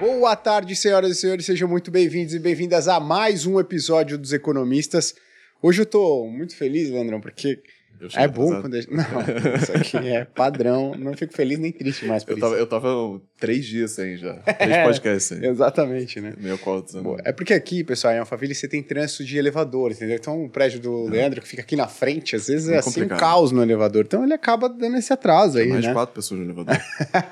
Boa tarde, senhoras e senhores, sejam muito bem-vindos e bem-vindas a mais um episódio dos Economistas. Hoje eu tô muito feliz, Leandrão, porque é bom quando a gente... Não, isso aqui é padrão. Não fico feliz nem triste mais por eu isso. Tava, eu tava três dias sem já. Três é, podcasts sem. Exatamente, né? Meu colo É porque aqui, pessoal, em Alphaville você tem trânsito de elevador, entendeu? Então o prédio do Leandro, que fica aqui na frente, às vezes é, é assim um caos no elevador. Então ele acaba dando esse atraso aí, mais né? quatro pessoas no elevador.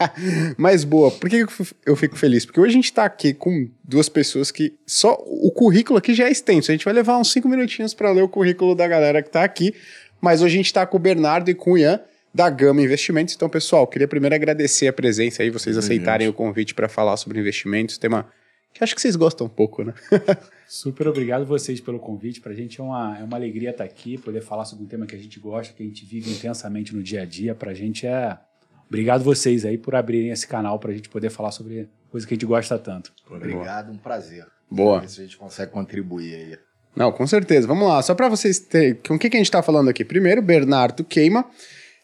Mas boa, por que eu fico feliz? Porque hoje a gente tá aqui com duas pessoas que só o currículo aqui já é extenso. A gente vai levar uns cinco minutinhos para ler o currículo da galera que tá aqui. Mas hoje a gente está com o Bernardo e com o Ian da Gama Investimentos. Então, pessoal, queria primeiro agradecer a presença aí, vocês aceitarem o convite para falar sobre investimentos, tema que acho que vocês gostam um pouco, né? Super obrigado vocês pelo convite. Para a gente é uma, é uma alegria estar aqui, poder falar sobre um tema que a gente gosta, que a gente vive intensamente no dia a dia. Para a gente é. Obrigado vocês aí por abrirem esse canal para a gente poder falar sobre coisa que a gente gosta tanto. Obrigado, um prazer. Boa. Ver se a gente consegue contribuir aí. Não, com certeza. Vamos lá. Só para vocês terem. Com o que, que a gente está falando aqui? Primeiro, Bernardo Queima,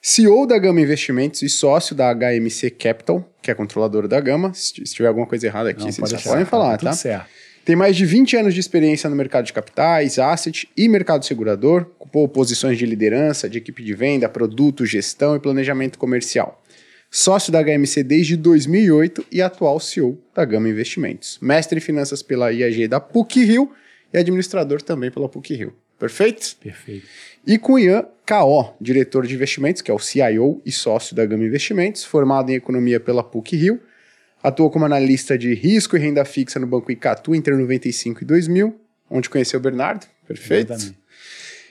CEO da Gama Investimentos e sócio da HMC Capital, que é controladora da Gama. Se, tiver alguma coisa errada aqui, Não, vocês pode podem falar, tá? Tudo certo. Tem mais de 20 anos de experiência no mercado de capitais, asset e mercado segurador, ocupou posições de liderança, de equipe de venda, produto, gestão e planejamento comercial. Sócio da HMC desde 2008 e atual CEO da Gama Investimentos. Mestre em finanças pela IAG da PUC-Rio e administrador também pela PUC-Rio. Perfeito? Perfeito. E com Ian K.O., diretor de investimentos, que é o CIO e sócio da Gama Investimentos, formado em economia pela PUC-Rio, atuou como analista de risco e renda fixa no Banco Icatu entre 95 e 2000, onde conheceu o Bernardo. Perfeito? Exatamente.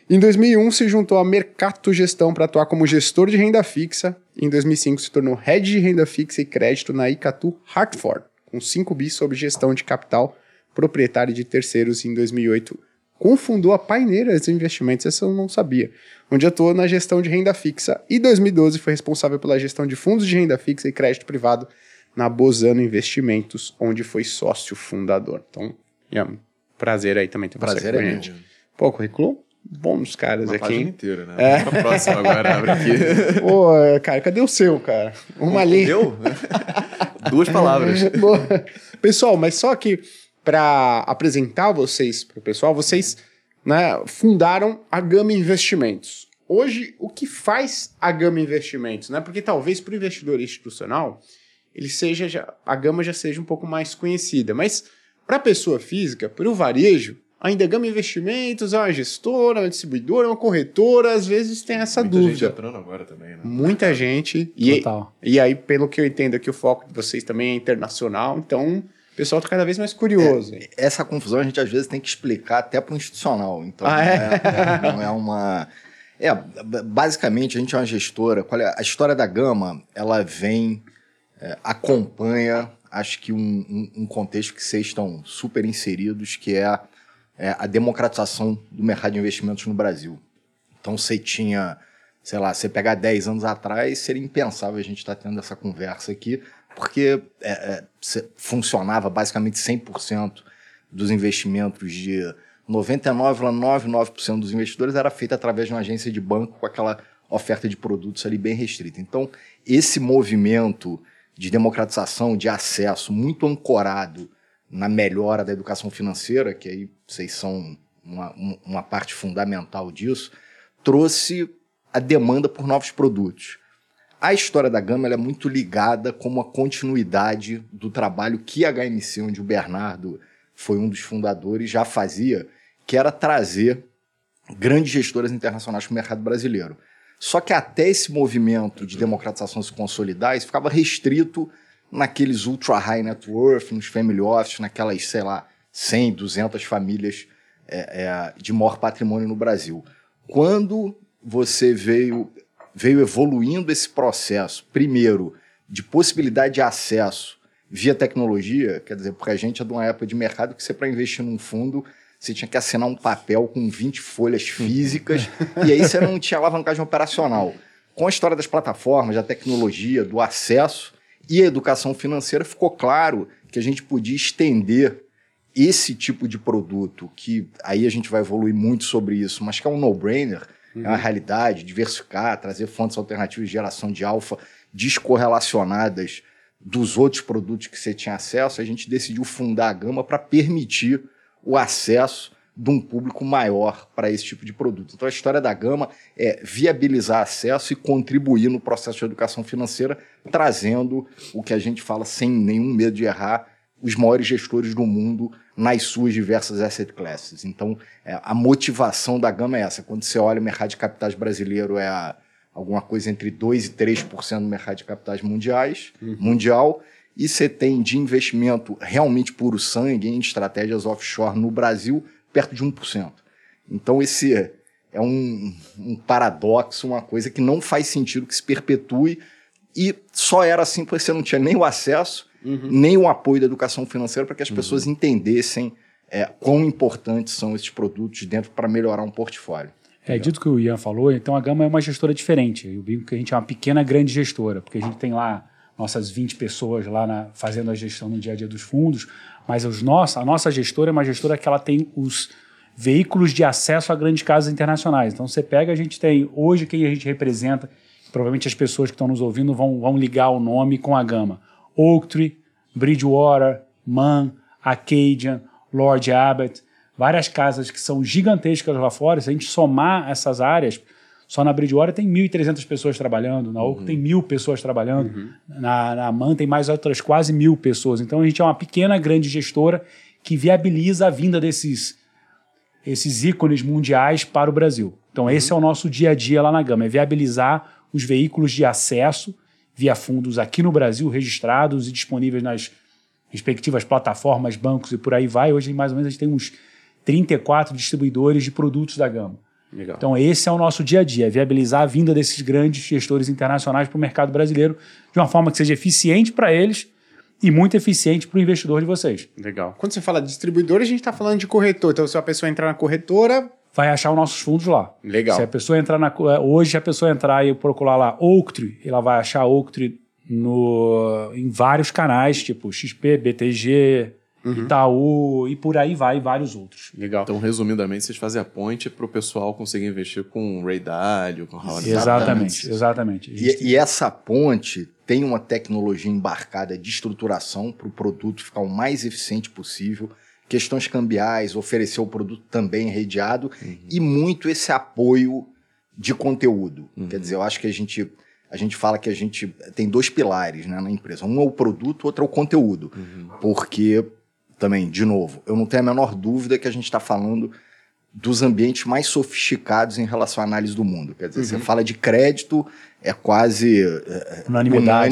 Em 2001, se juntou à Mercato Gestão para atuar como gestor de renda fixa. Em 2005, se tornou head de renda fixa e crédito na Icatu Hartford, com 5 bis sobre gestão de capital proprietário de terceiros em 2008. Confundou a Paineiras de Investimentos, essa eu não sabia, onde atuou na gestão de renda fixa e 2012 foi responsável pela gestão de fundos de renda fixa e crédito privado na Bozano Investimentos, onde foi sócio fundador. Então, é um prazer aí também ter prazer você com a gente. Pô, currículo bom dos caras Uma aqui. Uma inteira, né? É. A próxima agora abre aqui. Pô, cara, cadê o seu, cara? Uma linha. Deu? Duas palavras. Pessoal, mas só que para apresentar vocês para o pessoal, vocês né, fundaram a Gama Investimentos. Hoje, o que faz a Gama Investimentos? Né? Porque talvez para o investidor institucional, ele seja já, a Gama já seja um pouco mais conhecida, mas para a pessoa física, para o varejo, ainda a Gama Investimentos é uma gestora, uma distribuidora, uma corretora, às vezes tem essa Muita dúvida. Gente entrando agora também, né? Muita gente. Total. E, e aí, pelo que eu entendo aqui, o foco de vocês também é internacional, então o pessoal está cada vez mais curioso. É, essa confusão a gente às vezes tem que explicar até para o institucional. Então, ah, não, é? É, não é uma. É, basicamente a gente é uma gestora. É? A história da Gama, ela vem, é, acompanha, acho que um, um, um, contexto que vocês estão super inseridos, que é, é a democratização do mercado de investimentos no Brasil. Então você tinha, sei lá, você pegar 10 anos atrás, seria impensável a gente estar tá tendo essa conversa aqui, porque é, é, funcionava basicamente 100% dos investimentos de 99,99% dos investidores era feito através de uma agência de banco com aquela oferta de produtos ali bem restrita. Então, esse movimento de democratização, de acesso, muito ancorado na melhora da educação financeira, que aí vocês são uma, uma parte fundamental disso, trouxe a demanda por novos produtos. A história da Gama é muito ligada como a continuidade do trabalho que a HMC, onde o Bernardo foi um dos fundadores, já fazia, que era trazer grandes gestoras internacionais para o mercado brasileiro. Só que até esse movimento de democratização se consolidar, isso ficava restrito naqueles ultra high net worth, nos family office, naquelas, sei lá, 100, 200 famílias é, é, de maior patrimônio no Brasil. Quando você veio veio evoluindo esse processo, primeiro, de possibilidade de acesso via tecnologia, quer dizer, porque a gente é de uma época de mercado que você, para investir num fundo, você tinha que assinar um papel com 20 folhas físicas, e aí você não tinha alavancagem operacional. Com a história das plataformas, da tecnologia, do acesso e a educação financeira, ficou claro que a gente podia estender esse tipo de produto, que aí a gente vai evoluir muito sobre isso, mas que é um no-brainer, Uhum. É uma realidade, diversificar, trazer fontes alternativas de geração de alfa descorrelacionadas dos outros produtos que você tinha acesso, a gente decidiu fundar a Gama para permitir o acesso de um público maior para esse tipo de produto. Então a história da Gama é viabilizar acesso e contribuir no processo de educação financeira, trazendo o que a gente fala sem nenhum medo de errar, os maiores gestores do mundo nas suas diversas asset classes. Então é, a motivação da Gama é essa. Quando você olha o mercado de capitais brasileiro, é alguma coisa entre 2% e 3% do mercado de capitais mundiais, uhum. mundial, e você tem de investimento realmente puro sangue em estratégias offshore no Brasil, perto de 1%. Então, esse é um, um, paradoxo, uma coisa que não faz sentido que se perpetue e só era assim porque você não tinha nem o acesso, uhum. nem o apoio da educação financeira para que as uhum. pessoas entendessem é, quão importantes são esses produtos dentro para melhorar um portfólio. É, dito que o Ian falou, então a Gama é uma gestora diferente. Eu brinco que a gente é uma pequena, grande gestora, porque a gente tem lá nossas 20 pessoas lá na, fazendo a gestão no dia a dia dos fundos, mas os nossos, a nossa gestora é uma gestora que ela tem os veículos de acesso a grandes casas internacionais. Então você pega, a gente tem hoje quem a gente representa, provavelmente as pessoas que estão nos ouvindo vão, vão ligar o nome com a gama. Oaktree, Bridgewater, Mann, Acadian, Lord Abbott, várias casas que são gigantescas lá fora. Se a gente somar essas áreas, só na Bridgewater tem 1.300 pessoas trabalhando, na Oak uhum. tem mil pessoas trabalhando, uhum. na, na MAN tem mais outras quase mil pessoas. Então a gente é uma pequena, grande gestora que viabiliza a vinda desses, esses ícones mundiais para o Brasil. Então uhum. esse é o nosso dia a dia lá na Gama, é viabilizar os veículos de acesso via fundos aqui no Brasil, registrados e disponíveis nas respectivas plataformas, bancos e por aí vai. Hoje, mais ou menos, a gente tem uns 34 distribuidores de produtos da Gama. Legal. Então, esse é o nosso dia a dia, viabilizar a vinda desses grandes gestores internacionais para o mercado brasileiro de uma forma que seja eficiente para eles e muito eficiente para o investidor de vocês. Legal. Quando você fala de distribuidor, a gente está falando de corretor. Então, se a pessoa entrar na corretora. Vai achar os nossos fundos lá. Legal. Se a pessoa entrar na. Eh, hoje, a pessoa entrar e procurar lá Oaktree, ela vai achar Oaktree no, em vários canais, tipo XP, BTG, uhum. Itaú e por aí vai, vários outros. Legal. Então, resumidamente, vocês fazem a ponte para o pessoal conseguir investir com Ray Dalio, com Howard Exatamente, exatamente. E, e, essa ponte tem uma tecnologia embarcada de estruturação para o produto ficar o mais eficiente possível, questões cambiais, oferecer o produto também redeado uhum. e muito esse apoio de conteúdo. Uhum. Quer dizer, eu acho que a gente a gente fala que a gente tem dois pilares né, na empresa. Um é o produto, outro é o conteúdo. Uhum. Porque também, de novo, eu não tenho a menor dúvida que a gente está falando dos ambientes mais sofisticados em relação à análise do mundo. Quer dizer, uhum. você fala de crédito, é quase é,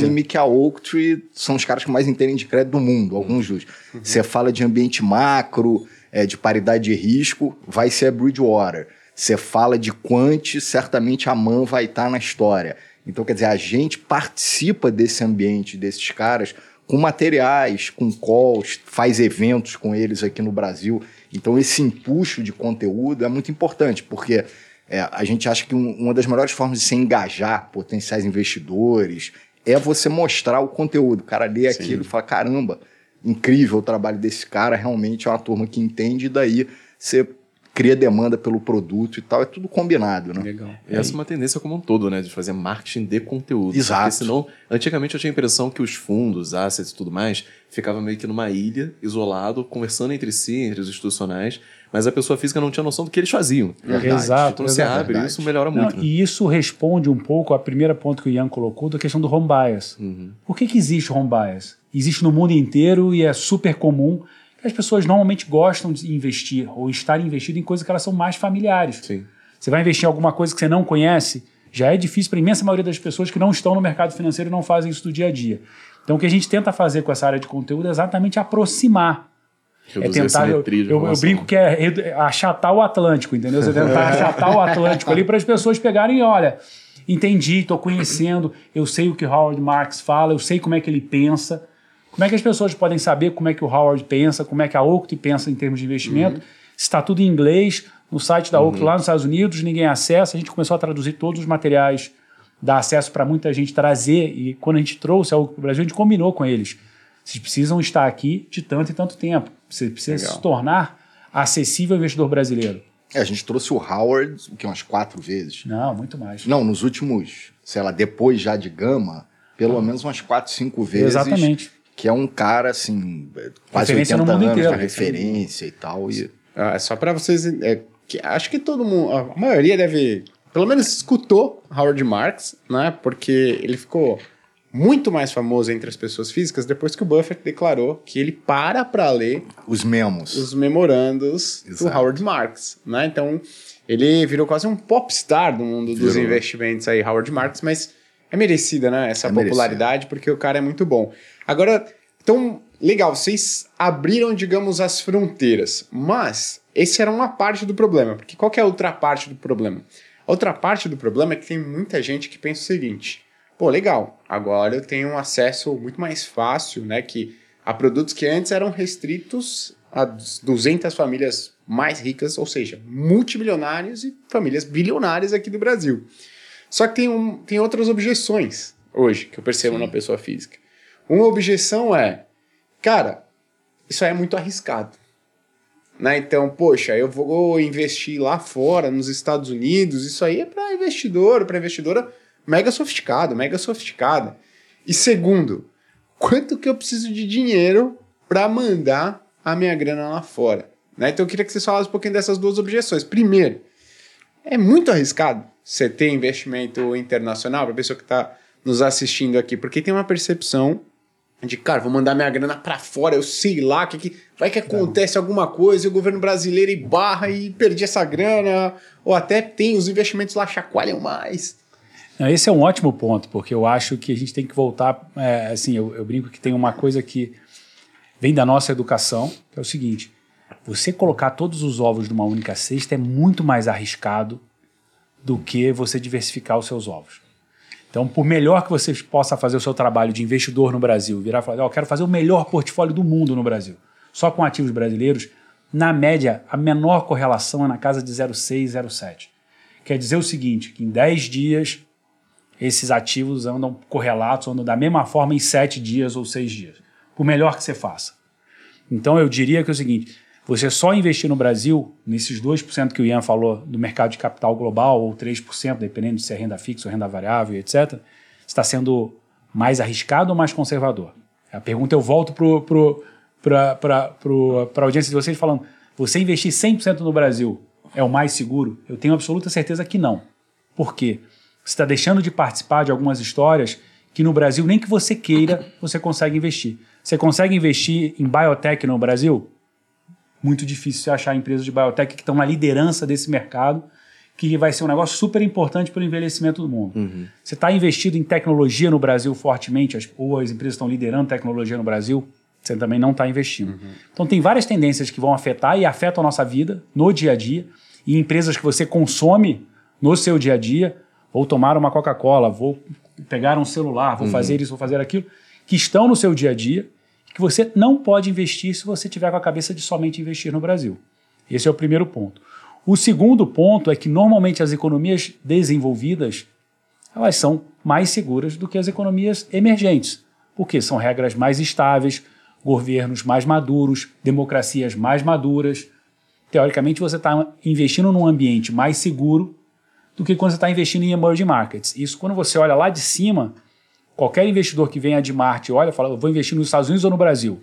unânime que a Oaktree são os caras que mais entendem de crédito do mundo, alguns dos. Uhum. Você fala de ambiente macro, é, de paridade de risco, vai ser a Bridgewater. Você fala de quant, certamente a MAN vai estar tá na história. Então, quer dizer, a gente participa desse ambiente, desses caras, com materiais, com calls, faz eventos com eles aqui no Brasil. Então, esse empuxo de conteúdo é muito importante, porque é, a gente acha que um, uma das melhores formas de se engajar potenciais investidores é você mostrar o conteúdo. O cara lê Sim. aquilo e fala: caramba, incrível o trabalho desse cara, realmente é uma turma que entende, e daí você cria demanda pelo produto e tal, é tudo combinado, né? Legal. E essa é uma tendência como um todo, né? De fazer marketing de conteúdo. Exato. Porque senão, antigamente eu tinha a impressão que os fundos, assets e tudo mais, ficavam meio que numa ilha, isolado, conversando entre si, entre os institucionais, mas a pessoa física não tinha noção do que eles faziam. Verdade. Exato. Então você abre, verdade. isso melhora muito. Não, né? E isso responde um pouco a primeira ponto que o Ian colocou da questão do home bias. Uhum. Por que, que existe home bias? Existe no mundo inteiro e é super comum as pessoas normalmente gostam de investir ou estar investido em coisas que elas são mais familiares. Sim. Você vai investir em alguma coisa que você não conhece, já é difícil para a imensa maioria das pessoas que não estão no mercado financeiro e não fazem isso do dia a dia. Então, o que a gente tenta fazer com essa área de conteúdo é exatamente aproximar. Reduzir é tentar. Eu, eu, eu, brinco que é achatar o Atlântico, entendeu? Você tentar achatar o Atlântico ali para as pessoas pegarem, olha, entendi, estou conhecendo, eu sei o que Howard Marks fala, eu sei como é que ele pensa. Como é que as pessoas podem saber como é que o Howard pensa, como é que a Oaktree pensa em termos de investimento? Uhum. Está tudo em inglês, no site da uhum. lá nos Estados Unidos, ninguém acessa. A gente começou a traduzir todos os materiais, dar acesso para muita gente trazer. E quando a gente trouxe a Oaktree para o Brasil, a gente combinou com eles. Vocês precisam estar aqui de tanto e tanto tempo. Você precisa Legal. se tornar acessível ao investidor brasileiro. É, a gente trouxe o Howard, o que, umas quatro vezes? Não, muito mais. Não, nos últimos, sei lá, depois já de Gama, pelo menos umas 4, 5 vezes. Exatamente. Que é um cara, assim, quase Referência 80 no mundo anos, inteiro. referência e tal. E Ah, só pra vocês. é, que acho que todo mundo. A maioria deve. Pelo menos escutou Howard Marks, né? Porque ele ficou muito mais famoso entre as pessoas físicas depois que o Buffett declarou que ele para pra ler os memos. os memorandos do Exato. Howard Marks, né? Então, ele virou quase um popstar do mundo dos Virou. investimentos aí, Howard Marks, mas é merecida, né? Essa É popularidade, porque o cara é muito bom. Agora, então, legal, vocês abriram, digamos, as fronteiras, mas esse era uma parte do problema, porque qual é a outra parte do problema? A outra parte do problema é que tem muita gente que pensa o seguinte, pô, legal, agora eu tenho um acesso muito mais fácil, né, que a produtos que antes eram restritos a 200 famílias mais ricas, ou seja, multimilionários e famílias bilionárias aqui do Brasil. Só que tem, um, tem outras objeções hoje que eu percebo na pessoa física. Uma objeção é, cara, isso aí é muito arriscado. Né? Então, poxa, eu vou investir lá fora, nos Estados Unidos, isso aí é para investidor, para investidora mega sofisticado, mega sofisticada. E segundo, quanto que eu preciso de dinheiro para mandar a minha grana lá fora? Né? Então eu queria que vocês falassem um pouquinho dessas duas objeções. Primeiro, é muito arriscado você ter investimento internacional para a pessoa que está nos assistindo aqui, porque tem uma percepção de, cara, vou mandar minha grana para fora, eu sei lá, que, que vai que acontece alguma coisa e o governo brasileiro e barra e perdi essa grana, ou até tem os investimentos lá chacoalham mais. Esse é um ótimo ponto, porque eu acho que a gente tem que voltar. é, assim, eu, eu brinco que tem uma coisa que vem da nossa educação, que é o seguinte: você colocar todos os ovos numa única cesta é muito mais arriscado do que você diversificar os seus ovos. Então, por melhor que você possa fazer o seu trabalho de investidor no Brasil, virar e falar, "Ó, eu quero fazer o melhor portfólio do mundo no Brasil, só com ativos brasileiros, na média, a menor correlação é na casa de 0,6, 0,7. Quer dizer o seguinte, que em 10 dias esses ativos andam correlatos, andam da mesma forma em 7 dias ou 6 dias, por melhor que você faça. Então eu diria que é o seguinte, você só investir no Brasil, nesses 2% que o Ian falou do mercado de capital global, ou 3%, dependendo de se é renda fixa ou renda variável, etc., está sendo mais arriscado ou mais conservador? A pergunta eu volto para a audiência de vocês falando, você investir 100% no Brasil é o mais seguro? Eu tenho absoluta certeza que não. Por quê? Você está deixando de participar de algumas histórias que no Brasil, nem que você queira, você consegue investir. Você consegue investir em biotech no Brasil? Muito difícil você achar empresas de biotech que estão na liderança desse mercado, que vai ser um negócio super importante para o envelhecimento do mundo. Você está investido em tecnologia no Brasil fortemente, as, ou as empresas estão liderando tecnologia no Brasil, você também não está investindo. Então tem várias tendências que vão afetar e afetam a nossa vida no dia a dia, e empresas que você consome no seu dia a dia, vou tomar uma Coca-Cola, vou pegar um celular, vou fazer isso, vou fazer aquilo, que estão no seu dia a dia, que você não pode investir se você tiver com a cabeça de somente investir no Brasil. Esse é o primeiro ponto. O segundo ponto é que normalmente as economias desenvolvidas elas são mais seguras do que as economias emergentes, porque são regras mais estáveis, governos mais maduros, democracias mais maduras. Teoricamente, você está investindo num ambiente mais seguro do que quando você está investindo em emerging markets. Isso, quando você olha lá de cima, qualquer investidor que venha de Marte olha e fala, vou investir nos Estados Unidos ou no Brasil?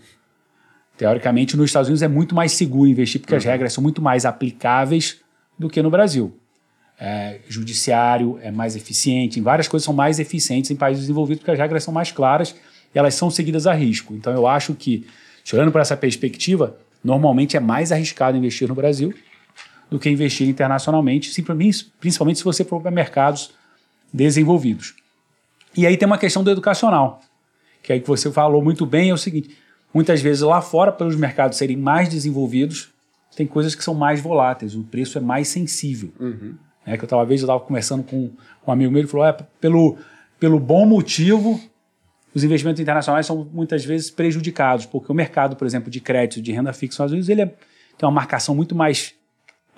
Teoricamente, nos Estados Unidos é muito mais seguro investir, porque as regras são muito mais aplicáveis do que no Brasil. É, judiciário é mais eficiente, em várias coisas são mais eficientes em países desenvolvidos, porque as regras são mais claras e elas são seguidas a risco. Então, eu acho que, olhando para essa perspectiva, normalmente é mais arriscado investir no Brasil do que investir internacionalmente, principalmente se você for para mercados desenvolvidos. E aí tem uma questão do educacional, que aí que você falou muito bem, é o seguinte, muitas vezes lá fora, pelos mercados serem mais desenvolvidos, tem coisas que são mais voláteis, o preço é mais sensível. É que eu tava, uma vez eu estava conversando com um amigo meu, ele falou, é, pelo, pelo bom motivo, os investimentos internacionais são muitas vezes prejudicados, porque o mercado, por exemplo, de crédito, de renda fixa nos Estados Unidos, ele é, tem uma marcação muito mais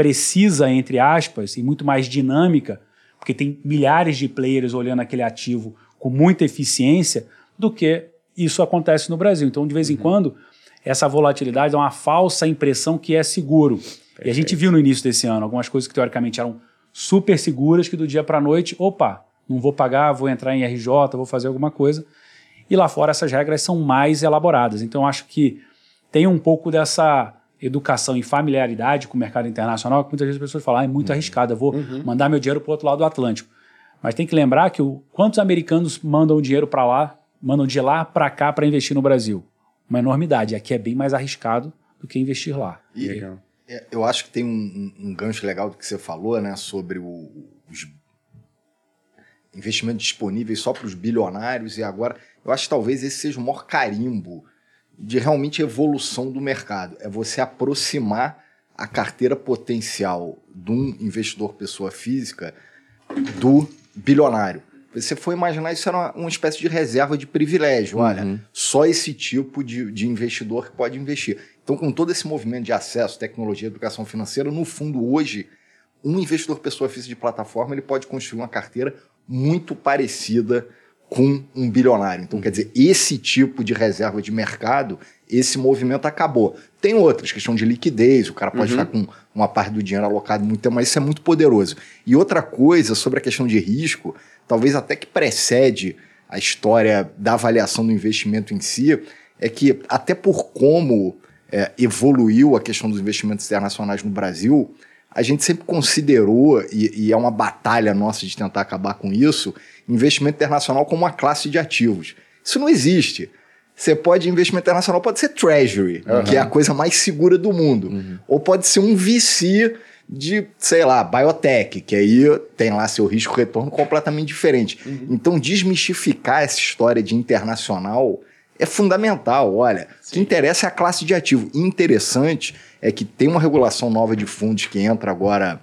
precisa, entre aspas, e muito mais dinâmica, porque tem milhares de players olhando aquele ativo com muita eficiência, do que isso acontece no Brasil. Então, de vez em quando, essa volatilidade dá uma falsa impressão que é seguro. E a gente viu no início desse ano algumas coisas que teoricamente eram super seguras, que do dia para a noite, opa, não vou pagar, vou entrar em RJ, vou fazer alguma coisa. E lá fora essas regras são mais elaboradas. Então, acho que tem um pouco dessa educação e familiaridade com o mercado internacional, que muitas vezes as pessoas falam, ah, é muito arriscado, eu vou mandar meu dinheiro para o outro lado do Atlântico. Mas tem que lembrar que o, quantos americanos mandam dinheiro para lá, mandam de lá para cá para investir no Brasil? Uma enormidade. Aqui é bem mais arriscado do que investir lá. E Legal. é, eu acho que tem um, um- um gancho legal do que você falou, né, sobre o- os investimentos disponíveis só para os bilionários e agora eu acho que talvez esse seja o maior carimbo de realmente evolução do mercado. É você aproximar a carteira potencial de um investidor pessoa física do bilionário. Você for imaginar isso era uma, uma espécie de reserva de privilégio. Olha, só esse tipo de, de investidor que pode investir. Então, com todo esse movimento de acesso, tecnologia, educação financeira, no fundo, hoje, um investidor pessoa física de plataforma ele pode construir uma carteira muito parecida com um bilionário. Então, quer dizer, esse tipo de reserva de mercado, esse movimento acabou. Tem outras, questão de liquidez, o cara pode ficar com uma parte do dinheiro alocado muito tempo, mas isso é muito poderoso. E outra coisa sobre a questão de risco, talvez até que precede a história da avaliação do investimento em si, é que até por como é, evoluiu a questão dos investimentos internacionais no Brasil, a gente sempre considerou, e, e é uma batalha nossa de tentar acabar com isso, investimento internacional como uma classe de ativos. Isso não existe. Você pode, investimento internacional pode ser treasury, que é a coisa mais segura do mundo. Ou pode ser um VC de, sei lá, biotech, que aí tem lá seu risco-retorno completamente diferente. Então, desmistificar essa história de internacional é fundamental. Olha, o que interessa é a classe de ativo. E interessante é que tem uma regulação nova de fundos que entra agora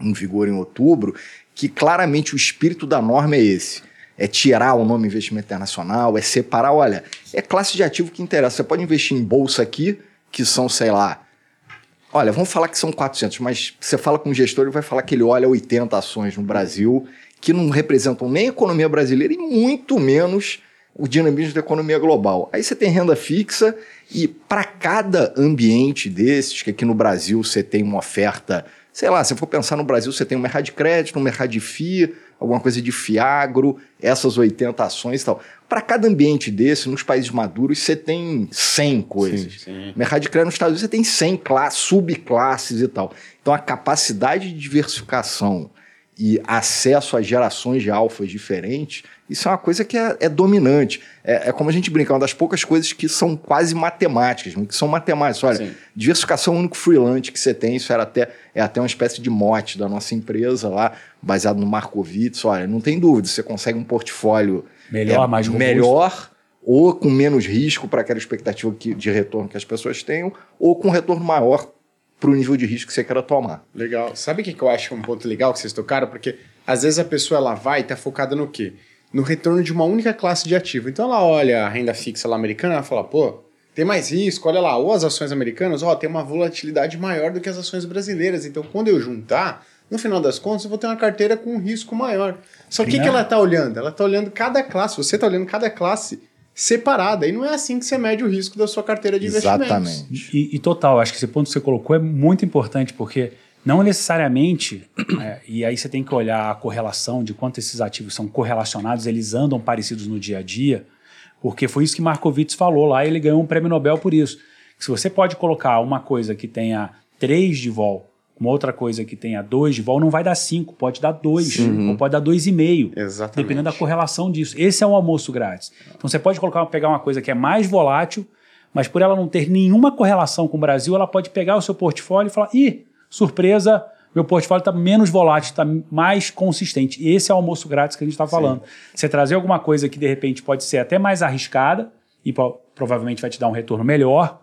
em vigor em outubro, que claramente o espírito da norma é esse. É tirar o nome investimento internacional, é separar, olha, é classe de ativo que interessa. Você pode investir em bolsa aqui, que são, sei lá, olha, vamos falar que são 400, mas você fala com o gestor, ele vai falar que ele olha 80 ações no Brasil, que não representam nem a economia brasileira e muito menos o dinamismo da economia global. Aí você tem renda fixa e para cada ambiente desses, que aqui no Brasil você tem uma oferta, sei lá, se for pensar no Brasil, você tem um mercado de crédito, um mercado de FII, alguma coisa de FIAGRO, essas 80 ações e tal. Para cada ambiente desse, nos países maduros, você tem 100 coisas. sim. Mercado de crédito nos Estados Unidos, você tem 100 classes, subclasses e tal. Então a capacidade de diversificação e acesso a gerações de alfas diferentes, isso é uma coisa que é, é dominante. É, é como a gente brinca, é uma das poucas coisas que são quase matemáticas, que são matemáticas. Olha, Sim. diversificação único freelance que você tem, isso era até, é até uma espécie de mote da nossa empresa lá, baseado no Markowitz. Olha, não tem dúvida, você consegue um portfólio Melhor, é, mais robusto. melhor ou com menos risco para aquela expectativa que- de retorno que as pessoas tenham, ou com retorno maior para o nível de risco que você queira tomar. Legal. Sabe o que eu acho um ponto legal que vocês tocaram? Porque às vezes a pessoa ela vai e tá focada no quê? No retorno de uma única classe de ativo. Então ela olha a renda fixa lá americana e fala, pô, tem mais risco, olha lá, ou as ações americanas, ó, tem uma volatilidade maior do que as ações brasileiras. Então quando eu juntar, no final das contas, eu vou ter uma carteira com um risco maior. Só que o que, ela tá olhando? Ela tá olhando cada classe, você tá olhando cada classe separada. E não é assim que você mede o risco da sua carteira de investimentos. Exatamente. E, e total, acho que esse ponto que você colocou é muito importante, porque não necessariamente, é, e aí você tem que olhar a correlação de quanto esses ativos são correlacionados, eles andam parecidos no dia a dia, porque foi isso que Markowitz falou lá, e ele ganhou um prêmio Nobel por isso. Se você pode colocar uma coisa que tenha 3 de vol, uma outra coisa que tenha 2 de vol, não vai dar 5, pode dar 2, ou pode dar 2,5. Exatamente. Dependendo da correlação disso. Esse é um almoço grátis. Então você pode colocar, pegar uma coisa que é mais volátil, mas por ela não ter nenhuma correlação com o Brasil, ela pode pegar o seu portfólio e falar: ih, surpresa, meu portfólio está menos volátil, está mais consistente. E esse é o almoço grátis que a gente está falando. Você trazer alguma coisa que de repente pode ser até mais arriscada e provavelmente vai te dar um retorno melhor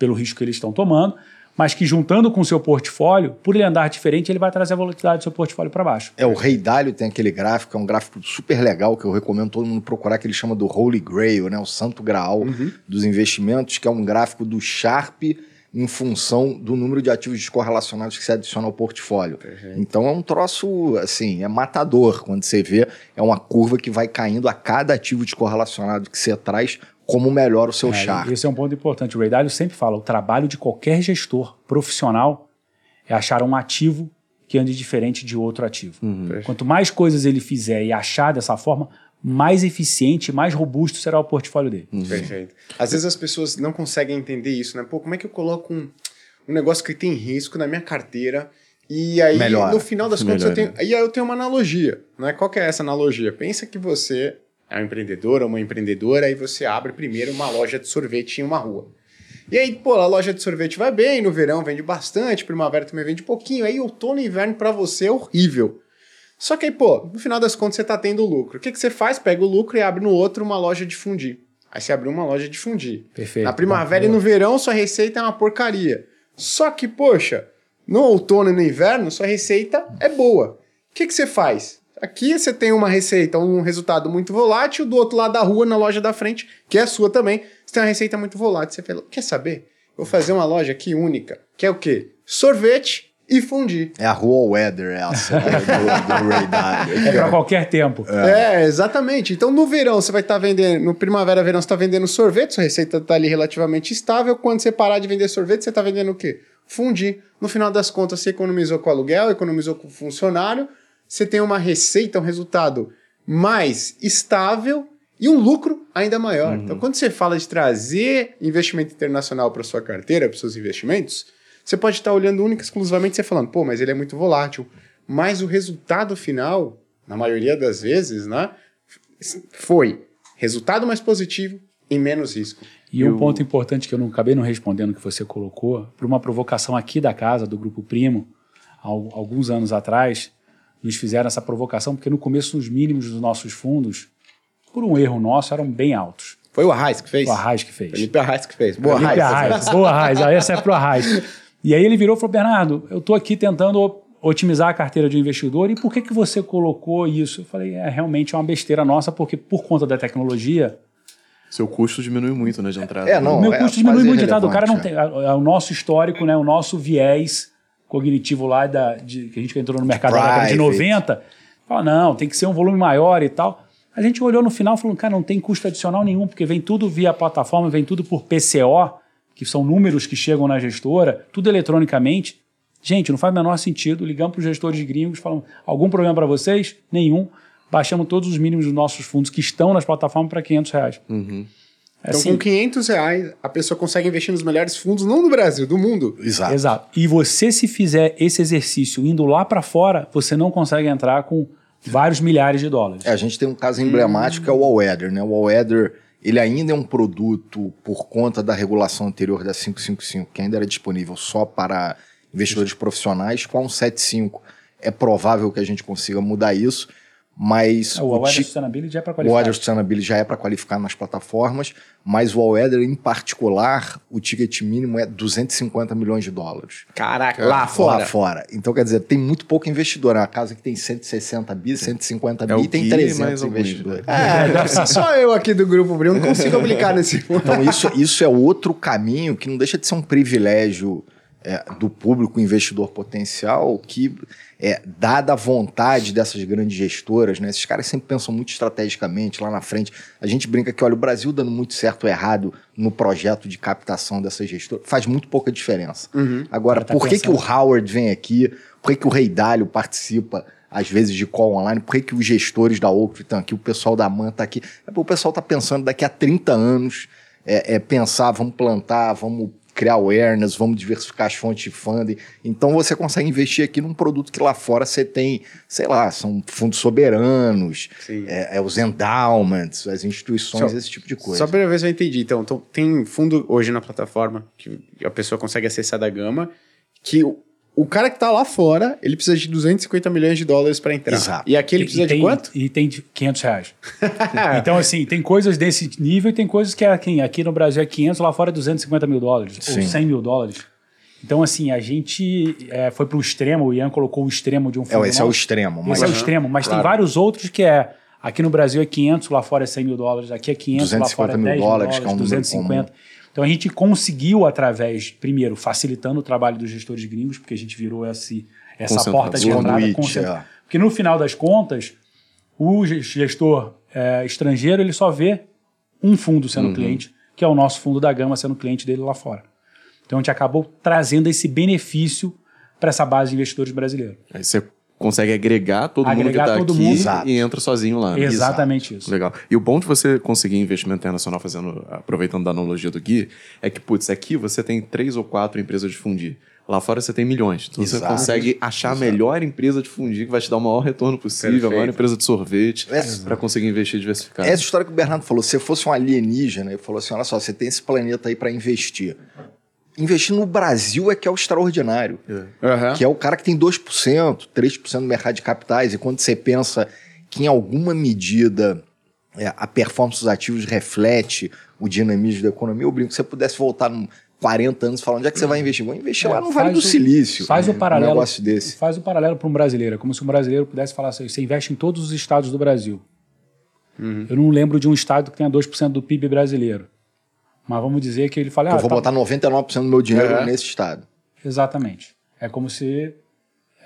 pelo risco que eles estão tomando, mas que juntando com o seu portfólio, por ele andar diferente, ele vai trazer a volatilidade do seu portfólio para baixo. É, o Rei Dalio tem aquele gráfico, é um gráfico super legal que eu recomendo todo mundo procurar, que ele chama do Holy Grail, né? O santo graal dos investimentos, que é um gráfico do Sharp em função do número de ativos descorrelacionados que se adiciona ao portfólio. Então é um troço, assim, é matador quando você vê, é uma curva que vai caindo a cada ativo descorrelacionado que você traz, como melhora o seu É, Sharp. Esse é um ponto importante. O Ray Dalio sempre fala: o trabalho de qualquer gestor profissional é achar um ativo que ande diferente de outro ativo. Uhum. Quanto mais coisas ele fizer e achar dessa forma, mais eficiente, mais robusto será o portfólio dele. Perfeito. Às vezes as pessoas não conseguem entender isso, né? Pô, como é que eu coloco um, um negócio que tem risco na minha carteira e aí Melhora. no final das contas eu Melhora. tenho, e aí eu tenho uma analogia, né? Qual que é essa analogia? Pensa que você é um empreendedor ou uma empreendedora e você abre primeiro uma loja de sorvete em uma rua. E aí, pô, a loja de sorvete vai bem, no verão vende bastante, primavera também vende pouquinho, aí outono e inverno pra você é horrível. Só que aí, pô, no final das contas você tá tendo lucro. O que, que você faz? Pega o lucro e abre no outro uma loja de fundir. Aí você abriu uma loja de fundir. Perfeito. Na primavera e Boa. no verão, sua receita é uma porcaria. Só que, poxa, no outono e no inverno, sua receita é boa. O que, que você faz? Aqui você tem uma receita, um resultado muito volátil, do outro lado da rua, na loja da frente, que é a sua também, você tem uma receita muito volátil. Você fala, quer saber? Vou fazer uma loja aqui única, que é o quê? Sorvete e fundir. É a rua Weather essa do, do, do Ray Dalio. É para qualquer tempo. É. exatamente. Então no verão você vai estar vendendo, no primavera, verão você está vendendo sorvete, sua receita está ali relativamente estável. Quando você parar de vender sorvete, você está vendendo o quê? Fundir. No final das contas, você economizou com o aluguel, economizou com o funcionário, você tem uma receita, um resultado mais estável e um lucro ainda maior. Então, quando você fala de trazer investimento internacional para sua carteira, para seus investimentos, você pode estar olhando única e exclusivamente você falando, pô, mas ele é muito volátil. Mas o resultado final, na maioria das vezes, né, foi resultado mais positivo e menos risco. E um ponto importante que eu não acabei não respondendo que você colocou, por uma provocação aqui da casa, do Grupo Primo, al- alguns anos atrás, nos fizeram essa provocação, porque no começo os mínimos dos nossos fundos, por um erro nosso, eram bem altos. Foi o Arraes que fez? O Arraes que fez. Felipe Arraes que fez. Boa, Felipe Arraes. Arraes. Boa, Arraes. Ah, Essa é pro Arraes. E aí ele virou e falou, Bernardo, eu estou aqui tentando otimizar a carteira de investidor e por que, que você colocou isso? Eu falei, é realmente uma besteira nossa, porque por conta da tecnologia, Seu custo diminui muito, né, de entrada. É, não, o meu é custo diminui muito, tá? O cara não irrelevante, tem. É o nosso histórico, né? O nosso viés cognitivo lá da, de, que a gente entrou no mercado na década de Private. 90. Fala, não, tem que ser um volume maior e tal. A gente olhou no final e falou, cara, não tem custo adicional nenhum, porque vem tudo via plataforma, vem tudo por PCO, que são números que chegam na gestora, tudo eletronicamente. Gente, não faz o menor sentido. Ligamos para os gestores gringos, falamos, algum problema para vocês? Nenhum. Baixamos todos os mínimos dos nossos fundos que estão nas plataformas para 500 reais. Uhum. Então, Assim, com 500 reais, a pessoa consegue investir nos melhores fundos, não do Brasil, do mundo. Exato. Exato. E você, se fizer esse exercício indo lá para fora, você não consegue entrar com vários milhares de dólares. É, a gente tem um caso emblemático que é o All-Weather, né? O All-Weather, ele ainda é um produto por conta da regulação anterior da 555, que ainda era disponível só para investidores profissionais, com a 175. É provável que a gente consiga mudar isso, mas É, o Aware ti- Sustainability é para o qualificar. Weather Sustainability já é para qualificar nas plataformas, mas o All-Weather, em particular, o ticket mínimo é 250 milhões de dólares. Caraca, lá fora. Lá fora. Então, quer dizer, tem muito pouco investidor. É uma casa que tem 160 bi, 150 bi, É o tem Gui, 300 mais alguns, investidores. É, só eu aqui do Grupo Brilho não consigo aplicar nesse fundo. Então, isso, isso é outro caminho que não deixa de ser um privilégio é, do público investidor potencial que, é, dada a vontade dessas grandes gestoras, né, esses caras sempre pensam muito estrategicamente lá na frente. A gente brinca que, olha, o Brasil dando muito certo ou errado no projeto de captação dessas gestoras faz muito pouca diferença. Agora, Cara, tá por que, que o. Howard vem aqui? Por que, que o Rei Dalio participa? Às vezes de call online, por que, que os gestores da Oaktree estão aqui, o pessoal da MAN está aqui? É porque o pessoal está pensando daqui a 30 anos, é, é pensar, vamos plantar, vamos criar awareness, vamos diversificar as fontes de funding. Então você consegue investir aqui num produto que lá fora você tem, sei lá, são fundos soberanos, é, é os endowments, as instituições, Só- esse tipo de coisa. Só pra ver se eu entendi. Então, então, tem fundo hoje na plataforma que a pessoa consegue acessar da gama, que o, cara que tá lá fora, ele precisa de 250 milhões de dólares para entrar. Exato. E aqui ele E- precisa e tem, de quanto? E tem de 500 reais. então, assim, tem coisas desse nível e tem coisas que aqui, aqui no Brasil é 500, lá fora é 250 mil dólares, ou Sim. 100 mil dólares. Então, assim, a gente é, foi para o extremo, o Ian colocou o extremo de um É, fundo esse é o nosso. extremo. Mas Esse é o extremo, mas claro. tem vários outros que é. Aqui no Brasil é 500, lá fora é 100 mil dólares, aqui é 500, lá 250 fora é mil 10 mil dólares, dólares, que é um número 250. Então a gente conseguiu, através, primeiro, facilitando o trabalho dos gestores gringos, porque a gente virou esse, essa porta de entrada. Concentra- é. Porque no final das contas, o ge- gestor é, estrangeiro ele só vê um fundo sendo cliente, que é o nosso fundo da gama sendo cliente dele lá fora. Então a gente acabou trazendo esse benefício para essa base de investidores brasileiros. Aí você consegue agregar todo mundo que Agregar está aqui mundo. Exato. e entra sozinho lá. né? Exatamente isso. Legal. E o bom de você conseguir investimento internacional fazendo, aproveitando da analogia do Gui, é que, putz, aqui você tem três ou quatro empresas de fundir. Lá fora você tem milhões. Então você Exato. consegue achar a melhor empresa de fundir que vai te dar o maior retorno possível, a Perfeito. maior empresa de sorvete, Essa- para conseguir investir diversificado. Essa história que o Bernardo falou, se fosse um alienígena, ele falou assim: olha só, você tem esse planeta aí para investir. Investir no Brasil é que é o extraordinário. Aham. Que é o cara que tem 2%, 3% do mercado de capitais. E quando você pensa que em alguma medida é, a performance dos ativos reflete o dinamismo da economia, eu brinco que se você pudesse voltar num 40 anos e falar onde é que você vai investir? Vou investir É, lá no Vale do o- Silício. Faz o Um paralelo. negócio desse. Faz o paralelo para um brasileiro. É como se um brasileiro pudesse falar assim: você investe em todos os estados do Brasil. Uhum. Eu não lembro de um estado que tenha 2% do PIB brasileiro. Mas vamos dizer que ele fala. Eu ah, vou tá- botar 99% do meu dinheiro É. nesse estado. Exatamente. É como se.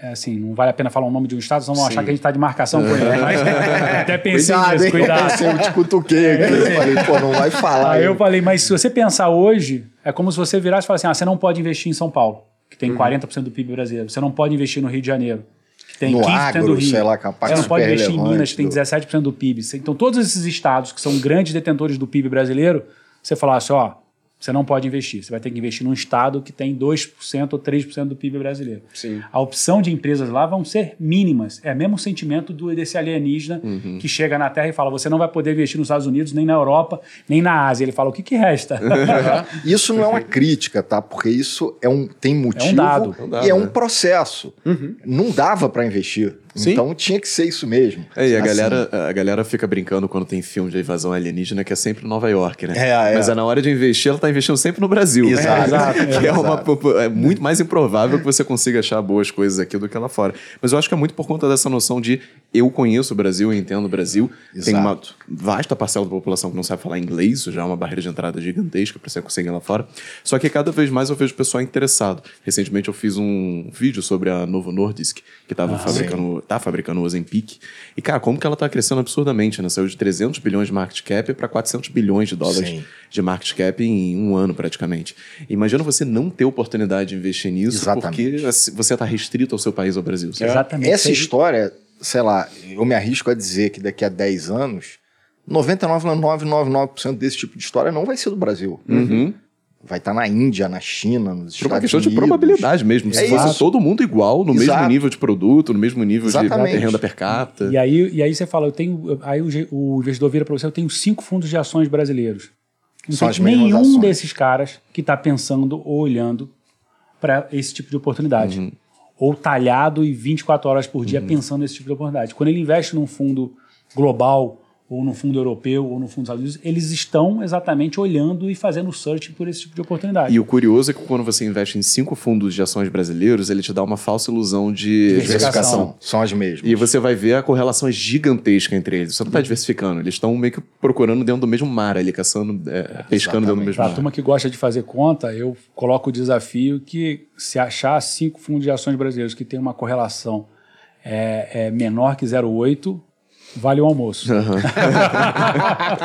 É assim, não vale a pena falar o nome de um estado, senão vão Sim. achar que a gente está de marcação com ele. Mas até pensei Cuidado, nisso, cuidado. Pensei, eu te cutuquei aqui. Eu falei, pô, não vai falar. Aí eu hein? falei, mas se você pensar hoje, é como se você virasse e falasse assim: ah, você não pode investir em São Paulo, que tem 40% do PIB brasileiro. Você não pode investir no Rio de Janeiro, que tem No 15% do agro, Rio. sei lá, que é Você não pode investir em Minas, que tem do- 17% do PIB. Então, todos esses estados que são grandes detentores do PIB brasileiro, você falasse, ó, você não pode investir. Você vai ter que investir num estado que tem 2% ou 3% do PIB brasileiro. Sim. A opção de empresas lá vão ser mínimas. É o mesmo sentimento do, desse alienígena Uhum. que chega na Terra e fala: você não vai poder investir nos Estados Unidos, nem na Europa, nem na Ásia. Ele fala: o que, que resta? Isso não é uma crítica, tá? Porque isso é um, tem motivo dado. É um dado, e é um né? processo. Não dava para investir. Sim. Então tinha que ser isso mesmo. É, e a Assim, galera, a galera fica brincando quando tem filme de invasão alienígena que é sempre Nova York, né? É, é. Mas é na hora de investir, ela tá investindo sempre no Brasil. Exato. Exato, é, uma, exato. é muito mais improvável que você consiga achar boas coisas aqui do que lá fora. Mas eu acho que é muito por conta dessa noção de eu conheço o Brasil, eu entendo o Brasil. Tem uma Exato. vasta parcela da população que não sabe falar inglês, isso já é uma barreira de entrada gigantesca para você conseguir lá fora. Só que cada vez mais eu vejo o pessoal interessado. Recentemente eu fiz um vídeo sobre a Novo Nordisk, que estava fabricando, tá fabricando o Ozempic. E, cara, como que ela tá crescendo absurdamente, né? Saiu de 300 bilhões de market cap para 400 bilhões de dólares Sim. de market cap em um ano, praticamente. Imagina você não ter oportunidade de investir nisso Exatamente. porque você está restrito ao seu país, ao Brasil. sabe? Exatamente. Essa Seja- história, sei lá, eu me arrisco a dizer que daqui a 10 anos, 99,999% desse tipo de história não vai ser do Brasil. Uhum. Vai estar na Índia, na China, nos Por uma Estados questão de Unidos. probabilidade mesmo. Se É fosse isso. todo mundo igual, no mesmo Exato. nível de produto, no mesmo nível de Exatamente. renda per capita. E aí, e aí você fala, eu tenho. Aí o, o investidor vira para você, eu tenho cinco fundos de ações brasileiros. Não São tem nenhum ações. desses caras que está pensando ou olhando para esse tipo de oportunidade. Ou talhado e 24 horas por dia pensando nesse tipo de oportunidade. Quando ele investe num fundo global, ou no fundo europeu, ou no fundo dos Estados Unidos, eles estão exatamente olhando e fazendo search por esse tipo de oportunidade. E o curioso é que quando você investe em cinco fundos de ações brasileiros, ele te dá uma falsa ilusão de Diversificação. São as mesmas. E você vai ver a correlação é gigantesca entre eles. Você não está diversificando, eles estão meio que procurando dentro do mesmo mar ali, caçando, é, pescando dentro do mesmo Para a mar. turma que gosta de fazer conta, eu coloco o desafio que se achar cinco fundos de ações brasileiros que tem uma correlação é, é menor que 0,8, vale o almoço.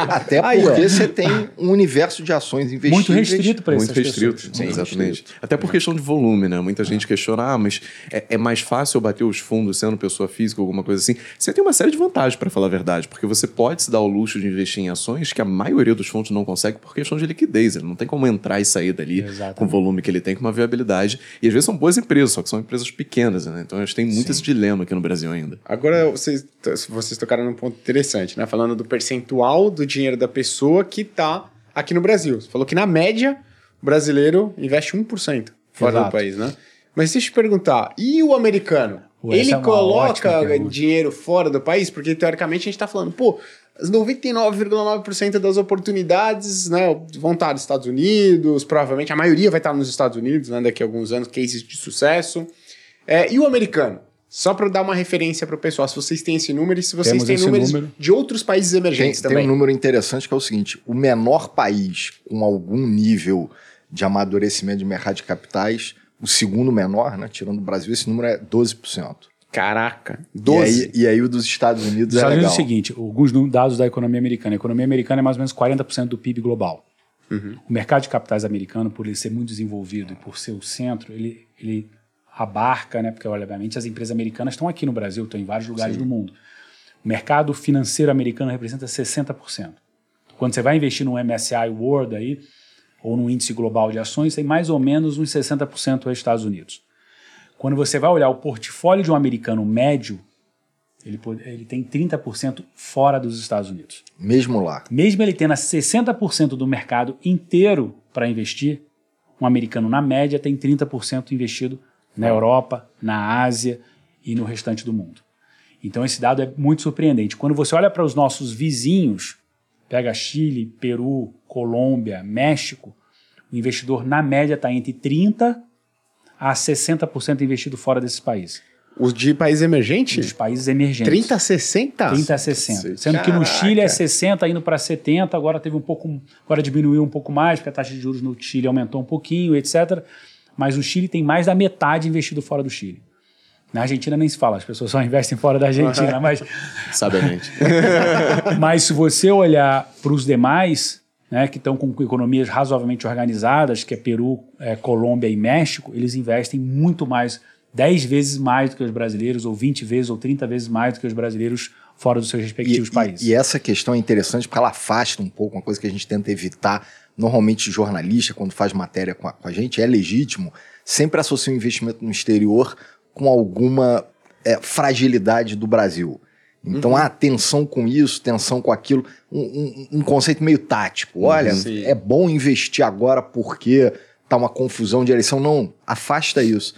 Até Aí, porque você tem um universo de ações investíveis. Muito restrito para essas Muito restrito, pessoas. sim, Muito exatamente. Até por questão de volume, né? Muita gente questiona, ah, mas é, é mais fácil eu bater os fundos sendo pessoa física ou alguma coisa assim. Você tem uma série de vantagens, para falar a verdade, porque você pode se dar o luxo de investir em ações que a maioria dos fundos não consegue por questão de liquidez. Ele não tem como entrar e sair dali Exatamente. com o volume que ele tem, com uma viabilidade. E às vezes são boas empresas, só que são empresas pequenas, né? Então a gente tem muito esse dilema aqui no Brasil ainda. Agora vocês, vocês tocaram num ponto interessante, né? Falando do percentual do dinheiro da pessoa que tá aqui no Brasil. Você falou que na média o brasileiro investe 1% fora Exato. do país, né? Mas deixa eu te perguntar, e o americano? Ele é coloca dinheiro fora do país? Porque teoricamente a gente tá falando, pô, as 99,9% das oportunidades, né, vão estar nos Estados Unidos, provavelmente a maioria vai estar nos Estados Unidos, né, daqui a alguns anos, cases de sucesso. É, e o americano? Só para dar uma referência para o pessoal, se vocês têm esse número e se vocês Temos têm números número. de outros países Tem, emergentes tem também. um número interessante que é o seguinte: o menor país com algum nível de amadurecimento de mercado de capitais, o segundo menor, né, tirando o Brasil, esse número é 12%. Caraca, E 12. aí, e aí o dos Estados Unidos Os é Estados Unidos legal. é o seguinte, alguns dados da economia americana. A economia americana é mais ou menos 40% do PIB global. O mercado de capitais americano, por ele ser muito desenvolvido e por ser o centro, ele, ele abarca, né? Porque, obviamente, as empresas americanas estão aqui no Brasil, estão em vários lugares Sim. do mundo. O mercado financeiro americano representa 60%. Quando você vai investir no MSCI World aí, ou no índice global de ações, tem mais ou menos uns 60% nos Estados Unidos. Quando você vai olhar o portfólio de um americano médio, ele, ele tem 30% fora dos Estados Unidos. Mesmo lá. Mesmo ele tendo 60% do mercado inteiro para investir, um americano na média tem 30% investido na Europa, na Ásia e no restante do mundo. Então esse dado é muito surpreendente. Quando você olha para os nossos vizinhos, pega Chile, Peru, Colômbia, México, o investidor na média está entre 30 a 60% investido fora desses países. Os de países emergentes? Os países emergentes. 30 a 60? 30 a 60. Sendo Caraca. que no Chile é 60, indo para 70, agora teve um pouco. Agora diminuiu um pouco mais, porque a taxa de juros no Chile aumentou um pouquinho, etc. Mas o Chile tem mais da metade investido fora do Chile. Na Argentina nem se fala, as pessoas só investem fora da Argentina, mas. Sabiamente. mas se você olhar para os demais, né, que estão com economias razoavelmente organizadas, que é Peru, é, Colômbia e México, eles investem muito mais, 10 vezes mais do que os brasileiros, ou 20 vezes, ou 30 vezes mais do que os brasileiros fora dos seus respectivos e, países. E, e, essa questão é interessante porque ela afasta um pouco, uma coisa que a gente tenta evitar. Normalmente, jornalista, quando faz matéria com a, com a gente, é legítimo, sempre associa o investimento no exterior com alguma é, fragilidade do Brasil. Então, uhum. há tensão com isso, tensão com aquilo, um, um, um conceito meio tático. Olha, Sim. é bom investir agora porque tá uma confusão de eleição. Não, afasta isso.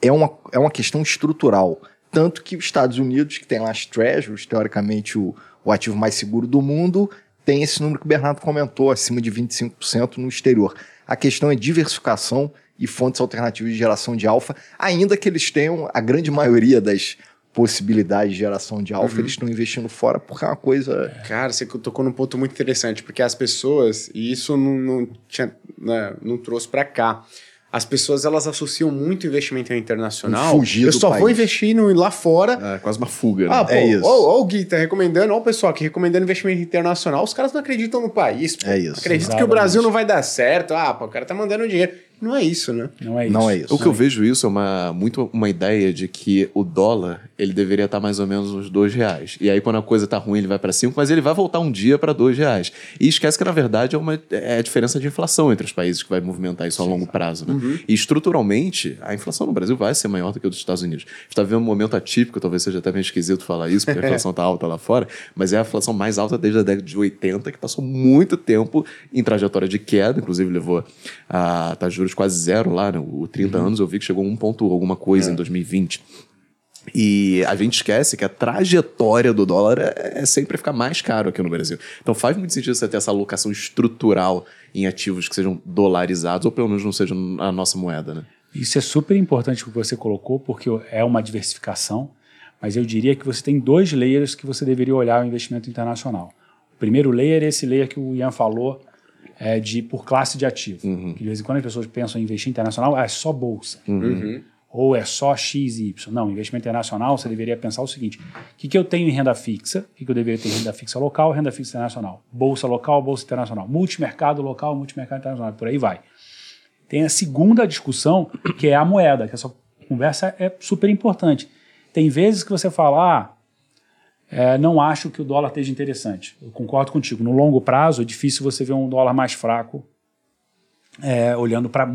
É uma, é uma questão estrutural. Tanto que os Estados Unidos, que tem lá as treasuries, teoricamente o, o ativo mais seguro do mundo, tem esse número que o Bernardo comentou, acima de 25% no exterior. A questão é diversificação e fontes alternativas de geração de alfa, ainda que eles tenham a grande maioria das possibilidade de geração de alfa, uhum. eles estão investindo fora porque é uma coisa. Cara, você tocou num ponto muito interessante, porque as pessoas, e isso não, não, tinha, né, não trouxe para cá. As pessoas elas associam muito investimento internacional. Fugir eu só país. vou investir no, lá fora. É quase uma fuga, né? Ah, pô, é isso. Ó, o Gui tá recomendando, ó, o pessoal aqui recomendando investimento internacional. Os caras não acreditam no país. Pô. É isso. Acreditam que o Brasil não vai dar certo. Ah, pô, o cara tá mandando dinheiro. Não é isso, né? Não é isso. Não é isso. O que eu vejo isso é uma, muito uma ideia de que o dólar ele deveria estar mais ou menos uns dois reais. E aí quando a coisa tá ruim ele vai para cinco, mas ele vai voltar um dia para dois reais. E esquece que na verdade é, uma, é a diferença de inflação entre os países que vai movimentar isso a longo prazo. Né? Uhum. E estruturalmente a inflação no Brasil vai ser maior do que a dos Estados Unidos. A gente está vivendo um momento atípico, talvez seja até meio esquisito falar isso, porque a inflação está alta lá fora, mas é a inflação mais alta desde a década de 80, que passou muito tempo em trajetória de queda, inclusive levou a taxa de juros quase zero lá, né? o 30 uhum. anos eu vi que chegou um ponto alguma coisa é. em 2020. E a gente esquece que a trajetória do dólar é, é, sempre ficar mais caro aqui no Brasil. Então faz muito sentido você ter essa alocação estrutural em ativos que sejam dolarizados, ou pelo menos não sejam a nossa moeda, né? Isso é super importante o que você colocou, porque é uma diversificação, mas eu diria que você tem dois layers que você deveria olhar o investimento internacional. O primeiro layer é esse layer que o Ian falou, é, de por classe de ativo. Uhum. de vez em quando as pessoas pensam em investir internacional, ah, é só bolsa. Uhum. uhum. Ou é só X e Y. Não, investimento internacional, você deveria pensar o seguinte: o que, que eu tenho em renda fixa? O que, que eu deveria ter em renda fixa local, renda fixa internacional? Bolsa local, bolsa internacional. Multimercado local, multimercado internacional. Por aí vai. Tem a segunda discussão, que é a moeda, que essa conversa é super importante. Tem vezes que você fala, ah, é, não acho que o dólar esteja interessante. Eu concordo contigo. No longo prazo, é difícil você ver um dólar mais fraco é, olhando para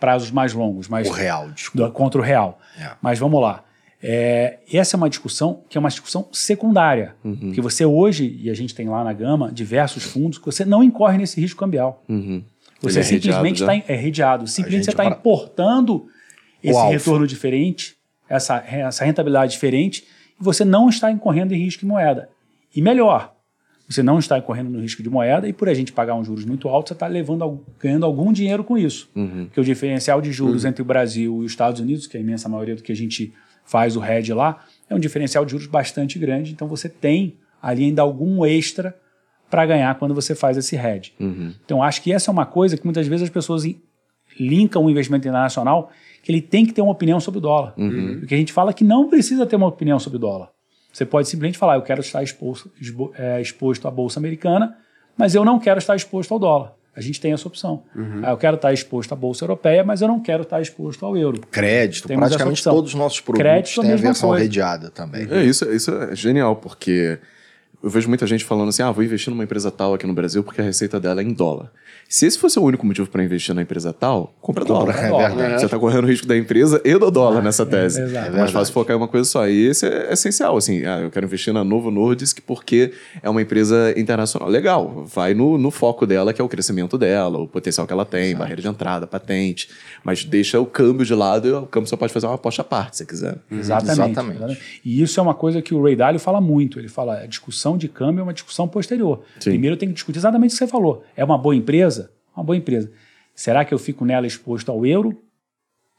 prazos mais longos. Mas, o real, desculpa. Contra o real. É. Mas vamos lá. É, essa é uma discussão que é uma discussão secundária. Uhum. Que você hoje, e a gente tem lá na gama, diversos fundos, que você não incorre nesse risco cambial. Uhum. Você Ele é simplesmente está é redeado. Simplesmente você está para... importando esse retorno diferente, essa, essa rentabilidade diferente você não está incorrendo em risco de moeda. E melhor, você não está incorrendo no risco de moeda e por a gente pagar uns juros muito altos, você está levando, ganhando algum dinheiro com isso. Uhum. Porque o diferencial de juros uhum. entre o Brasil e os Estados Unidos, que é a imensa maioria do que a gente faz o hedge lá, é um diferencial de juros bastante grande. Então você tem ali ainda algum extra para ganhar quando você faz esse hedge. Uhum. Então acho que essa é uma coisa que muitas vezes as pessoas linkam o investimento internacional que ele tem que ter uma opinião sobre o dólar. Uhum. Porque a gente fala que não precisa ter uma opinião sobre o dólar. Você pode simplesmente falar, eu quero estar exposto, é, exposto à Bolsa Americana, mas eu não quero estar exposto ao dólar. A gente tem essa opção. Ah, eu quero estar exposto à Bolsa Europeia, mas eu não quero estar exposto ao euro. Crédito, Temos praticamente todos os nossos produtos Crédito, a têm a mesma versão coisa. redeada também. É, isso, isso é genial, porque eu vejo muita gente falando assim: ah, vou investir numa empresa tal aqui no Brasil porque a receita dela é em dólar. Se esse fosse o único motivo para investir na empresa tal, compra dólar. é dólar. verdade. Você está correndo o risco da empresa e do dólar nessa tese. exato. É, É mais verdade. fácil focar em uma coisa só. E esse é essencial. Assim, ah, eu quero investir na Novo Nordisk porque é uma empresa internacional. Legal, vai no, no foco dela, que é o crescimento dela, o potencial que ela tem, barreira de entrada, patente. Mas deixa o câmbio de lado e o câmbio só pode fazer uma aposta à parte, se quiser. Exatamente, Exatamente. exatamente. E isso é uma coisa que o Ray Dalio fala muito. Ele fala, a discussão de câmbio é uma discussão posterior. Sim. Primeiro tenho que discutir exatamente o que você falou. É uma boa empresa? Uma boa empresa. Será que eu fico nela exposto ao euro,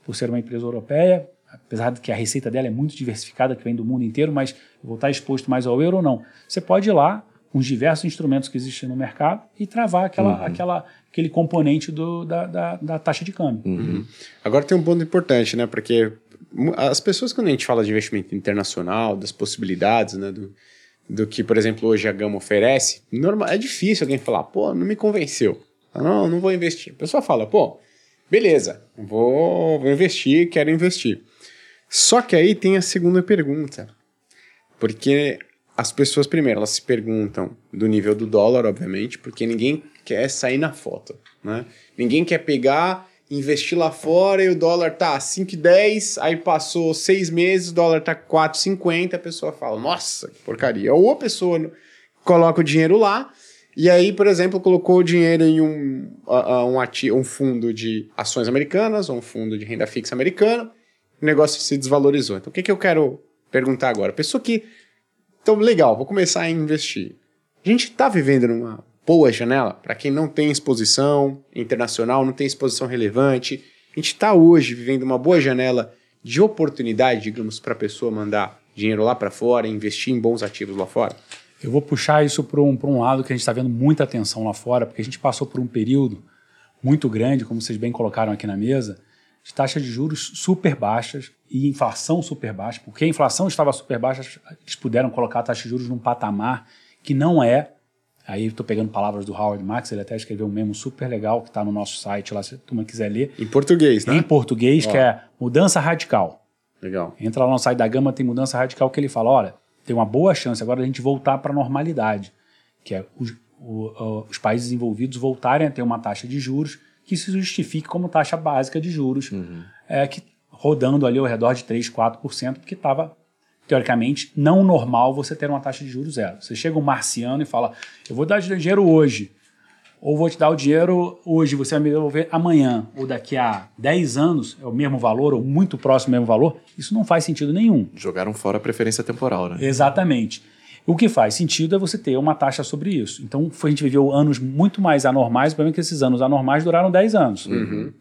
por ser uma empresa europeia? Apesar de que a receita dela é muito diversificada, que vem do mundo inteiro, mas eu vou estar exposto mais ao euro ou não? Você pode ir lá com os diversos instrumentos que existem no mercado e travar aquela, aquela, aquele componente do, da, da, da taxa de câmbio. Agora tem um ponto importante, né? Porque as pessoas, quando a gente fala de investimento internacional, das possibilidades, né? Do, do que, por exemplo, hoje a Gama oferece, normal, é difícil alguém falar, pô, não me convenceu. Não, não vou investir. A pessoa fala, pô, beleza, vou, vou investir, quero investir. Só que aí tem a segunda pergunta. Porque as pessoas, primeiro, elas se perguntam do nível do dólar, obviamente, porque ninguém quer sair na foto, né? Ninguém quer pegar, investir lá fora e o dólar tá 5,10, aí passou seis meses, o dólar tá 4,50, a pessoa fala, nossa, que porcaria. Ou a pessoa coloca o dinheiro lá, e aí, por exemplo, colocou o dinheiro em um, a- um, um fundo de ações americanas, um fundo de renda fixa americana, o negócio se desvalorizou. Então, o que, que eu quero perguntar agora? Pessoa que então, legal, vou começar a investir. A gente está vivendo numa boa janela, para quem não tem exposição internacional, não tem exposição relevante. A gente está hoje vivendo uma boa janela de oportunidade, digamos, para a pessoa mandar dinheiro lá para fora, investir em bons ativos lá fora. Eu vou puxar isso para um, pra um lado que a gente está vendo muita atenção lá fora, porque a gente passou por um período muito grande, como vocês bem colocaram aqui na mesa, de taxas de juros super baixas e inflação super baixa. Porque a inflação estava super baixa, eles puderam colocar a taxa de juros num patamar que não é. Aí estou pegando palavras do Howard Marks, ele até escreveu um memo super legal que está no nosso site lá, se a turma quiser ler, Em português, né? em português, que é Mudança Radical. Legal. Entra lá no site da Gama, tem mudança radical que ele fala: olha, tem uma boa chance agora da gente voltar para a normalidade, que é os, o- os países envolvidos voltarem a ter uma taxa de juros que se justifique como taxa básica de juros, é, que rodando ali ao redor de 3, 4%, porque estava, teoricamente, não normal você ter uma taxa de juros zero. Você chega um marciano e fala: eu vou dar dinheiro hoje. Ou vou te dar o dinheiro hoje, você vai me devolver amanhã, ou daqui a 10 anos, é o mesmo valor, ou muito próximo ao mesmo valor, isso não faz sentido nenhum. Jogaram fora a preferência temporal, né? Exatamente. O que faz sentido é você ter uma taxa sobre isso. Então, a gente viveu anos muito mais anormais, o problema é que esses anos anormais duraram 10 anos.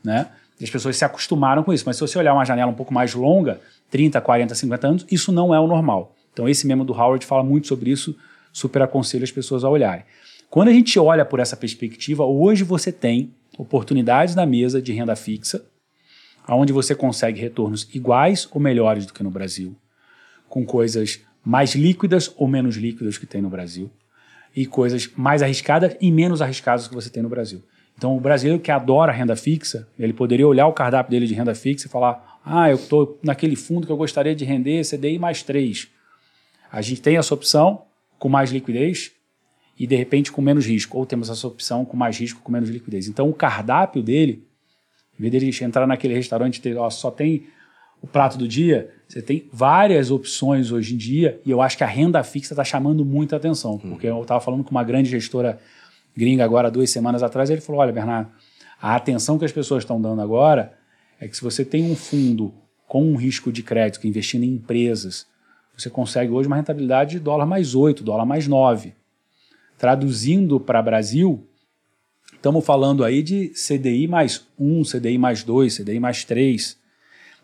Né? E as pessoas se acostumaram com isso. Mas se você olhar uma janela um pouco mais longa, 30, 40, 50 anos, isso não é o normal. Então, esse memo do Howard fala muito sobre isso, super aconselho as pessoas a olharem. Quando a gente olha por essa perspectiva, hoje você tem oportunidades na mesa de renda fixa, onde você consegue retornos iguais ou melhores do que no Brasil, com coisas mais líquidas ou menos líquidas que tem no Brasil, e coisas mais arriscadas e menos arriscadas que você tem no Brasil. Então, o brasileiro que adora renda fixa, ele poderia olhar o cardápio dele de renda fixa e falar: ah, eu estou naquele fundo que eu gostaria de render CDI mais 3. A gente tem essa opção com mais liquidez e, de repente, com menos risco. Ou temos essa opção com mais risco, com menos liquidez. Então, o cardápio dele, em vez dele entrar naquele restaurante e ter, ó, só tem o prato do dia, você tem várias opções hoje em dia e eu acho que a renda fixa está chamando muita atenção. Porque eu estava falando com uma grande gestora gringa agora, duas semanas atrás, e ele falou, olha, Bernardo, a atenção que as pessoas estão dando agora é que se você tem um fundo com um risco de crédito, investindo em empresas, você consegue hoje uma rentabilidade de dólar mais 8, dólar mais 9. Traduzindo para Brasil, estamos falando aí de CDI mais 1, CDI mais 2, CDI mais 3.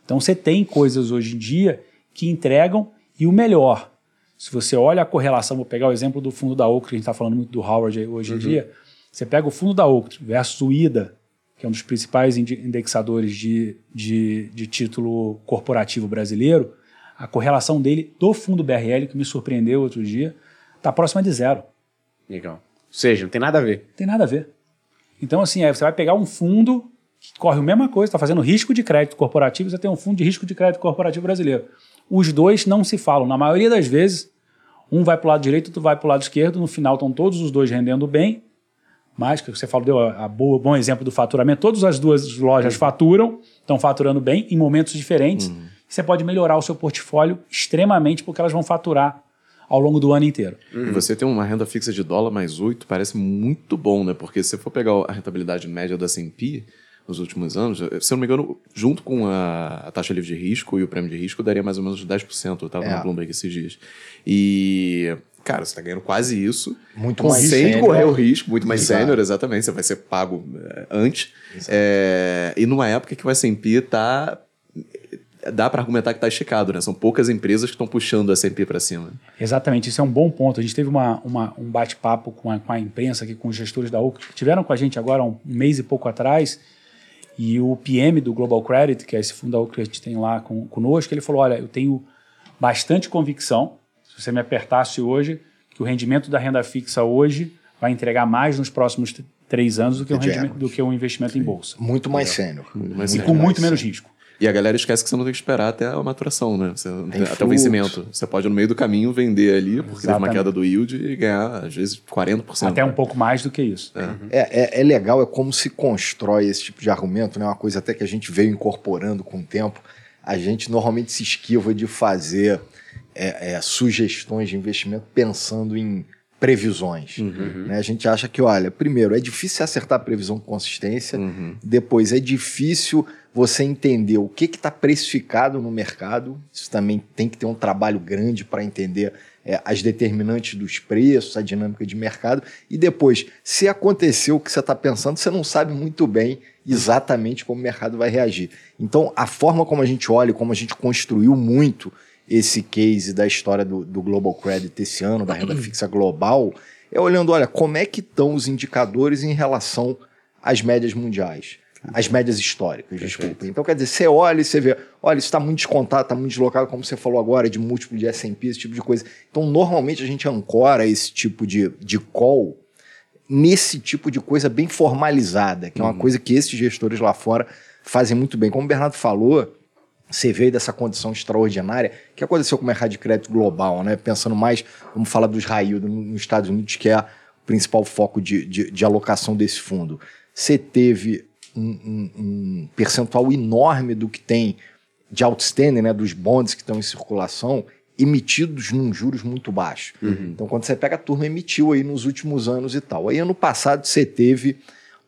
Então você tem coisas hoje em dia que entregam e o melhor. Se você olha a correlação, vou pegar o exemplo do fundo da Oaktree, que a gente está falando muito do Howard hoje em dia. Você pega o fundo da Oaktree versus o IDA, que é um dos principais indexadores de, de, de título corporativo brasileiro, a correlação dele do fundo BRL, que me surpreendeu outro dia, está próxima de zero. Legal. Ou seja, não tem nada a ver. Tem nada a ver. Então, assim, é, você vai pegar um fundo que corre a mesma coisa, está fazendo risco de crédito corporativo, você tem um fundo de risco de crédito corporativo brasileiro. Os dois não se falam. Na maioria das vezes, um vai para o lado direito, outro vai para o lado esquerdo. No final, estão todos os dois rendendo bem. Mas, que você falou, deu a, a boa, bom exemplo do faturamento. Todas as duas lojas faturam, estão faturando bem em momentos diferentes. Uhum. Você pode melhorar o seu portfólio extremamente porque elas vão faturar ao longo do ano inteiro. E você tem uma renda fixa de dólar mais 8, parece muito bom, né? Porque se você for pegar a rentabilidade média do S&P nos últimos anos, se eu não me engano, junto com a, a taxa livre de risco e o prêmio de risco, daria mais ou menos 10%. Eu estava É. na Bloomberg esses dias. E, cara, você está ganhando quase isso. Muito com- mais Sem sênior. correr o risco, muito mais Exato. sênior, exatamente. Você vai ser pago é, antes. É, e numa época que o S&P tá... Dá para argumentar que está esticado, né? São poucas empresas que estão puxando o S&P para cima. Exatamente, isso é um bom ponto. A gente teve uma, uma- um bate-papo com a, com a imprensa aqui, com os gestores da UC, que tiveram com a gente agora um mês e pouco atrás, e o PM do Global Credit, que é esse fundo da UC que a gente tem lá com, conosco, ele falou, olha, eu tenho bastante convicção, se você me apertasse hoje, que o rendimento da renda fixa hoje vai entregar mais nos próximos três anos do que, um, Mediano. rendimento, do que um investimento em bolsa. Muito mais sênior. mais E com mais muito menos risco. E a galera esquece que você não tem que esperar até a maturação, né? Você- até fluxo. o vencimento. Você pode, no meio do caminho, vender ali, porque teve uma Exatamente. queda do yield e ganhar, às vezes, 40%. Até um pouco mais do que isso. É, é, é legal, é como se constrói esse tipo de argumento, né? Uma coisa até que a gente veio incorporando com o tempo. A gente normalmente se esquiva de fazer é, é, sugestões de investimento pensando em previsões. né? A gente acha que, olha, primeiro, é difícil acertar a previsão com consistência. Depois, é difícil você entender o que está precificado no mercado. Isso também tem que ter um trabalho grande para entender é, as determinantes dos preços, a dinâmica de mercado. E depois, se aconteceu o que você está pensando, você não sabe muito bem exatamente como o mercado vai reagir. Então, a forma como a gente olha, como a gente construiu muito esse case da história do, do Global Credit esse ano, da renda fixa global, é olhando, olha, como é que estão os indicadores em relação às médias mundiais. As médias históricas, desculpa. Então, quer dizer, você olha e você vê, olha, isso está muito descontado, está muito deslocado, como você falou agora, de múltiplo de S&P, esse tipo de coisa. Então, normalmente a gente ancora esse tipo de, de call nesse tipo de coisa bem formalizada, que é uma coisa que esses gestores lá fora fazem muito bem. Como o Bernardo falou, você veio dessa condição extraordinária que aconteceu com o mercado de crédito global, né? Pensando mais, vamos falar dos no- nos Estados Unidos, que é o principal foco de, de, de alocação desse fundo. Você teve um, um- um percentual enorme do que tem de outstanding, né? Dos bonds que estão em circulação, emitidos num juros muito baixo. Então, quando você pega a turma, emitiu aí nos últimos anos e tal. Aí, ano passado, você teve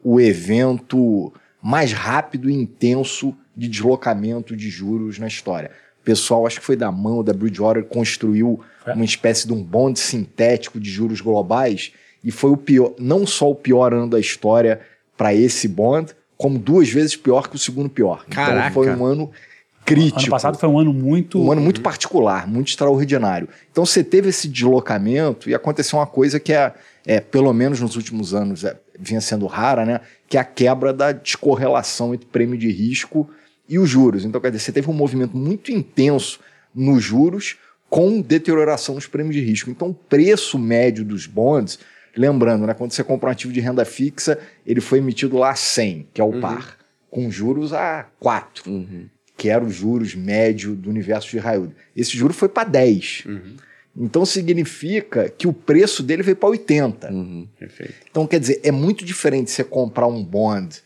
o evento mais rápido e intenso de deslocamento de juros na história. O pessoal, acho que foi da mão da Bridgewater, construiu Foi. uma espécie de um bonde sintético de juros globais e foi o pior, não só o pior ano da história para esse bond, como duas vezes pior que o segundo pior. Caraca. Então foi um ano crítico. Ano passado foi um ano muito. Um ano muito particular, muito extraordinário. Então você teve esse deslocamento e aconteceu uma coisa que é, é pelo menos nos últimos anos, é, vinha sendo rara, né? Que é a quebra da descorrelação entre prêmio de risco e os juros. Então, quer dizer, você teve um movimento muito intenso nos juros com deterioração nos prêmios de risco. Então, o preço médio dos bonds, lembrando, né? Quando você compra um ativo de renda fixa, ele foi emitido lá a 100, que é o par, com juros a 4 Uhum. que era os juros médio do universo de Raildo. Esse juro foi para 10. Então significa que o preço dele veio para 80. Uhum. Perfeito. Então quer dizer, é muito diferente você comprar um bond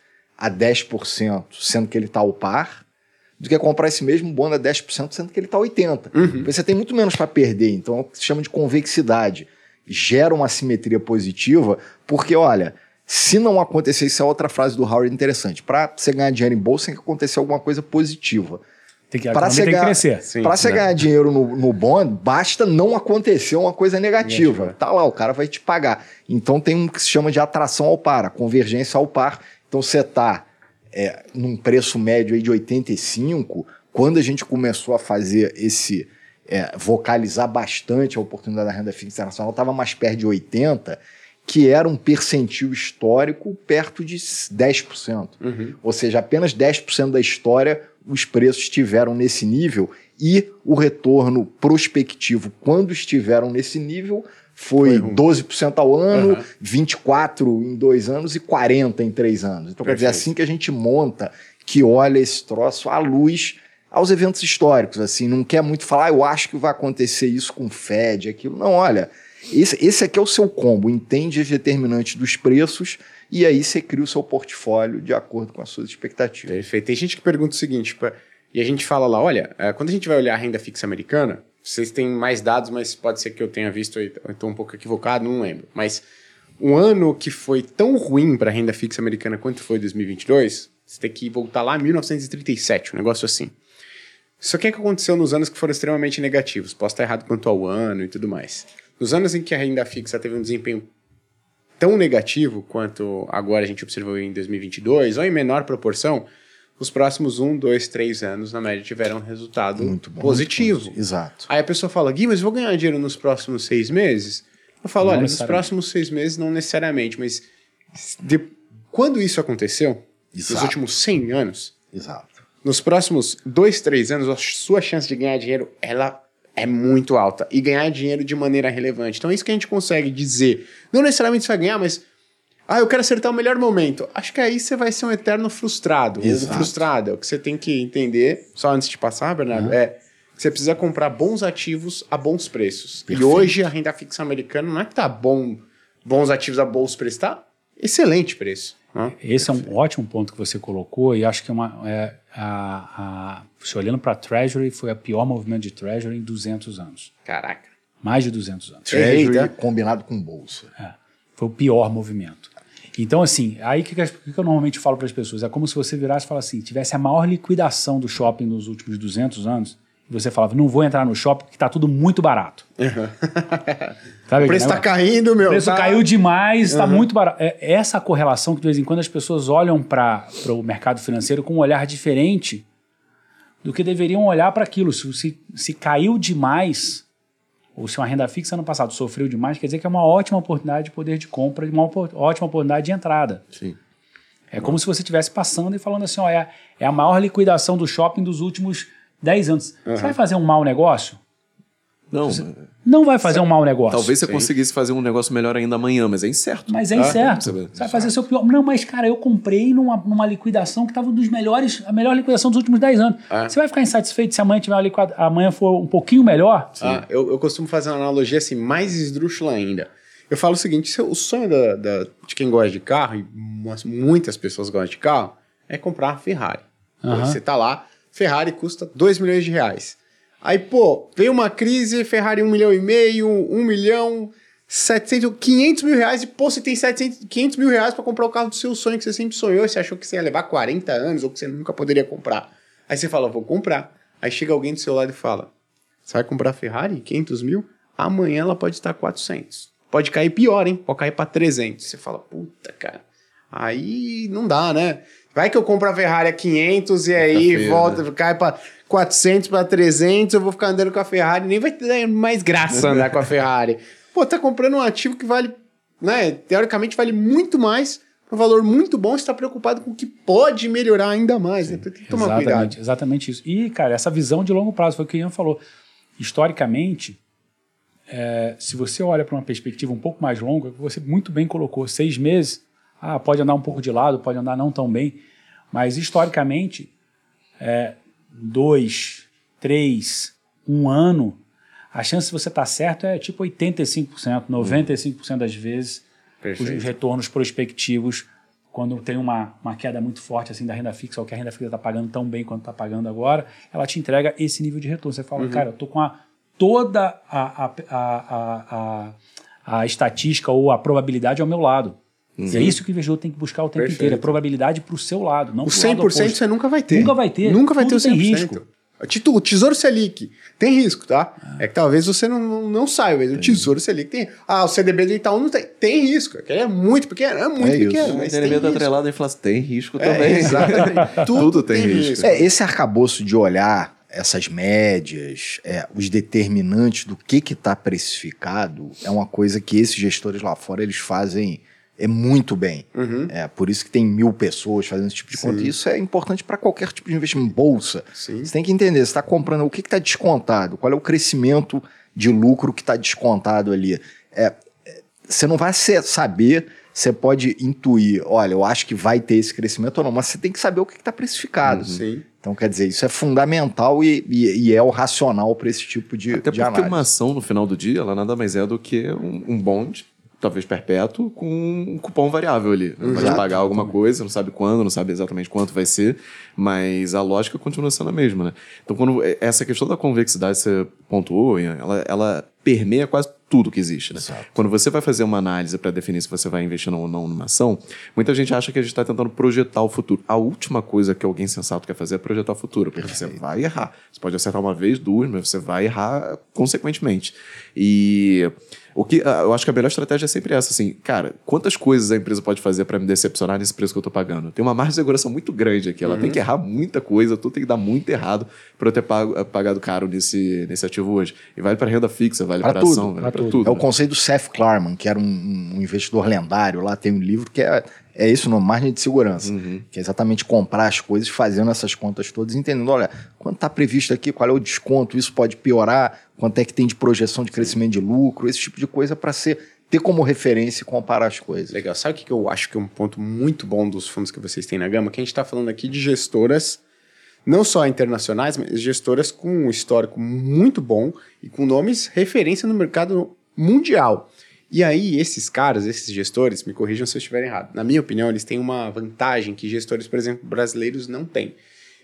a 10%, sendo que ele está ao par, do que comprar esse mesmo bond a 10%, sendo que ele está a 80%. Porque Você tem muito menos para perder. Então é o que se chama de convexidade. Gera uma simetria positiva, porque olha, se não acontecer, isso é outra frase do Howard interessante. Para você ganhar dinheiro em bolsa, tem que acontecer alguma coisa positiva. Tem que, a Para você, tem que ganhar, crescer. Sim, pra você né? ganhar dinheiro no, no bond, basta não acontecer uma coisa negativa. Negativa. Tá lá, o cara vai te pagar. Então tem um que se chama de atração ao par, a convergência ao par. Então você tá é, num preço médio aí de 85, quando a gente começou a fazer esse. é, vocalizar bastante a oportunidade da renda fixa internacional, estava mais perto de 80, que era um percentil histórico perto de 10%. Ou seja, apenas 10% da história os preços estiveram nesse nível e o retorno prospectivo, quando estiveram nesse nível, foi, Foi ruim. 12% ao ano, Aham. 24% em dois anos e 40% em três anos. Então, quer dizer, Perfeito. assim que a gente monta, que olha esse troço à luz aos eventos históricos, assim, não quer muito falar, "Ah, eu acho que vai acontecer isso com o Fed, aquilo. Não, olha, esse, esse aqui é o seu combo, entende as determinantes dos preços e aí você cria o seu portfólio de acordo com as suas expectativas. Perfeito. Tem gente que pergunta o seguinte, tipo, e a gente fala lá, olha, eh, quando a gente vai olhar a renda fixa americana, vocês têm mais dados, mas pode ser que eu tenha visto, e estou um pouco equivocado, não lembro. Mas um ano que foi tão ruim para a renda fixa americana quanto foi 2022, você tem que voltar lá a 1937, um negócio assim. Só que o que aconteceu nos anos que foram extremamente negativos? Posso estar errado quanto ao ano e tudo mais. Nos anos em que a renda fixa teve um desempenho tão negativo quanto agora a gente observou em 2022, ou em menor proporção, os próximos um, dois, três anos, na média, tiveram um resultado Muito bom. positivo. muito bom. Exato. Aí a pessoa fala, Gui, mas eu vou ganhar dinheiro nos próximos seis meses? Eu falo, Não olha, nos próximos seis meses não necessariamente, mas de- quando isso aconteceu, nos Exato. últimos 100 anos, Exato. nos próximos dois, três anos, a sua chance de ganhar dinheiro, ela é muito alta. E ganhar dinheiro de maneira relevante. Então é isso que a gente consegue dizer. Não necessariamente você vai ganhar, mas... Ah, eu quero acertar o melhor momento. Acho que aí você vai ser um eterno frustrado. Exato. frustrada. O que você tem que entender, só antes de passar, Bernardo, é que você precisa comprar bons ativos a bons preços. Perfeito. E hoje a renda fixa americana não é que tá bom, bons ativos a bons preços, tá excelente preço. né? Esse é um ótimo ponto que você colocou e acho que é uma, é, a, a, se olhando para a Treasury, foi a pior movimento de Treasury em 200 anos. Caraca. Mais de 200 anos. Treasury Eita. combinado com bolsa. Foi o pior movimento. Então, assim, aí o que, que eu normalmente falo para as pessoas? É como se você virasse e falasse assim: tivesse a maior liquidação do shopping nos últimos 200 anos, e você falava, não vou entrar no shopping porque está tudo muito barato. Sabe O preço aquele tá caindo, meu. O preço tá- caiu demais, está muito barato. É essa correlação que de vez em quando as pessoas olham para o mercado financeiro com um olhar diferente do que deveriam olhar para aquilo. Se, se, se caiu demais, ou se uma renda fixa no passado sofreu demais, quer dizer que é uma ótima oportunidade de poder de compra, uma ótima oportunidade de entrada. Sim. É como se você estivesse passando e falando assim: ó, é, é a maior liquidação do shopping dos últimos 10 anos. Você vai fazer um mau negócio? Não, Não vai fazer um mau negócio. talvez você Sim. conseguisse fazer um negócio melhor ainda amanhã, mas é incerto. Mas é incerto. você vai- Você vai fazer seu pior. Não, mas, cara, eu comprei numa, numa liquidação que estava dos melhores, a melhor liquidação dos últimos 10 anos. É. Você vai ficar insatisfeito se amanhã tiver uma liquida, amanhã for um pouquinho melhor? Ah, eu, eu costumo fazer uma analogia assim, mais esdrúxula ainda. Eu falo o seguinte: se o sonho da, da- de quem gosta de carro, e mu- muitas pessoas gostam de carro, é comprar uma Ferrari. Você tá lá, Ferrari custa 2 milhões de reais. Aí, pô, veio uma crise, Ferrari 1 milhão e meio, 1 milhão, 700, 500 mil reais, e pô, você tem 700, 500 mil reais pra comprar o carro do seu sonho, que você sempre sonhou, você achou que você ia levar 40 anos, ou que você nunca poderia comprar. Aí você fala, vou comprar. Aí chega alguém do seu lado e fala, você vai comprar a Ferrari? 500 mil? Amanhã ela pode estar 400. Pode cair pior, hein? Pode cair para 300. Você fala, puta, cara. Aí não dá, né? Vai que eu compro a Ferrari a 500 e aí volta, cai para 400 para 300, eu vou ficar andando com a Ferrari, nem vai ter mais graça andar com a Ferrari. Pô, tá comprando um ativo que vale, né, teoricamente vale muito mais, um valor muito bom, você tá preocupado com o que pode melhorar ainda mais, né? Então tem que tomar exatamente, cuidado. exatamente isso. E, cara, essa visão de longo prazo, foi o que o Ian falou. Historicamente, é, se você olha para uma perspectiva um pouco mais longa, que você muito bem colocou, seis meses, ah, pode andar um pouco de lado, pode andar não tão bem, mas historicamente, é, dois, três, um ano, a chance de você estar certo é tipo 85%, 95% das vezes os, Perfeito. os retornos prospectivos quando tem uma, uma queda muito forte assim da renda fixa ou que a renda fixa está pagando tão bem quanto está pagando agora, ela te entrega esse nível de retorno. Você fala, cara, eu tô com a, toda a, a, a, a, a estatística ou a probabilidade ao meu lado. E é isso que o investidor tem que buscar o tempo Perfeito. inteiro, é probabilidade para o seu lado, não O pro lado 100% oposto. você nunca vai ter. Nunca vai ter. Nunca vai ter o Tudo 100%. tem risco. O O Tesouro Selic tem risco, tá? É que talvez você não, não, não saiba, mas o Tesouro Selic tem. Ah, o CDB do Itaú não tem. Tem risco. Aquele é muito pequeno, é muito É isso. pequeno. O Mas tem entendimento risco. atrelado à inflação tem risco É, também. exatamente. Tudo tem risco. É, esse arcabouço de olhar essas médias, é, os determinantes do que está precificado, é uma coisa que esses gestores lá fora eles fazem é muito bem. Uhum. É, por isso que tem mil pessoas fazendo esse tipo de conta. Sim. E Isso é importante para qualquer tipo de investimento. Bolsa. Sim. Você tem que entender, você está comprando o que está descontado, qual é o crescimento de lucro que está descontado ali. é, é, você não vai ser, saber, você pode intuir, olha, eu acho que vai ter esse crescimento ou não, mas você tem que saber o que está precificado. Uhum. Sim. Então, quer dizer, isso é fundamental e, e, e é o racional para esse tipo de, Até de porque análise. uma ação, no final do dia, ela nada mais é do que um, um bond, talvez perpétuo, com um cupom variável ali. Vai te Exato. pagar alguma coisa, não sabe quando, não sabe exatamente quanto vai ser, mas a lógica continua sendo a mesma, né? Então, quando essa questão da convexidade você pontuou, ela, ela permeia quase tudo que existe, né? Exato. Quando você vai fazer uma análise para definir se você vai investir ou não numa ação, muita gente acha que a gente está tentando projetar o futuro. A última coisa que alguém sensato quer fazer é projetar o futuro, porque você vai errar. Você pode acertar uma vez, duas, mas você vai errar consequentemente. E o que ah, eu acho que a melhor estratégia é sempre essa, assim, cara, quantas coisas a empresa pode fazer para me decepcionar nesse preço que eu tô pagando? Tem uma margem de segurança muito grande aqui, ela tem que errar muita coisa, tudo tem que dar muito errado para eu ter pago- pagado caro nesse, nesse ativo hoje. E vale para renda fixa, vale para ação, vale para tudo. tudo. É o né? conceito do Seth Klarman, que era um, um investidor lendário. Lá tem um livro que é, é isso, no margem de segurança. Que é exatamente comprar as coisas, fazendo essas contas todas, entendendo, olha, quanto está previsto aqui, qual é o desconto, isso pode piorar, quanto é que tem de projeção de crescimento de lucro, esse tipo de coisa para ser ter como referência e comparar as coisas. Legal. Sabe o que que eu acho que é um ponto muito bom dos fundos que vocês têm na gama? Que a gente está falando aqui de gestoras, não só internacionais, mas gestoras com um histórico muito bom e com nomes referência no mercado mundial. E aí, esses caras, esses gestores, me corrijam se eu estiver errado. Na minha opinião, eles têm uma vantagem que gestores, por exemplo, brasileiros não têm.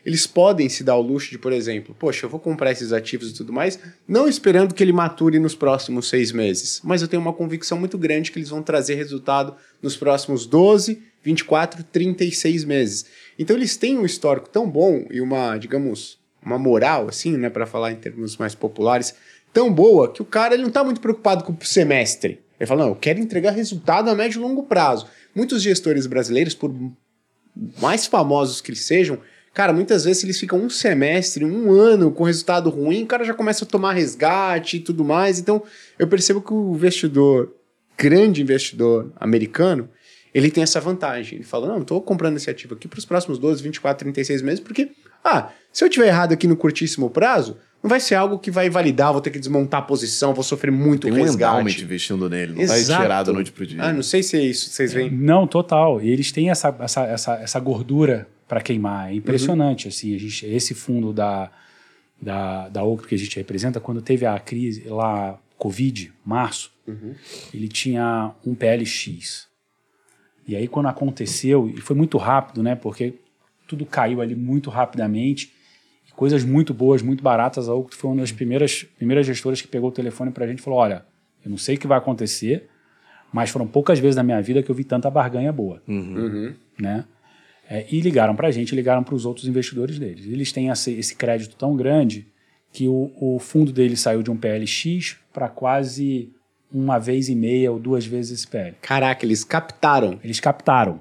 Eles podem se dar o luxo de, por exemplo, poxa, eu vou comprar esses ativos e tudo mais, não esperando que ele mature nos próximos seis meses, mas eu tenho uma convicção muito grande que eles vão trazer resultado nos próximos 12, 24, 36 meses. Então eles têm um histórico tão bom e uma, digamos, uma moral, assim, né, para falar em termos mais populares, tão boa que o cara ele não está muito preocupado com o semestre. Ele fala, não, eu quero entregar resultado a médio e longo prazo. Muitos gestores brasileiros, por mais famosos que sejam, cara, muitas vezes eles ficam um semestre, um ano com resultado ruim, o cara já começa a tomar resgate e tudo mais. Então, eu percebo que o investidor, grande investidor americano, ele tem essa vantagem. Ele fala: não, estou comprando esse ativo aqui para os próximos 12, 24, 36 meses, porque, ah, se eu tiver errado aqui no curtíssimo prazo, não vai ser algo que vai validar, vou ter que desmontar a posição, vou sofrer muito Tem um resgate. investindo nele, não Exato. vai tirar da noite pro dia. Ah, não sei se é isso, vocês veem. Não, total. E eles têm essa, essa, essa, essa gordura para queimar. É impressionante. Assim, a gente, esse fundo da, da, da Oak que a gente representa, quando teve a crise lá, Covid, março, ele tinha um PLX. E aí, quando aconteceu, e foi muito rápido, né? Porque tudo caiu ali muito rapidamente. E coisas muito boas, muito baratas. A Oak foi uma das primeiras, primeiras gestoras que pegou o telefone para a gente e falou: olha, eu não sei o que vai acontecer, mas foram poucas vezes na minha vida que eu vi tanta barganha boa. Uhum. Né? É, e ligaram para a gente, ligaram para os outros investidores deles. Eles têm esse, esse crédito tão grande que o, o fundo deles saiu de um PLX para quase uma vez e meia ou duas vezes esse PL. Caraca, eles captaram. Eles captaram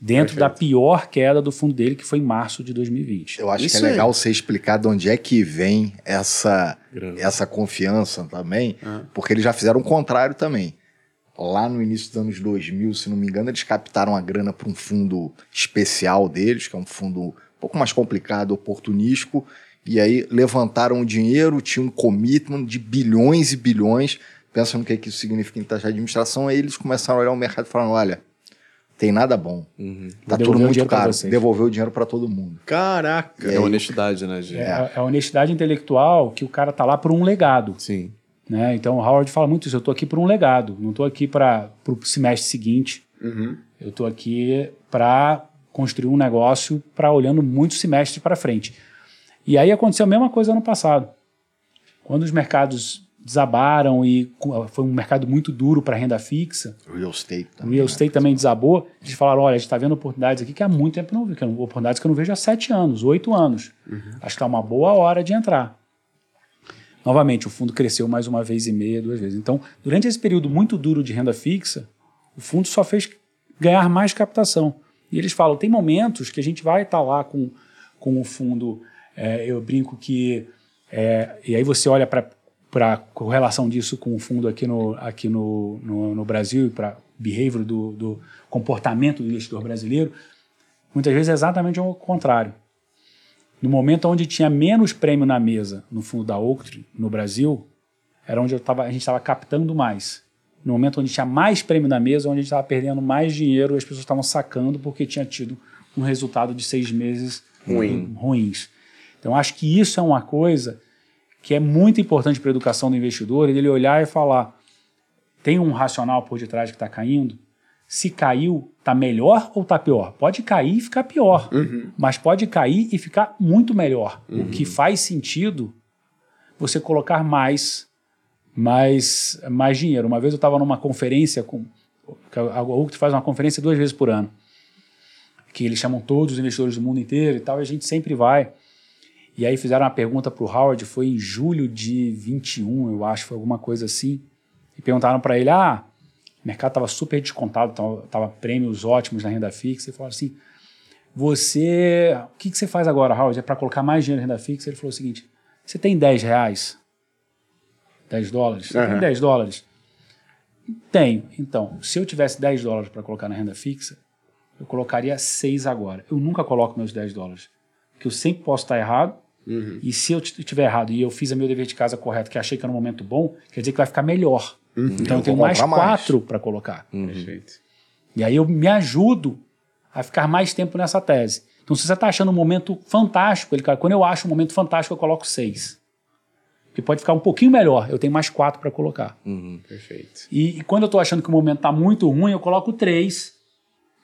dentro Perfeito. da pior queda do fundo dele, que foi em março de 2020. Eu acho Isso que é é- legal você explicar de onde é que vem essa, essa confiança também, Ah. porque eles já fizeram o contrário também. Lá no início dos anos 2000, se não me engano, eles captaram a grana para um fundo especial deles, que é um fundo um pouco mais complicado, oportunístico, e aí levantaram o dinheiro, tinha um commitment de bilhões e bilhões, pensando no que, que isso significa em taxa de administração, aí eles começaram a olhar o mercado e falaram, olha, tem nada bom, Uhum. tá tudo o muito caro, vocês. devolver o dinheiro para todo mundo. Caraca. É honestidade, né, gente? É, é a honestidade intelectual que o cara tá lá por um legado. Sim. Né? Então o Howard fala muito isso. Eu estou aqui por um legado, não estou aqui para o semestre seguinte. Uhum. Eu estou aqui para construir um negócio para olhando muitos semestres para frente. E aí aconteceu a mesma coisa ano passado. Quando os mercados desabaram e foi um mercado muito duro para renda fixa, Real estate o também. real né? estate também desabou, eles falaram, olha, a gente está vendo oportunidades aqui que há muito tempo não vi, que eu não- oportunidades que eu não vejo há sete anos, oito anos. Acho que está uma boa hora de entrar. Novamente, o fundo cresceu mais uma vez e meia, duas vezes. Então, durante esse período muito duro de renda fixa, o fundo só fez ganhar mais captação. E eles falam, tem momentos que a gente vai estar lá com, com o fundo, é, eu brinco que, é, e aí você olha para a correlação disso com o fundo aqui no, aqui no, no, no Brasil e para behavior do, do comportamento do investidor brasileiro, muitas vezes é exatamente o contrário. No momento onde tinha menos prêmio na mesa no fundo da Oaktree, no Brasil, era onde eu tava, a gente estava captando mais. no momento onde tinha mais prêmio na mesa, onde a gente estava perdendo mais dinheiro, as pessoas estavam sacando porque tinha tido um resultado de seis meses Ruim. ruins. Então, acho que isso é uma coisa que é muito importante para a educação do investidor, ele olhar e falar, tem um racional por detrás que está caindo? Se caiu, está melhor ou está pior? Pode cair e ficar pior, mas pode cair e ficar muito melhor. O que faz sentido você colocar mais, mais, mais dinheiro. Uma vez eu estava numa conferência com que a Oak faz uma conferência duas vezes por ano, que eles chamam todos os investidores do mundo inteiro e tal, e a gente sempre vai. E aí fizeram uma pergunta para o Howard, foi em julho de 21, eu acho, foi alguma coisa assim. E perguntaram para ele: ah, o mercado estava super descontado, tava, tava prêmios ótimos na renda fixa. E falaram assim: você. O que, que você faz agora, Howard? É para colocar mais dinheiro na renda fixa? Ele falou o seguinte: você tem 10 reais? 10 dólares? Você tem Aham. 10 dólares? Tenho. Então, se eu tivesse 10 dólares para colocar na renda fixa, eu colocaria 6 agora. Eu nunca coloco meus 10 dólares. Porque eu sempre posso estar errado. E se eu estiver errado e eu fiz o meu dever de casa correto, que achei que era um momento bom, quer dizer que vai ficar melhor. Então eu Eu tenho mais. 4 para colocar. Perfeito. E aí eu me ajudo a ficar mais tempo nessa tese. Então, se você está achando um momento fantástico, ele, cara, quando eu acho um momento fantástico, eu coloco seis. Porque pode ficar um pouquinho melhor, eu tenho mais quatro para colocar. Perfeito. E, e quando eu estou achando que o momento está muito ruim, eu coloco três,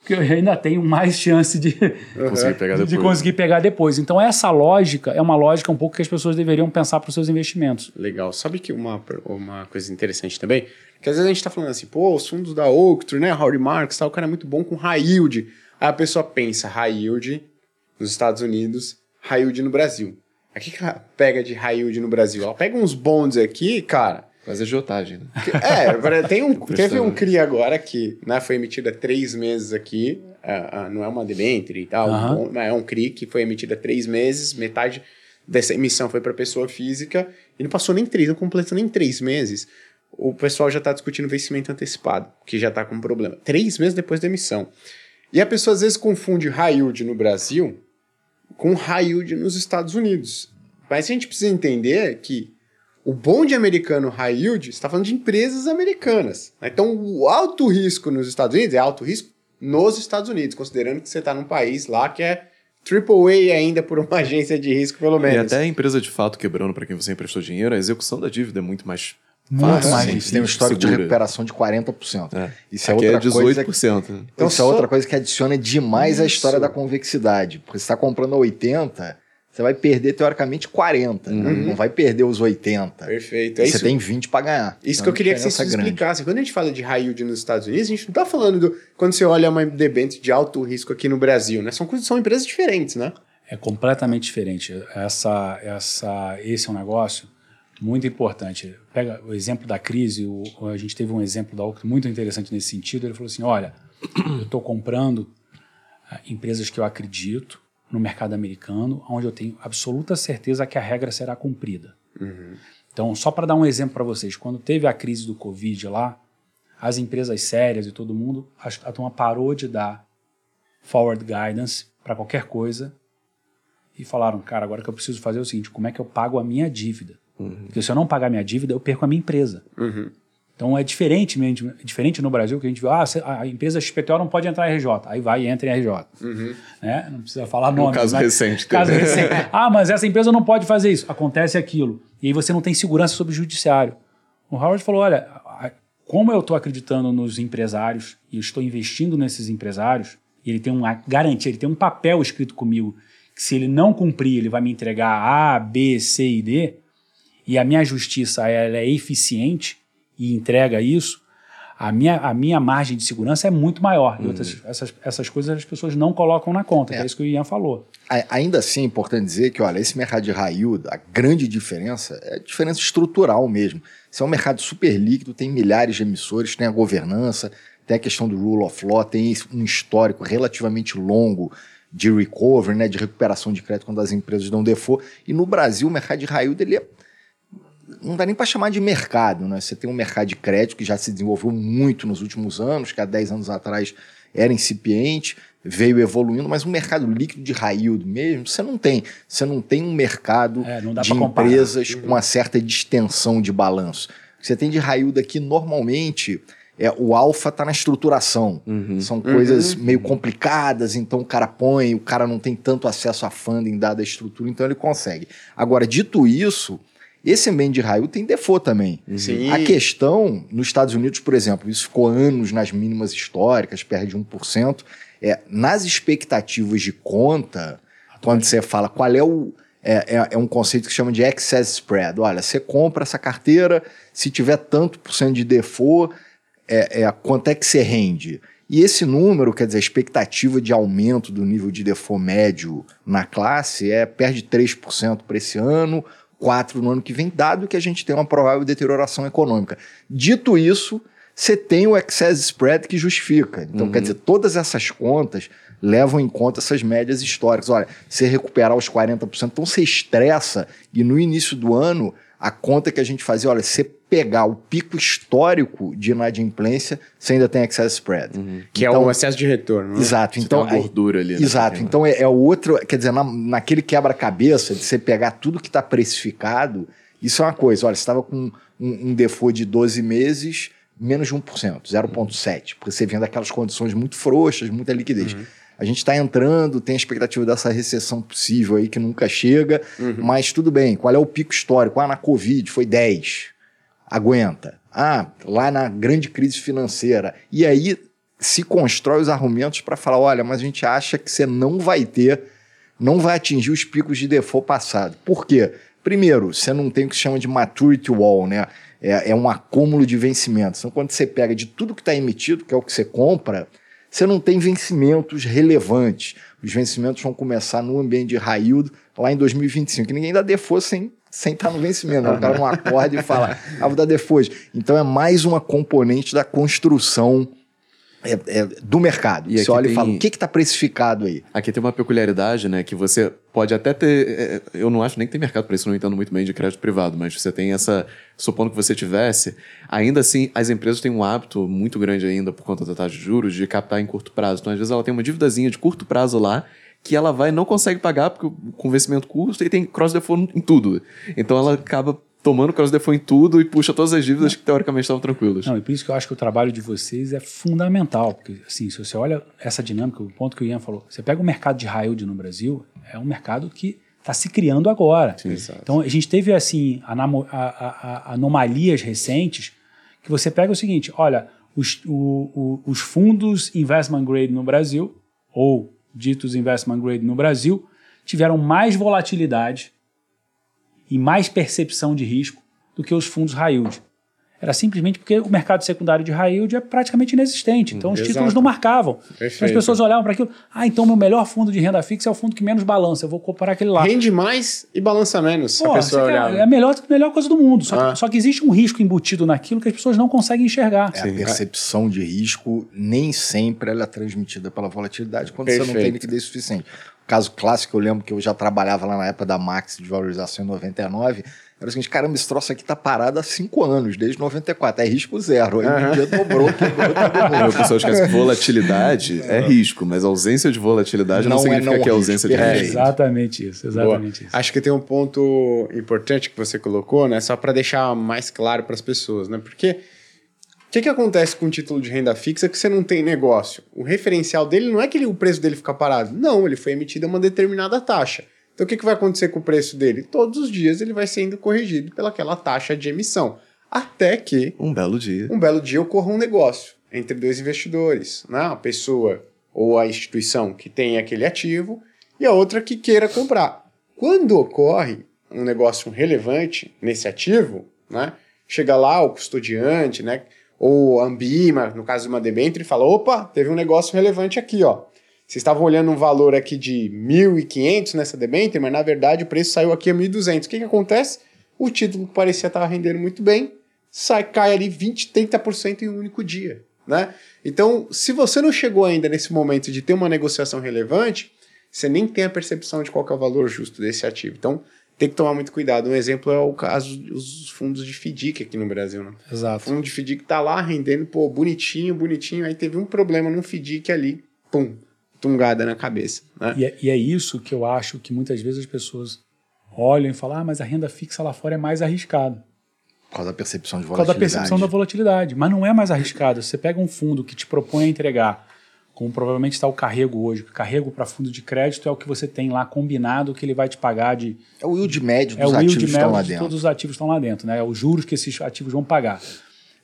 porque eu ainda tenho mais chance de, Conseguir pegar depois. de conseguir pegar depois. Então, essa lógica é uma lógica um pouco que as pessoas deveriam pensar para os seus investimentos. Legal. Sabe que uma, uma coisa interessante também? Que às vezes a gente tá falando assim, pô, os fundos da Oaktree, né? Howard Marks, tal, o cara é muito bom com high yield. Aí a pessoa pensa, high yield nos Estados Unidos, high yield no Brasil. O que, que ela pega de high yield no Brasil? Ela pega uns bonds aqui, cara. Mas é agiotagem, né? É, tem um, teve um CRI agora que né, foi emitido há três meses aqui. ah, ah, não é uma debenture e tal, Aham. um bom- é um CRI que foi emitido há três meses. Metade dessa emissão foi para pessoa física e não passou nem três, não completou nem três meses. O pessoal já está discutindo vencimento antecipado, que já está com problema. Três meses depois da emissão. E a pessoa às vezes confunde high yield no Brasil com high yield nos Estados Unidos. Mas a gente precisa entender que o bonde americano high yield está falando de empresas americanas. né? Então, o alto risco nos Estados Unidos é alto risco nos Estados Unidos, considerando que você está num país lá que é AAA ainda por uma agência de risco, pelo E menos. até a empresa de fato quebrando para quem você emprestou dinheiro, a execução da dívida é muito mais Muito mais sim, difícil. Tem um histórico de segura. recuperação de 40%. É. Isso é Aqui outra é coisa. 18%. né? Então, Eu isso é outra só- coisa que adiciona demais a história Isso. da convexidade. Porque você está comprando a 80, você vai perder teoricamente 40. né? Não vai perder os 80. Perfeito. É você isso, tem 20 para ganhar. isso Então, que eu queria que vocês explicassem. Quando a gente fala de high yield nos Estados Unidos, a gente não está falando do. Quando você olha uma debênture de alto risco aqui no Brasil, né? São, coisas- são empresas diferentes, né? É completamente diferente. Essa, essa, esse é um negócio muito importante. Pega o exemplo da crise, o, a gente teve um exemplo da Oak muito interessante nesse sentido. Ele falou assim: olha, eu estou comprando ah, empresas que eu acredito no mercado americano, onde eu tenho absoluta certeza que a regra será cumprida. Então, só para dar um exemplo para vocês, quando teve a crise do Covid lá, as empresas sérias e todo mundo, a, a turma parou de dar forward guidance para qualquer coisa e falaram, cara, agora que eu preciso fazer é o seguinte, como é que eu pago a minha dívida? Porque se eu não pagar a minha dívida, eu perco a minha empresa. Então é diferente, mesmo- é diferente no Brasil que a gente vê, ah, a empresa XPTO não pode entrar em RJ, aí vai e entra em RJ. Né? Não precisa falar nome. caso recente Caso recente. Ah, mas essa empresa não pode fazer isso. Acontece aquilo. E aí você não tem segurança sobre o judiciário. O Howard falou, olha, como eu estou acreditando nos empresários e estou investindo nesses empresários, e ele tem uma garantia, ele tem um papel escrito comigo que se ele não cumprir, ele vai me entregar A, B, C e D, e a minha justiça ela é eficiente e entrega isso, a minha, a minha margem de segurança é muito maior. E outras, essas, essas coisas as pessoas não colocam na conta, que é isso que o Ian falou. Ainda assim é importante dizer que, olha, esse mercado de yield, a grande diferença é a diferença estrutural mesmo. Isso é um mercado super líquido, tem milhares de emissores, tem a governança, tem a questão do rule of law, tem um histórico relativamente longo de recovery, né, de recuperação de crédito quando as empresas dão default. E no Brasil, o mercado de yield, ele é não dá nem para chamar de mercado, né? Você tem um mercado de crédito que já se desenvolveu muito nos últimos anos, que há 10 anos atrás era incipiente, veio evoluindo, mas um mercado líquido de yield mesmo, você não tem. Você não tem um mercado É, de empresas com uma certa distensão de balanço. que você tem de yield aqui normalmente é, o alfa está na estruturação. Uhum. São coisas uhum. meio complicadas, então o cara põe, o cara não tem tanto acesso a funding dada a estrutura, então ele consegue. Agora, dito isso, esse ambiente de raio tem default também. Sim. A questão, nos Estados Unidos, por exemplo, isso ficou anos nas mínimas históricas, perde 1%. É, nas expectativas de conta, quando você fala qual é o. É, é, é, um conceito que chama de excess spread. Olha, você compra essa carteira, se tiver tanto por cento de default, é, é, quanto é que você rende? E esse número, quer dizer, a expectativa de aumento do nível de default médio na classe é perde 3% para esse ano, 4% no ano que vem, dado que a gente tem uma provável deterioração econômica. Dito isso, você tem o excess spread que justifica. Então, uhum. quer dizer, todas essas contas levam em conta essas médias históricas. Olha, você recuperar os 40%, então você estressa e no início do ano a conta que a gente fazia, olha, você pegar o pico histórico de inadimplência, você ainda tem excess spread. Uhum. Que então, é o excesso de retorno. Né? Exato. Você então, tem uma gordura ali. Né, exato. Então é, é outro, quer dizer, na, naquele quebra-cabeça de você pegar tudo que está precificado, isso é uma coisa. Olha, você estava com um, um default de 12 meses, menos de 1%, 0,7%, porque você vem daquelas condições muito frouxas, muita liquidez. Uhum. A gente está entrando, tem a expectativa dessa recessão possível aí que nunca chega, uhum. mas tudo bem. Qual é o pico histórico? Ah, na Covid foi 10. Aguenta. Ah, lá na grande crise financeira. E aí se constrói os argumentos para falar: olha, mas a gente acha que você não vai ter, não vai atingir os picos de default passado. Por quê? Primeiro, você não tem o que se chama de maturity wall, né? É, é um acúmulo de vencimentos. Então, quando você pega de tudo que está emitido, que é o que você compra, você não tem vencimentos relevantes. Os vencimentos vão começar no ambiente de yield lá em 2025, que ninguém dá default sem, sem estar no vencimento. O cara não acorda e fala, ah, vou dar default. Então é mais uma componente da construção é, é, do mercado. E você olha tem... e fala, o que está precificado aí? Aqui tem uma peculiaridade, né? Que você pode até ter. É, eu não acho nem que tem mercado para isso, não entendo muito bem de crédito privado, mas você tem essa. Supondo que você tivesse, ainda assim, as empresas têm um hábito muito grande ainda por conta da taxa de juros de captar em curto prazo. Então, às vezes, ela tem uma dívidazinha de curto prazo lá que ela vai não consegue pagar porque com vencimento custo e tem cross default em tudo. Então ela acaba tomando cross default em tudo e puxa todas as dívidas não. que teoricamente estavam tranquilas. Não, e por isso que eu acho que o trabalho de vocês é fundamental, porque assim, se você olha essa dinâmica, o ponto que o Ian falou, você pega o mercado de yield no Brasil, é um mercado que está se criando agora. Sim, então a gente teve assim anomalias recentes que você pega o seguinte, olha, os, o, o, os fundos investment grade no Brasil ou ditos investment grade no Brasil tiveram mais volatilidade e mais percepção de risco do que os fundos high yield. Era simplesmente porque o mercado secundário de high yield é praticamente inexistente. Então, os Exato. títulos não marcavam. Então, as pessoas olhavam para aquilo. Ah, então meu melhor fundo de renda fixa é o fundo que menos balança. Eu vou comparar aquele lá. Rende mais e balança menos. Pô, a pessoa é a melhor, melhor coisa do mundo. Só, ah. que, só, que, existe um risco embutido naquilo que as pessoas não conseguem enxergar. É, a percepção de risco nem sempre ela é transmitida pela volatilidade quando Perfeito. você não tem liquidez suficiente caso clássico, eu lembro que eu já trabalhava lá na época da Max de valorização em 99. Era o seguinte, caramba, esse troço aqui tá parado há cinco anos, desde 94. É risco zero. Aí uhum. um dia dobrou, quebrou mundo. O pessoal esquece que volatilidade é risco, mas ausência de volatilidade não, não é significa é não que é ausência de risco. É exatamente isso, exatamente Boa. isso. Acho que tem um ponto importante que você colocou, né? Só para deixar mais claro para as pessoas, né? Porque que, que acontece com o título de renda fixa que você não tem negócio? O referencial dele não é que ele, o preço dele fica parado. Não, ele foi emitido a uma determinada taxa. Então o que, que vai acontecer com o preço dele? Todos os dias ele vai sendo corrigido pelaquela taxa de emissão. Até que. Um belo dia. Um belo dia ocorra um negócio entre dois investidores. Né? A pessoa ou a instituição que tem aquele ativo e a outra que queira comprar. Quando ocorre um negócio relevante nesse ativo, né? chega lá o custodiante, né? Ou a Ambima, no caso de uma debênture, fala: opa, teve um negócio relevante aqui, ó. Vocês estavam olhando um valor aqui de 1.500 nessa debênture, mas na verdade o preço saiu aqui a 1.200. O que, que acontece? O título que parecia estar rendendo muito bem, sai, cai ali 20, 30% em um único dia. Né? Então, se você não chegou ainda nesse momento de ter uma negociação relevante, você nem tem a percepção de qual é o valor justo desse ativo. Então, tem que tomar muito cuidado. Um exemplo é o caso dos fundos de FDIC aqui no Brasil, né? Exato. O fundo de FDIC tá lá rendendo, pô, bonitinho, bonitinho, aí teve um problema no FDIC ali, pum, tungada na cabeça. Né? E, é, e é isso que eu acho que muitas vezes as pessoas olham e falam, ah, mas a renda fixa lá fora é mais arriscado. Por causa da percepção de Por causa da volatilidade. percepção da volatilidade. Mas não é mais arriscado. Você pega um fundo que te propõe a entregar, como provavelmente está o carrego hoje. O carrego para fundo de crédito é o que você tem lá combinado que ele vai te pagar de. É o yield médio É dos o ativos yield que estão lá médio de dentro. todos os ativos estão lá dentro, né? É os juros que esses ativos vão pagar.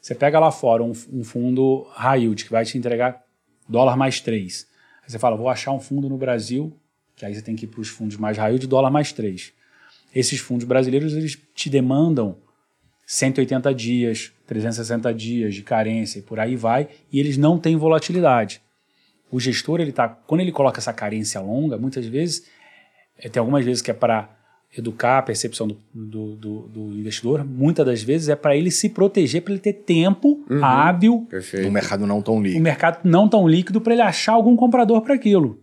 Você pega lá fora um, um fundo high yield que vai te entregar dólar mais 3. Aí você fala, vou achar um fundo no Brasil, que aí você tem que ir para os fundos mais high yield, dólar mais 3. Esses fundos brasileiros, eles te demandam 180 dias, 360 dias de carência e por aí vai, e eles não têm volatilidade. O gestor, ele tá, quando ele coloca essa carência longa, muitas vezes, eh, tem algumas vezes que é para educar a percepção do, do, do- do investidor, muitas das vezes é para ele se proteger, para ele ter tempo hábil, Perfeito. No mercado não tão o líquido. mercado não tão líquido, para ele achar algum comprador para aquilo.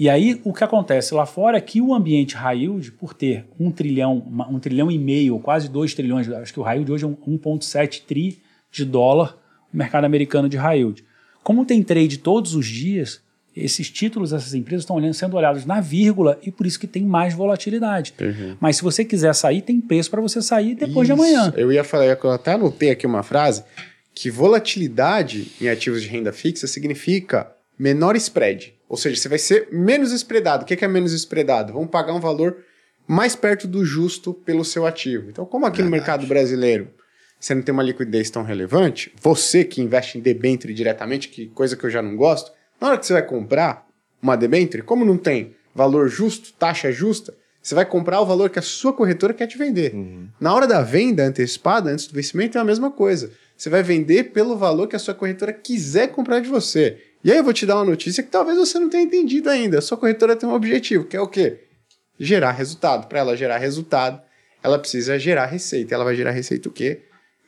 E aí, o que acontece lá fora é que o ambiente high yield, por ter um trilhão, uma- um trilhão e meio, quase dois trilhões, acho que o high yield hoje é um 1,7 tri de dólar, o mercado americano de high yield. Como tem trade todos os dias, esses títulos, essas empresas estão olhando- sendo olhados na vírgula e por isso que tem mais volatilidade. Mas se você quiser sair, tem preço para você sair depois de Isso. amanhã. Eu ia falar, eu até anotei aqui uma frase, que volatilidade em ativos de renda fixa significa menor spread. Ou seja, você vai ser menos spreadado. O que que é menos spreadado? Vamos pagar um valor mais perto do justo pelo seu ativo. Então, como aqui no mercado brasileiro você não tem uma liquidez tão relevante, você que investe em debênture diretamente, que coisa que eu já não gosto, na hora que você vai comprar uma debênture, como não tem valor justo, taxa justa, você vai comprar o valor que a sua corretora quer te vender. Na hora da venda antecipada, antes do vencimento, é a mesma coisa. Você vai vender pelo valor que a sua corretora quiser comprar de você. E aí eu vou te dar uma notícia que talvez você não tenha entendido ainda. A sua corretora tem um objetivo, que é o quê? Gerar resultado. Para ela gerar resultado, ela precisa gerar receita. Ela vai gerar receita o quê?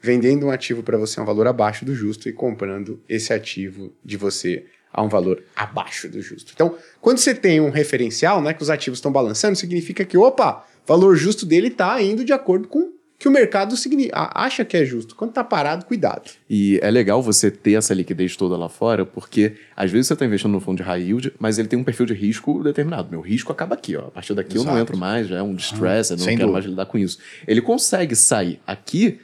Vendendo um ativo para você a um valor abaixo do justo e comprando esse ativo de você a um valor abaixo do justo. Então, quando você tem um referencial, né, que os ativos estão balançando, significa que, opa, o valor justo dele está indo de acordo com que o mercado acha que é justo. Quando está parado, cuidado. E é legal você ter essa liquidez toda lá fora, porque às vezes você está investindo num fundo de high yield, mas ele tem um perfil de risco determinado. Meu risco acaba aqui, ó. A partir daqui eu não Exato. entro mais, já é um distress, eu não quero dúvida. mais lidar com isso. Ele consegue sair aqui,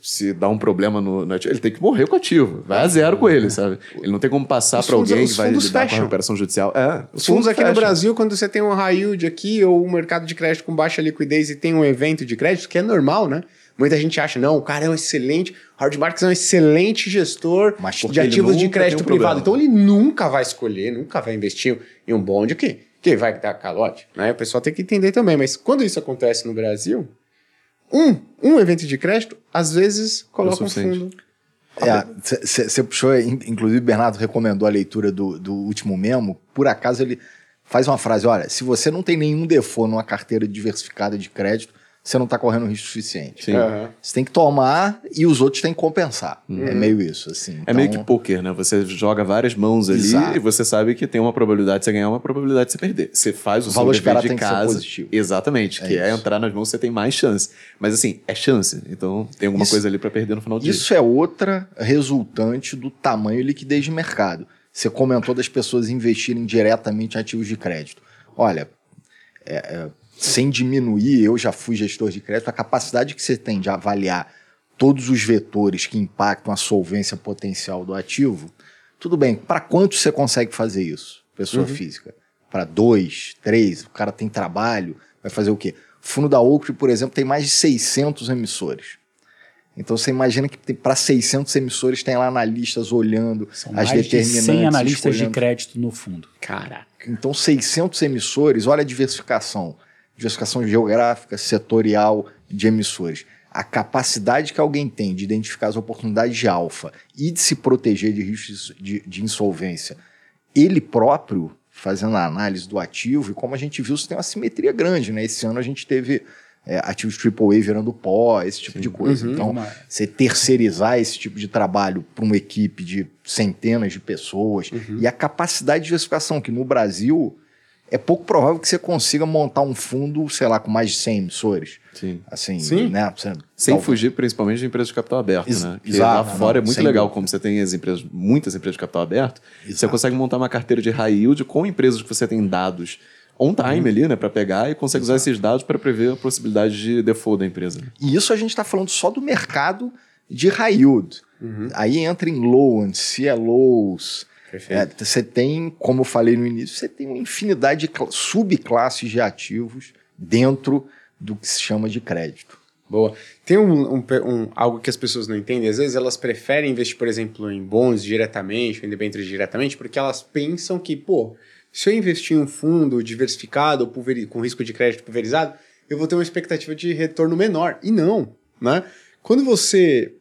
se dá um problema no, no ativo, ele tem que morrer com o ativo. Vai a zero com ele, sabe? Ele não tem como passar Os para fundos- alguém os que vai fundos lidar com fecham. a recuperação judicial. É, Os fundos aqui no fecham. Brasil, quando você tem um high yield aqui ou um mercado de crédito com baixa liquidez e tem um evento de crédito, que é normal, né? Muita gente acha, não, o cara é um excelente, Howard Marks é um excelente gestor Mas de ativos de crédito um privado. problema. Então ele nunca vai escolher, nunca vai investir em um bonde que, que vai dar calote. Né? O pessoal tem que entender também. Mas quando isso acontece no Brasil, um, um evento de crédito, às vezes, coloca um suficiente. fundo. Você puxou, in- inclusive o Bernardo recomendou a leitura do, do último memo. Por acaso ele faz uma frase: olha, se você não tem nenhum default numa carteira diversificada de crédito, você não está correndo risco suficiente. Sim. Aham. Você tem que tomar e os outros têm que compensar. É meio isso, assim. É meio que Então, poker, né? Você joga várias mãos ali Exato. e você sabe que tem uma probabilidade de você ganhar, uma probabilidade de você perder. Você faz o, O seu valor dever esperado de tem que ser casa. positivo. Exatamente, É que é isso. entrar nas mãos você tem mais chance. Mas assim, é chance. Então tem alguma Isso- coisa ali pra perder no final do dia. Isso é outra resultante do tamanho e liquidez de mercado. Você comentou das pessoas investirem diretamente em ativos de crédito. Olha, é, é, sem diminuir, eu já fui gestor de crédito, a capacidade que você tem de avaliar todos os vetores que impactam a solvência potencial do ativo, tudo bem, para quanto você consegue fazer isso, pessoa física? Para dois, três, o cara tem trabalho, vai fazer o quê? O fundo da Oaktree, por exemplo, tem mais de 600 emissores. Então você imagina que para 600 emissores tem lá analistas olhando São as mais de determinantes. 100 analistas de escolhendo. crédito no fundo. Caraca. Então 600 emissores, olha a diversificação. Diversificação geográfica, setorial de emissores. A capacidade que alguém tem de identificar as oportunidades de alfa e de se proteger de riscos de, de insolvência, ele próprio fazendo a análise do ativo, e como a gente viu, isso tem uma simetria grande, né? Esse ano a gente teve é, ativos AAA virando pó, esse tipo de coisa. Uhum. Então, Uma- você terceirizar esse tipo de trabalho para uma equipe de centenas de pessoas e a capacidade de diversificação, que no Brasil é pouco provável que você consiga montar um fundo, sei lá, com mais de 100 emissores. Sim. Assim, Sim. né? Você- Sem talvez- fugir principalmente de empresas de capital aberto, Ex- né? Que exato, lá fora não, é muito legal, dúvida. como você tem as empresas, muitas empresas de capital aberto, você Exato. consegue montar uma carteira de high yield com empresas que você tem dados on time ali, né, para pegar e consegue usar esses dados para prever a possibilidade de default da empresa. E isso a gente está falando só do mercado de high yield. Aí entra em loans, CLOs. Perfeito. É, você tem, como eu falei no início, você tem uma infinidade de cla- subclasses de ativos dentro do que se chama de crédito. Boa. Tem um, um um- algo que as pessoas não entendem. Às vezes elas preferem investir, por exemplo, em bons diretamente, em debêntures diretamente, porque elas pensam que, pô, se eu investir em um fundo diversificado ou pulveri- com risco de crédito pulverizado, eu vou ter uma expectativa de retorno menor. E não, né? Quando você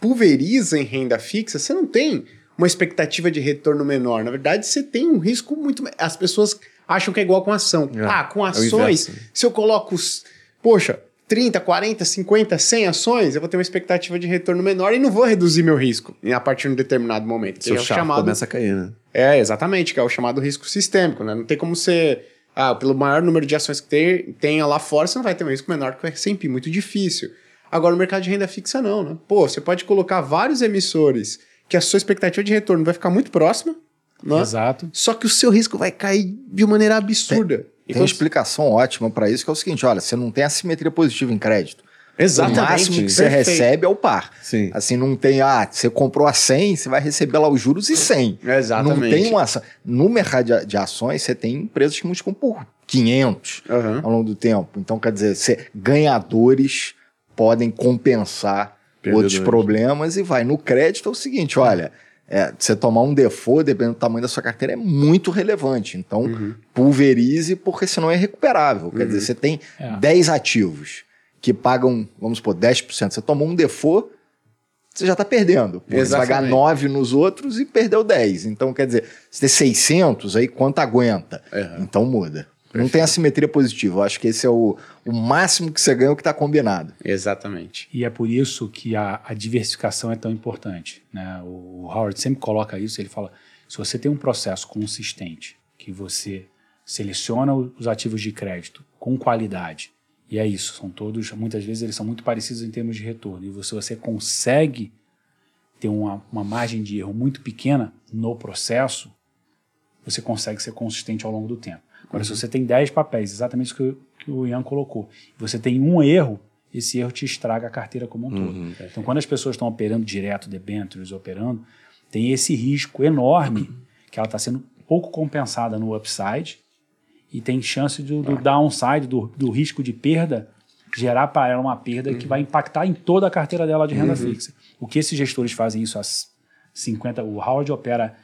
pulveriza em renda fixa, você não tem uma expectativa de retorno menor. Na verdade, você tem um risco muito. As pessoas acham que é igual com ação. É, ah, com é o ações, inverso. se eu coloco, os- poxa, 30, 40, 50, 100 ações, eu vou ter uma expectativa de retorno menor e não vou reduzir meu risco a partir de um determinado momento. que Seu é o chamado começa a cair, né? é, exatamente, que é o chamado risco sistêmico, né? Não tem como você. Ah, pelo maior número de ações que ter, tenha lá fora, você não vai ter um risco menor, porque é sempre muito difícil. Agora, no mercado de renda fixa, não, né? Pô, você pode colocar vários emissores que a sua expectativa de retorno vai ficar muito próxima, né? Exato. Só que o seu risco vai cair de maneira absurda. Tem uma explicação ótima para isso, que é o seguinte: olha, você não tem assimetria positiva em crédito. Exatamente. O máximo que você perfeito. recebe é o par. Sim. Assim, não tem, ah, você comprou a 100, você vai receber lá os juros e 100. Exatamente. Não tem uma ação. No mercado de, de ações, você tem empresas que multiplicam por 500 Aham. ao longo do tempo. Então, quer dizer, você, ganhadores podem compensar Perdedores. outros problemas e vai. No crédito é o seguinte, olha, é, você tomar um default, dependendo do tamanho da sua carteira, é muito relevante. Então, pulverize, porque senão é recuperável. Quer dizer, você tem É. 10 ativos que pagam, vamos supor, 10%. Você tomou um default, você já está perdendo. Você vai ganhar Exatamente. 9 nos outros e perdeu 10. Então, quer dizer, você tem 600, aí quanto aguenta? Uhum. Então muda. Não tem assimetria positiva. Eu acho que esse é o, o máximo que você ganha, o que está combinado. Exatamente. E é por isso que a, a diversificação é tão importante. Né? O Howard sempre coloca isso, ele fala, se você tem um processo consistente, que você seleciona o- os ativos de crédito com qualidade, e é isso, são todos, muitas vezes eles são muito parecidos em termos de retorno, e você, você consegue ter uma, uma margem de erro muito pequena no processo, você consegue ser consistente ao longo do tempo. Agora, se você tem 10 papéis, exatamente isso que, o- que o Ian colocou, você tem um erro, esse erro te estraga a carteira como um todo. Então, quando as pessoas estão operando direto, debentures, operando, tem esse risco enorme que ela está sendo pouco compensada no upside e tem chance do, do downside, do, do risco de perda, gerar para ela uma perda que vai impactar em toda a carteira dela de renda fixa. O que esses gestores fazem isso há 50... O Howard opera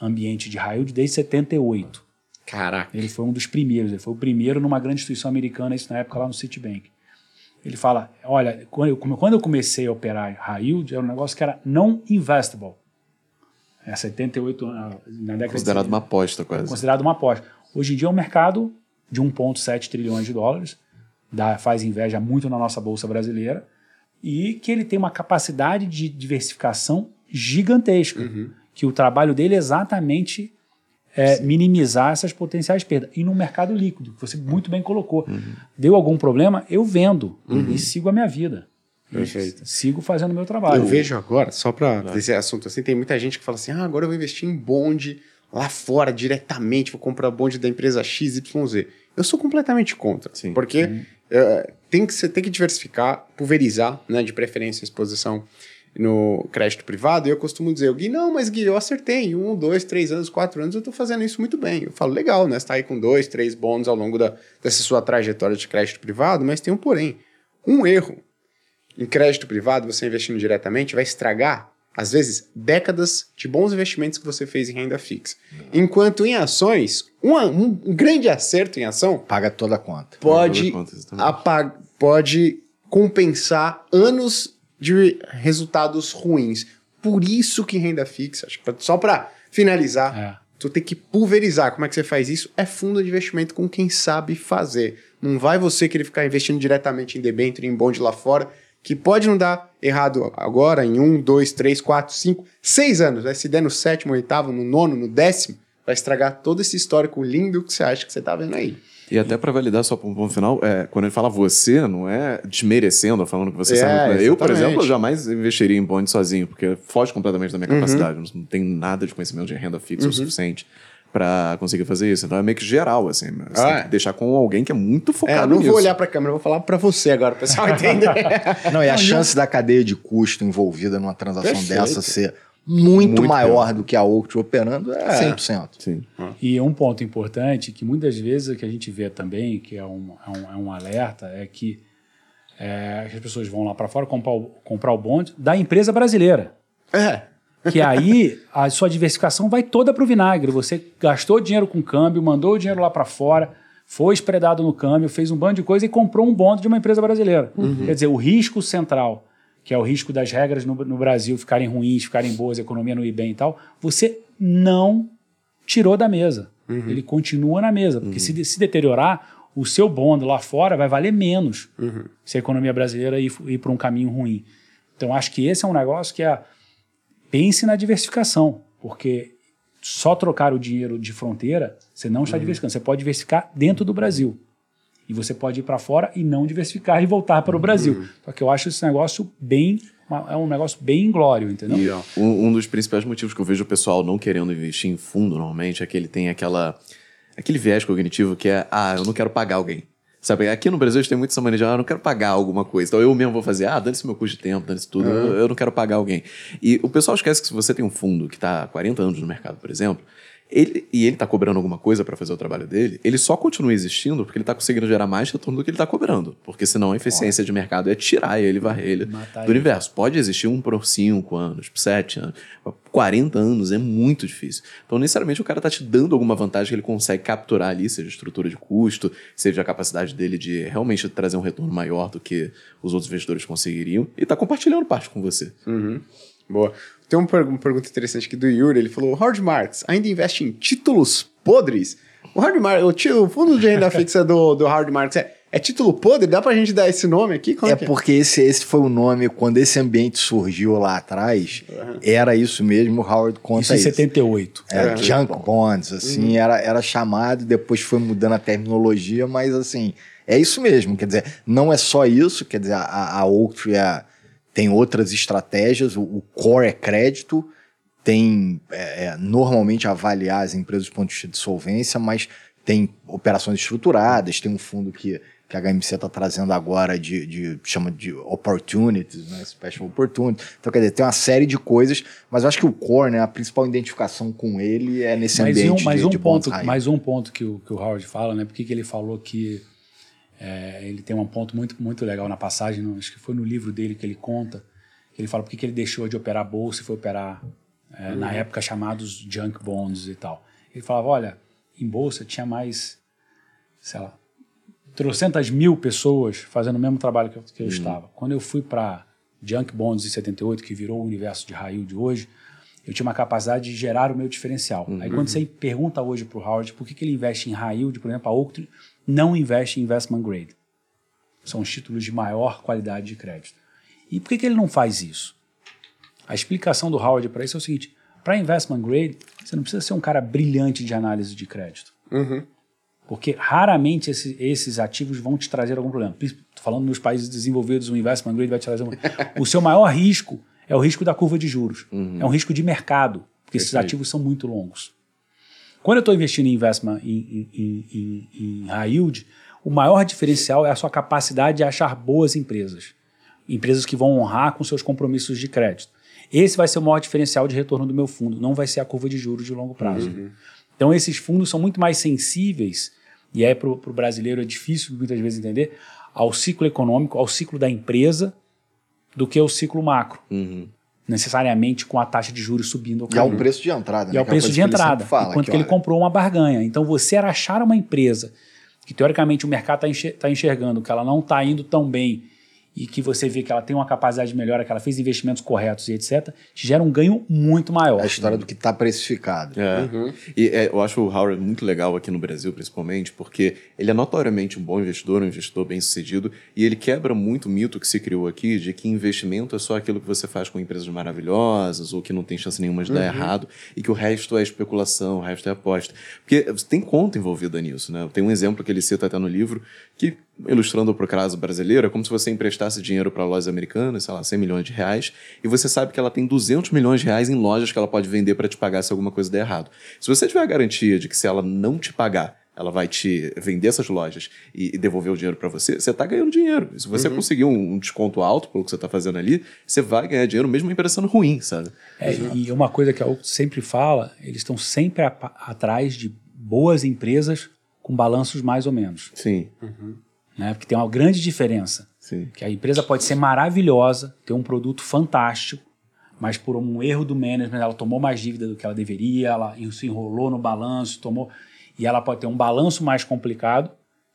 ambiente de yield desde 78. Caraca. Ele foi um dos primeiros, ele foi o primeiro numa grande instituição americana, isso na época lá no Citibank. Ele fala, olha, quando eu, quando eu comecei a operar high yield, era um negócio que era não investable. É 78 anos, na década Considerado de uma aposta quase. considerado uma aposta. Hoje em dia é um mercado de 1,7 trilhões de dólares, dá, faz inveja muito na nossa bolsa brasileira, e que ele tem uma capacidade de diversificação gigantesca. Que o trabalho dele é exatamente é, minimizar essas potenciais perdas. E no mercado líquido, que você muito bem colocou. Deu algum problema, eu vendo e sigo a minha vida. Perfeito. Sigo fazendo o meu trabalho. Eu vejo agora, só para esse assunto assim, tem muita gente que fala assim: ah, agora eu vou investir em bonde lá fora diretamente, vou comprar bonde da empresa XYZ. Eu sou completamente contra. Sim. Porque eh, tem que, você tem que diversificar, pulverizar, né, de preferência a exposição no crédito privado. E eu costumo dizer, Gui, não, mas Gui, eu acertei. Em um, dois, três anos, quatro anos, eu tô fazendo isso muito bem. Eu falo, legal, né? Você tá aí com dois, três bônus ao longo da, dessa sua trajetória de crédito privado, mas tem um porém. Um erro em crédito privado, você investindo diretamente, vai estragar, às vezes, décadas de bons investimentos que você fez em renda fixa. Enquanto em ações, um, grande acerto em ação Paga toda a conta. pode, pode compensar anos de resultados ruins. Por isso que renda fixa, só para finalizar, É. tu tem que pulverizar. Como é que você faz isso? É fundo de investimento com quem sabe fazer. Não vai você querer ficar investindo diretamente em debênture, em bonde lá fora, que pode não dar errado agora, em um, dois, três, quatro, cinco, seis anos. Se der no sétimo, oitavo, no nono, no décimo, vai estragar todo esse histórico lindo que você acha que você tá vendo aí. E até para validar só para um ponto final, é, quando ele fala você, não é desmerecendo, falando que você É, sabe. muito bem. Eu, por exemplo, eu jamais investiria em bonde sozinho, porque foge completamente da minha capacidade. Não tenho nada de conhecimento de renda fixa o suficiente pra conseguir fazer isso. Então é meio que geral, assim. Você Ah, tem é. que deixar com alguém que é muito É, focado eu não nisso. vou olhar pra câmera, eu vou falar pra você agora, o pessoal entender. Não, e a chance da cadeia de custo envolvida numa transação Perfeito. dessa ser muito, Muito maior do que a Oaktree operando é, É. 100%. Sim. E um ponto importante que muitas vezes o que a gente vê também, que é um, é um, é um alerta, é que é, as pessoas vão lá para fora comprar o, comprar o bonde da empresa brasileira. é. Que aí a sua diversificação vai toda para o vinagre. Você gastou dinheiro com câmbio, mandou o dinheiro lá para fora, foi espredado no câmbio, fez um bando de coisa e comprou um bonde de uma empresa brasileira. Quer dizer, o risco central, que é o risco das regras no, no Brasil ficarem ruins, ficarem boas, a economia não ir bem e tal, você não tirou da mesa. Ele continua na mesa. Porque se, de- se deteriorar, o seu bond lá fora vai valer menos se a economia brasileira ir, ir para um caminho ruim. Então, acho que esse é um negócio que é. Pense na diversificação, porque só trocar o dinheiro de fronteira, você não está diversificando. Você pode diversificar dentro do Brasil. E você pode ir para fora e não diversificar e voltar para o Brasil. Só que eu acho esse negócio bem. É um negócio bem inglório, entendeu? Legal. Um, um dos principais motivos que eu vejo o pessoal não querendo investir em fundo normalmente é que ele tem aquela, aquele viés cognitivo que é, ah, eu não quero pagar alguém. Sabe, aqui no Brasil a gente tem muito essa mania de, ah, eu não quero pagar alguma coisa. Então eu mesmo vou fazer, ah, dane-se meu custo de tempo, dane-se tudo, eu, eu não quero pagar alguém. E o pessoal esquece que se você tem um fundo que está há 40 anos no mercado, por exemplo, ele, e ele está cobrando alguma coisa para fazer o trabalho dele, ele só continua existindo porque ele está conseguindo gerar mais retorno do que ele está cobrando. Porque senão a eficiência de mercado é tirar ele, varrer ele Matar do ele. universo. Pode existir um por 5 anos, por 7 anos, por 40 anos é muito difícil. Então, necessariamente, o cara tá te dando alguma vantagem que ele consegue capturar ali, seja estrutura de custo, seja a capacidade dele de realmente trazer um retorno maior do que os outros investidores conseguiriam, e tá compartilhando parte com você. Boa. Tem uma, pergu- uma pergunta interessante aqui do Yuri. Ele falou: Howard Marks ainda investe em títulos podres? O Howard Marks, o, fundo de renda fixa do, do Howard Marks é, é título podre? Dá pra gente dar esse nome aqui? Como É que porque esse, esse foi o nome, quando esse ambiente surgiu lá atrás, era isso mesmo, o Howard conta Isso em isso. 78. Era É. junk bonds, assim, era, era chamado, depois foi mudando a terminologia, mas assim, é isso mesmo, quer dizer, não é só isso, quer dizer, a, a Oaktree é- tem outras estratégias, o, o core é crédito, tem é, é, normalmente avaliar as empresas do ponto de vista de solvência, mas tem operações estruturadas, tem um fundo que, que a HMC está trazendo agora de, de chama de opportunities, né, special opportunities. Então, quer dizer, tem uma série de coisas, mas eu acho que o core, né, a principal identificação com ele é nesse mais ambiente um, mais de, um de ponto, mais um ponto que o, que o Howard fala, né? Porque que ele falou que é, ele tem um ponto muito, muito legal na passagem, acho que foi no livro dele que ele conta, que ele fala porque que ele deixou de operar bolsa e foi operar é, na época chamados junk bonds e tal. Ele falava, olha, em bolsa tinha mais, sei lá, trocentas mil pessoas fazendo o mesmo trabalho que eu, que eu estava. Quando eu fui para Junk Bonds em 78, que virou o universo de raio de hoje, eu tinha uma capacidade de gerar o meu diferencial. Aí quando você pergunta hoje para o Howard por que, que ele investe em high yield, por exemplo, a Oaktree não investe em investment grade. São os títulos de maior qualidade de crédito. E por que, que ele não faz isso? A explicação do Howard para isso é o seguinte: para investment grade, você não precisa ser um cara brilhante de análise de crédito. Porque raramente esse- esses ativos vão te trazer algum problema. Estou falando nos países desenvolvidos, o investment grade vai te trazer um... O seu maior risco é o risco da curva de juros. É um risco de mercado, porque esses Perfeito. ativos são muito longos. Quando eu estou investindo em investment em, em- em- em- high yield, o maior diferencial é a sua capacidade de achar boas empresas. Empresas que vão honrar com seus compromissos de crédito. Esse vai ser o maior diferencial de retorno do meu fundo, não vai ser a curva de juros de longo prazo. Então, esses fundos são muito mais sensíveis, e aí para o brasileiro é difícil muitas vezes entender, ao ciclo econômico, ao ciclo da empresa, do que ao ciclo macro. Uhum. Necessariamente com a taxa de juros subindo E ao caminho. preço de entrada, E né? é o que preço de que ele entrada, Fala, enquanto que, ele olha, comprou uma barganha. Então, você achar uma empresa que, teoricamente, o mercado está enxergando que ela não está indo tão bem e que você vê que ela tem uma capacidade de melhora, que ela fez investimentos corretos e etc., te gera um ganho muito maior. É a história do que está precificado. É. E é, eu acho o Howard muito legal aqui no Brasil, principalmente, porque ele é notoriamente um bom investidor, um investidor bem sucedido, e ele quebra muito o mito que se criou aqui de que investimento é só aquilo que você faz com empresas maravilhosas ou que não tem chance nenhuma de dar errado e que o resto é especulação, o resto é aposta. Porque tem conta envolvida nisso, né? Tem um exemplo que ele cita até no livro que ilustrando para o caso brasileiro, é como se você emprestasse dinheiro para lojas americanas, sei lá, 100 milhões de reais, e você sabe que ela tem 200 milhões de reais em lojas que ela pode vender para te pagar se alguma coisa der errado. Se você tiver a garantia de que se ela não te pagar, ela vai te vender essas lojas e, devolver o dinheiro para você, você está ganhando dinheiro. Se você uhum. conseguir um, desconto alto pelo que você está fazendo ali, você vai ganhar dinheiro mesmo em sendo ruim, sabe? É, e uma coisa que a Auto sempre fala, eles estão sempre a, atrás de boas empresas com balanços mais ou menos. Sim. Uhum. Né? Porque tem uma grande diferença. Sim. Que a empresa pode ser maravilhosa, ter um produto fantástico, mas por um erro do management ela tomou mais dívida do que ela deveria, ela se enrolou no balanço, tomou e ela pode ter um balanço mais complicado,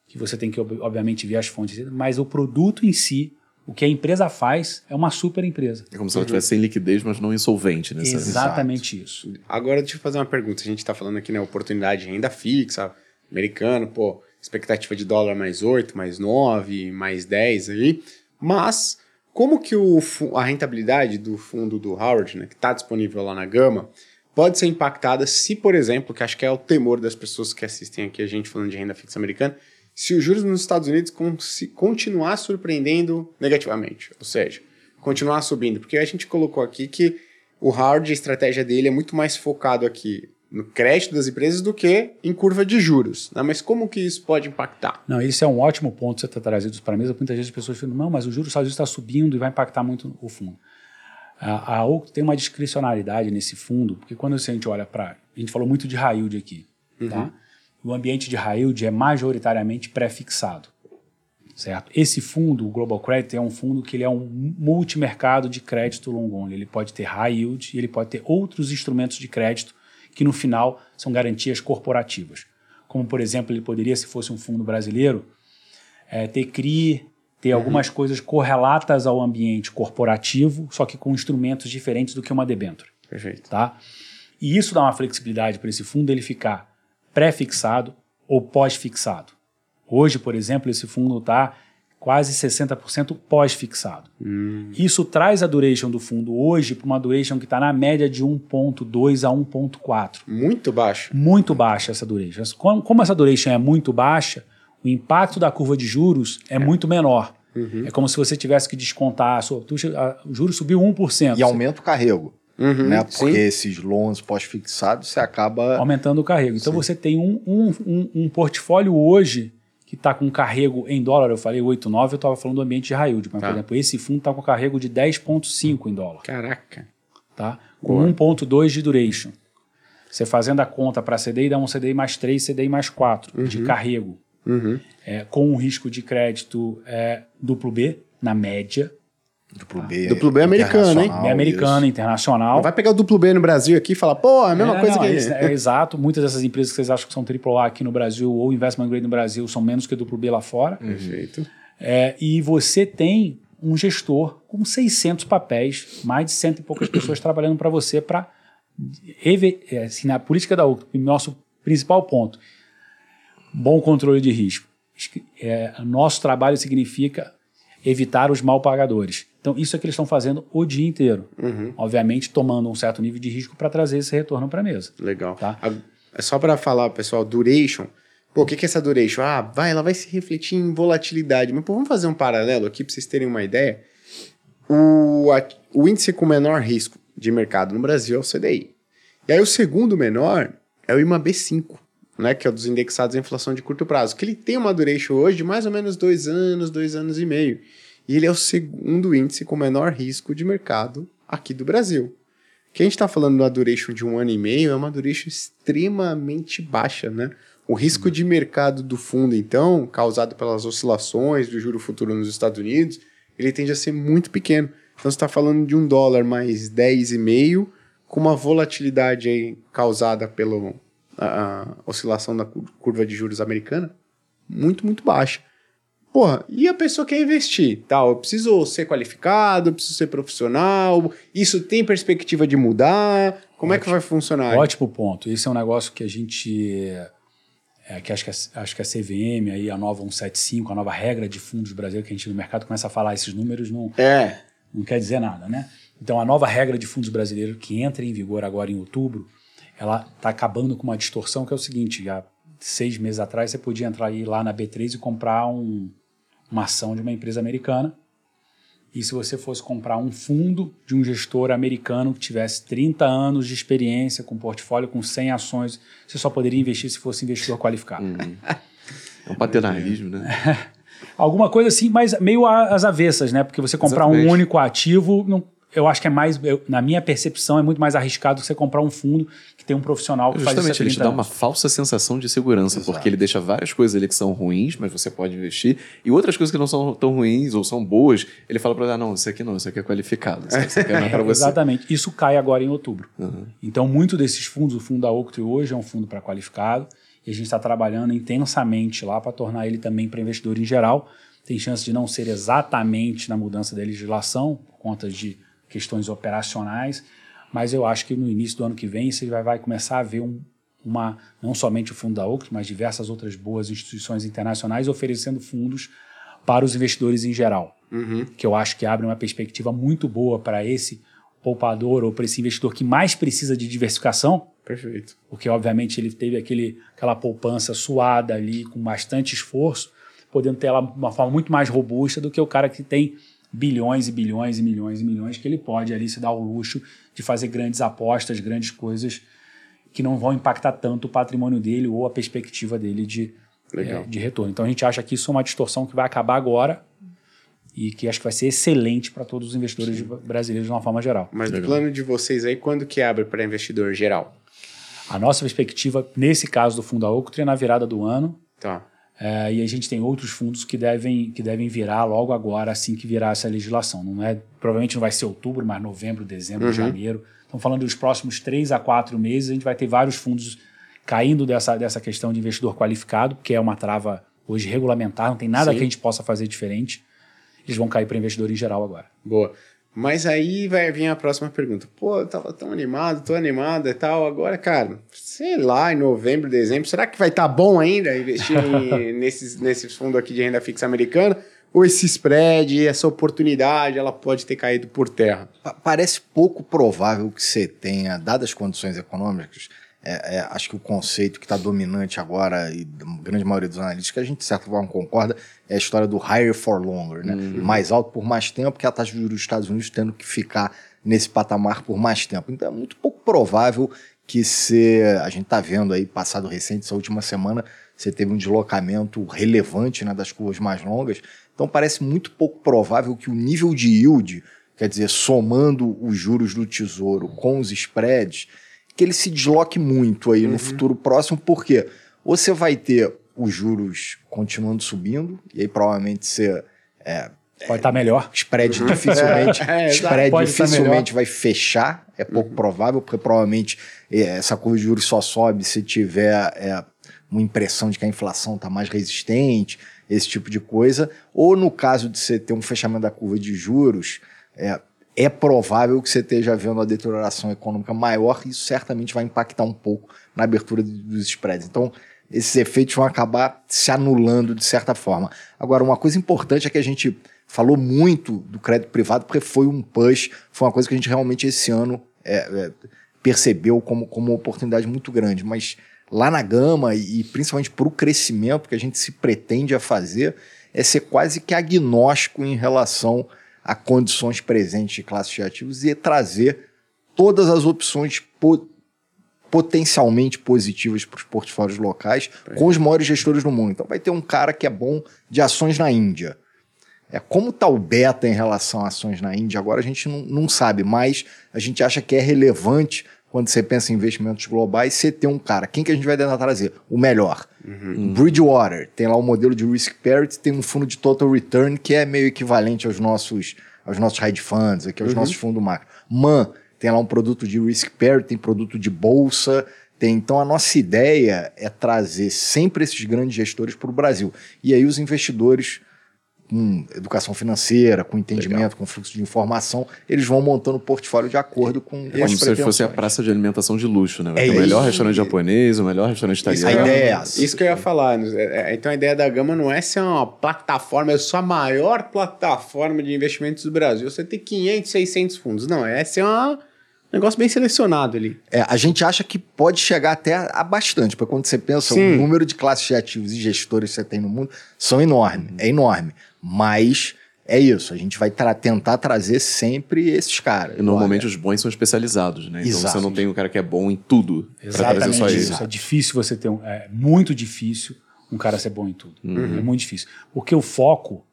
que você tem que obviamente ver as fontes, mas o produto em si, o que a empresa faz, é uma super empresa. É como se ela tivesse sem liquidez, mas não insolvente, né? Exatamente Exato. isso. Agora deixa eu fazer uma pergunta. A gente está falando aqui, né, oportunidade de renda fixa, americano, pô, expectativa de dólar mais 8, mais 9, mais 10 aí. Mas como que o, a rentabilidade do fundo do Howard, né, que está disponível lá na Gama, pode ser impactada se, por exemplo, que acho que é o temor das pessoas que assistem aqui a gente falando de renda fixa americana, se os juros nos Estados Unidos continuar surpreendendo negativamente, ou seja, continuar subindo, porque a gente colocou aqui que o Howard, a estratégia dele é muito mais focado aqui no crédito das empresas do que em curva de juros. Né? Mas como que isso pode impactar? Não, isso é um ótimo ponto que você está trazendo para a mesa. Muitas vezes as pessoas falam, não, mas o juros está subindo e vai impactar muito o fundo. A, a OCO tem uma discricionalidade nesse fundo, porque quando a gente olha para... A gente falou muito de high yield aqui. Tá? Uhum. Tá? O ambiente de high yield é majoritariamente pré-fixado. Certo? Esse fundo, o Global Credit, é um fundo que ele é um multimercado de crédito long only. Ele pode ter high yield e ele pode ter outros instrumentos de crédito que no final são garantias corporativas. Como, por exemplo, ele poderia, se fosse um fundo brasileiro, é, ter CRI, ter uhum. algumas coisas correlatas ao ambiente corporativo, só que com instrumentos diferentes do que uma debênture. Perfeito. Tá? E isso dá uma flexibilidade para esse fundo ele ficar pré-fixado ou pós-fixado. Hoje, por exemplo, esse fundo está quase 60% pós-fixado. Hum. Isso traz a duration do fundo hoje para uma duration que está na média de 1.2 a 1.4. Muito baixa. Muito baixa essa duration. Como, como essa duration é muito baixa, o impacto da curva de juros é, é. muito menor. Uhum. É como se você tivesse que descontar, sua, o juro subiu 1%. E aumenta o carrego. Uhum, né? Porque sim. esses loans pós-fixados você acaba. Aumentando o carrego. Então sim. você tem um, um, um, um portfólio hoje que está com carrego em dólar, eu falei 8,9, eu estava falando do ambiente de high yield, mas, tá. por exemplo, esse fundo está com carrego de 10,5 em dólar. Caraca. Tá? Com 1,2 de duration. Você fazendo a conta para CDI, dá um CDI mais 3, CDI mais 4 uhum. de carrego. Uhum. É, com um risco de crédito é, duplo B, na média. Duplo B. Duplo B é americano, hein? É americano, internacional. Não vai pegar o duplo B no Brasil aqui e falar, pô, é a mesma é, coisa não, que. É, é, exato. Muitas dessas empresas que vocês acham que são AAA aqui no Brasil ou investment grade no Brasil são menos que duplo B lá fora. Perfeito. É, e você tem um gestor com 600 papéis, mais de cento e poucas pessoas trabalhando para você para. É, assim, na política da UCP, nosso principal ponto, bom controle de risco. É, nosso trabalho significa evitar os mal pagadores. Então, isso é que eles estão fazendo o dia inteiro. Uhum. Obviamente, tomando um certo nível de risco para trazer esse retorno para a mesa. Legal. Tá? É só para falar, pessoal, duration. Pô, o que, que é essa duration? Ah, vai, ela vai se refletir em volatilidade. Mas pô, vamos fazer um paralelo aqui para vocês terem uma ideia. O, a, o índice com menor risco de mercado no Brasil é o CDI. E aí o segundo menor é o IMAB5, né, que é o dos indexados à inflação de curto prazo, que ele tem uma duration hoje de mais ou menos dois anos, dois anos e meio. E ele é o segundo índice com menor risco de mercado aqui do Brasil. Que a gente está falando de uma duration de um ano e meio, é uma duration extremamente baixa, né? O risco de mercado do fundo, então, causado pelas oscilações do juro futuro nos Estados Unidos, ele tende a ser muito pequeno. Então, você está falando de um dólar mais 10,5, com uma volatilidade aí causada pela oscilação da curva de juros americana muito, muito baixa. Porra, e a pessoa quer investir, tal, eu preciso ser qualificado, eu preciso ser profissional, isso tem perspectiva de mudar, como Ótimo. é que vai funcionar? Ótimo ponto, esse é um negócio que a gente, é, que acho que, a, acho que a CVM, aí, a nova 175, a nova regra de fundos brasileiros que a gente no mercado começa a falar esses números, não, é. não quer dizer nada, né? Então a nova regra de fundos brasileiros que entra em vigor agora em outubro, ela está acabando com uma distorção que é o seguinte, já seis meses atrás você podia entrar aí lá na B3 e comprar um uma ação de uma empresa americana. E se você fosse comprar um fundo de um gestor americano que tivesse 30 anos de experiência, com portfólio com 100 ações, você só poderia investir se fosse investidor qualificado. É um paternalismo, né? Alguma coisa assim, mas meio às avessas, né? Porque você comprar Exatamente. um único ativo, não, eu acho que é mais, eu- na minha percepção, é muito mais arriscado que você comprar um fundo que tem um profissional que faz isso Justamente, ele te 30 dá uma falsa sensação de segurança, Exato. porque ele deixa várias coisas ali que são ruins, mas você pode investir, e outras coisas que não são tão ruins ou são boas, ele fala você, ah, não, isso aqui não, isso aqui é qualificado, isso aqui não é pra você. Exatamente. Isso cai agora em outubro. Uhum. Então, muito desses fundos, o fundo da Octree hoje é um fundo para qualificado e a gente está trabalhando intensamente lá para tornar ele também para investidor em geral. Tem chance de não ser exatamente na mudança da legislação, por conta de questões operacionais, mas eu acho que no início do ano que vem você vai, vai começar a ver um- uma, não somente o fundo da Octree, mas diversas outras boas instituições internacionais oferecendo fundos para os investidores em geral que eu acho que abre uma perspectiva muito boa para esse poupador ou para esse investidor que mais precisa de diversificação, Perfeito. porque obviamente ele teve aquele, aquela poupança suada ali com bastante esforço, podendo ter ela de uma forma muito mais robusta do que o cara que tem bilhões e bilhões e milhões e milhões que ele pode ali se dar o luxo de fazer grandes apostas, grandes coisas que não vão impactar tanto o patrimônio dele ou a perspectiva dele de, eh, de retorno. Então a gente acha que isso é uma distorção que vai acabar agora e que acho que vai ser excelente para todos os investidores de- brasileiros de uma forma geral. Mas Legal. do plano de vocês aí, quando que abre para investidor geral? A nossa perspectiva, nesse caso do fundo da Octree, é na virada do ano. Tá. É, e a gente tem outros fundos que devem, que devem virar logo agora, assim que virar essa legislação. Não é, provavelmente não vai ser outubro, mas novembro, dezembro, Uhum. janeiro. Estamos falando dos próximos três a quatro meses, a gente vai ter vários fundos caindo dessa, dessa questão de investidor qualificado, que é uma trava hoje regulamentar, não tem nada Sim. que a gente possa fazer diferente. Eles vão cair para investidor em geral agora. Boa. Mas aí vai vir a próxima pergunta. Pô, eu tava tão animado, tô animado e tal. Agora, cara, sei lá, em novembro, dezembro, será que vai estar bom ainda investir em- nesses, nesses fundos aqui de renda fixa americana? Ou esse spread, essa oportunidade, ela pode ter caído por terra? Pa- Parece pouco provável que você tenha, dadas as condições econômicas, é, é, acho que o conceito que está dominante agora, e da grande maioria dos analistas, que a gente de certa forma concorda, é a história do higher for longer, né? Mais alto por mais tempo, que a taxa de juros dos Estados Unidos tendo que ficar nesse patamar por mais tempo. Então é muito pouco provável que se a gente está vendo aí, passado recente, essa última semana, você teve um deslocamento relevante né, das curvas mais longas. Então parece muito pouco provável que o nível de yield, quer dizer, somando os juros do tesouro com os spreads, que ele se desloque muito aí no futuro próximo, porque ou você vai ter os juros continuando subindo, e aí provavelmente você Pode estar melhor. spread dificilmente, É, spread Pode estar dificilmente vai fechar, é pouco provável, porque provavelmente eh, essa curva de juros só sobe se tiver eh, uma impressão de que a inflação está mais resistente, esse tipo de coisa. Ou no caso de você ter um fechamento da curva de juros, é, é provável que você esteja vendo uma deterioração econômica maior, e isso certamente vai impactar um pouco na abertura dos spreads. Então, esses efeitos vão acabar se anulando de certa forma. Agora, uma coisa importante é que a gente falou muito do crédito privado, porque foi um push, foi uma coisa que a gente realmente esse ano é, é, percebeu como, como uma oportunidade muito grande. Mas lá na gama, e, e principalmente para o crescimento que a gente se pretende a fazer, é ser quase que agnóstico em relação a condições presentes de classes de ativos e trazer todas as opções po- potencialmente positivas para os portfólios locais com os maiores gestores do mundo. Então vai ter um cara que é bom de ações na Índia. É, como está o beta em relação a ações na Índia? Agora a gente não, não sabe, mas a gente acha que é relevante quando você pensa em investimentos globais, você ter um cara. Quem que a gente vai tentar trazer? O melhor. Bridgewater. Tem lá o modelo de risk parity, tem um fundo de total return que é meio equivalente aos nossos, aos nossos hedge funds, aqui, aos nossos fundos macro. Man, tem lá um produto de risk parity, tem produto de bolsa, tem, então a nossa ideia é trazer sempre esses grandes gestores para o Brasil. E aí os investidores com educação financeira, com entendimento, com fluxo de informação, eles vão montando o portfólio de acordo com, com Como se fosse a praça de alimentação de luxo, né? Vai É ter o melhor isso. restaurante japonês, o melhor restaurante Isso italiano. A que eu- ideia é essa. Isso que eu ia falar. É, é, Então a ideia da Gama não é ser uma plataforma, eu sou a maior plataforma de investimentos do Brasil. Você tem 500, 600 fundos. Não, é ser um negócio bem selecionado ali. É, a gente acha que pode chegar até a, a bastante, porque quando você pensa, Sim. o número de classes de ativos e gestores que você tem no mundo são enormes, é enorme. Mas é isso, a gente vai tra tentar trazer sempre esses caras. E normalmente Olha, os bons são especializados, né? Então Exato. você não tem um cara que é bom em tudo Exatamente só isso. ele. É difícil você ter um. É muito difícil um cara ser bom em tudo. É muito difícil. Porque o foco,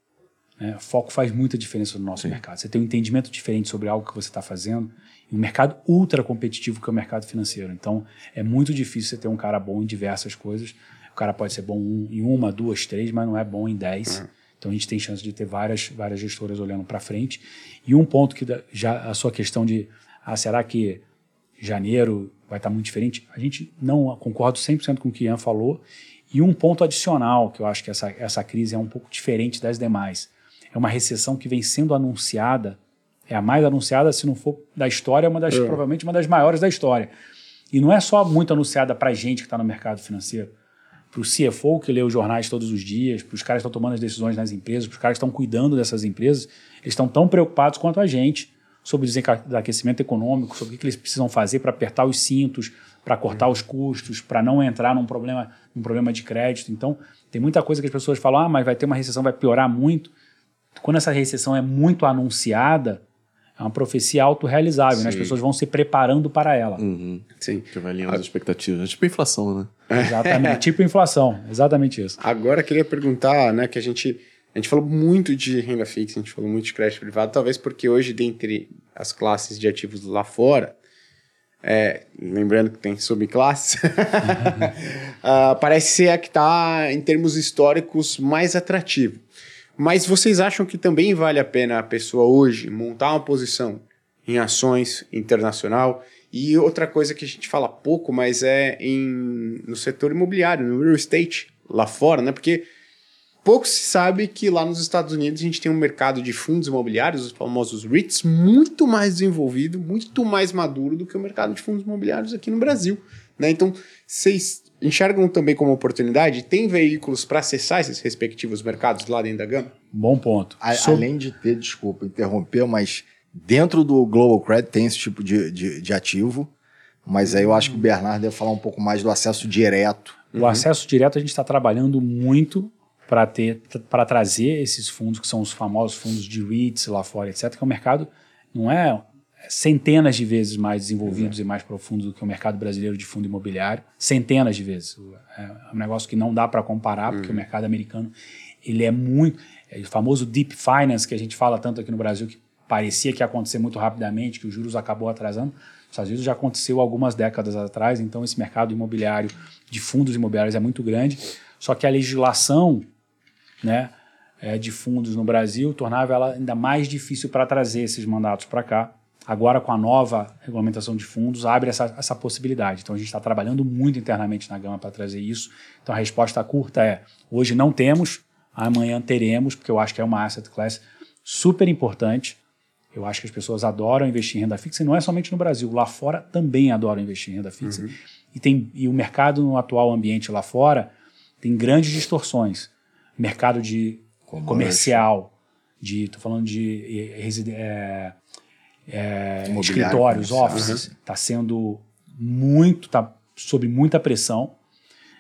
né, foco faz muita diferença no nosso mercado. Você tem um entendimento diferente sobre algo que você está fazendo. E um mercado ultra competitivo que é o mercado financeiro. Então, é muito difícil você ter um cara bom em diversas coisas. O cara pode ser bom em uma, duas, três, mas não é bom em dez. Então, a gente tem chance de ter várias, várias gestoras olhando para frente. E um ponto que já a sua questão de, ah, será que janeiro vai estar muito diferente? A gente não concordo 100% com o que Ian falou. E um ponto adicional, que eu acho que essa, essa crise é um pouco diferente das demais. É uma recessão que vem sendo anunciada, é a mais anunciada, se não for da história, é uma das, provavelmente uma das maiores da história. E não é só muito anunciada para a gente que está no mercado financeiro. Para o CFO que lê os jornais todos os dias, para os caras que estão tomando as decisões nas empresas, para os caras que estão cuidando dessas empresas, eles estão tão preocupados quanto a gente sobre o desaquecimento econômico, sobre o que eles precisam fazer para apertar os cintos, para cortar os custos, para não entrar num problema, num problema de crédito. Então, tem muita coisa que as pessoas falam, ah, mas vai ter uma recessão, vai piorar muito. Quando essa recessão é muito anunciada, é uma profecia autorrealizável, né? as pessoas vão se preparando para ela. Uhum. Sim. Que vai alinhando as expectativas. É tipo inflação, né? Exatamente. tipo inflação. Exatamente isso. Agora eu queria perguntar, né, que a gente a gente falou muito de renda fixa, a gente falou muito de crédito privado, talvez porque hoje dentre as classes de ativos lá fora, é, lembrando que tem subclasses, ah, parece ser a que está em termos históricos mais atrativo. Mas vocês acham que também vale a pena a pessoa hoje montar uma posição em ações internacional? E outra coisa que a gente fala pouco, mas é em, no setor imobiliário, no real estate, lá fora, né? Porque pouco se sabe que lá nos Estados Unidos a gente tem um mercado de fundos imobiliários, os famosos REITs, muito mais desenvolvido, muito mais maduro do que o mercado de fundos imobiliários aqui no Brasil. Né? Então, vocês enxergam também como oportunidade? Tem veículos para acessar esses respectivos mercados lá dentro da gama? Bom ponto. a- Sob- Além de ter, desculpa interromper, mas dentro do Global Credit tem esse tipo de, de, de ativo. Mas aí eu acho que o Bernardo deve falar um pouco mais do acesso direto. O acesso direto a gente está trabalhando muito para ter para trazer esses fundos que são os famosos fundos de REITs lá fora, etc. Que o mercado não é centenas de vezes mais desenvolvidos e mais profundos do que o mercado brasileiro de fundo imobiliário, centenas de vezes. É um negócio que não dá para comparar porque o mercado americano ele é muito é o famoso deep finance que a gente fala tanto aqui no Brasil que parecia que ia acontecer muito rapidamente, que os juros acabou atrasando. Nos Estados Unidos já aconteceu algumas décadas atrás, então esse mercado imobiliário de fundos imobiliários é muito grande. Só que a legislação né, é, de fundos no Brasil tornava ela ainda mais difícil para trazer esses mandatos para cá. Agora, com a nova regulamentação de fundos, abre essa, essa possibilidade. Então, a gente está trabalhando muito internamente na Gama para trazer isso. Então, a resposta curta é: hoje não temos, amanhã teremos, porque eu acho que é uma asset class super importante. Eu acho que as pessoas adoram investir em renda fixa, e não é somente no Brasil, lá fora também adoram investir em renda fixa. E, tem, e o mercado no atual ambiente lá fora tem grandes distorções. Mercado de Comércio. comercial, de, tô falando de eh, Imobiliário escritórios, comercial. offices, está sendo muito, está sob muita pressão.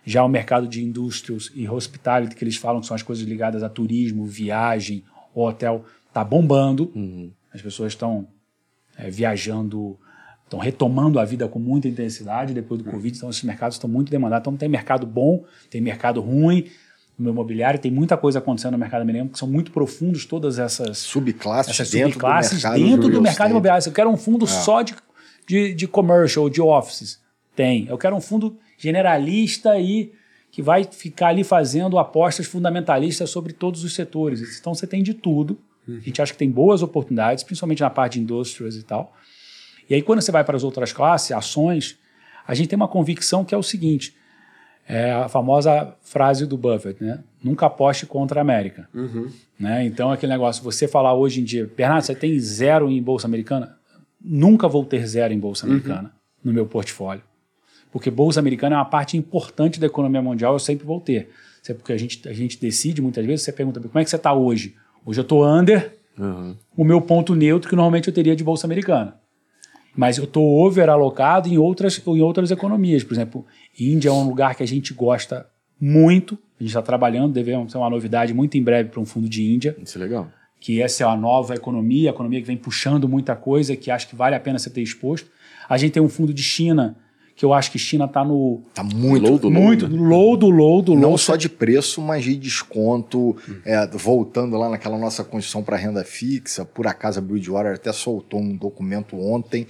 Já o mercado de indústrias e hospitality, que eles falam que são as coisas ligadas a turismo, viagem, hotel, está bombando. As pessoas estão é, viajando, estão retomando a vida com muita intensidade depois do Covid, então esses mercados estão muito demandados. Então tem mercado bom, tem mercado ruim no imobiliário, tem muita coisa acontecendo no mercado americano, que são muito profundos todas essas, Subclasses essas dentro subclasses do mercado dentro do mercado imobiliário. Se eu quero um fundo só de, de, de commercial, de offices, tem. Eu quero um fundo generalista aí que vai ficar ali fazendo apostas fundamentalistas sobre todos os setores. Então você tem de tudo. A gente acha que tem boas oportunidades, principalmente na parte de indústrias e tal. E aí quando você vai para as outras classes, ações, a gente tem uma convicção que é o seguinte, é a famosa frase do Buffett, né? Nunca aposte contra a América. Né? Então, aquele negócio, você falar hoje em dia, Bernardo, você tem zero em Bolsa Americana? Nunca vou ter zero em Bolsa Americana no meu portfólio. Porque Bolsa Americana é uma parte importante da economia mundial, eu sempre vou ter. Isso é porque a gente, a gente decide muitas vezes, você pergunta, como é que você está hoje? Hoje eu estou under Uhum. o meu ponto neutro que normalmente eu teria de Bolsa Americana. Mas eu estou over alocado em outras, em outras economias. Por exemplo, Índia é um lugar que a gente gosta muito. A gente está trabalhando, devemos ter uma novidade muito em breve para um fundo de Índia, Isso é legal. que essa é a nova economia, a economia que vem puxando muita coisa, que acho que vale a pena você ter exposto. A gente tem um fundo de China, que eu acho que China está no Tá muito. Low do low, muito né? low do low do Não low. só de preço, mas de desconto. É, voltando lá naquela nossa Constituição para renda fixa, por acaso a Bridgewater até soltou um documento ontem,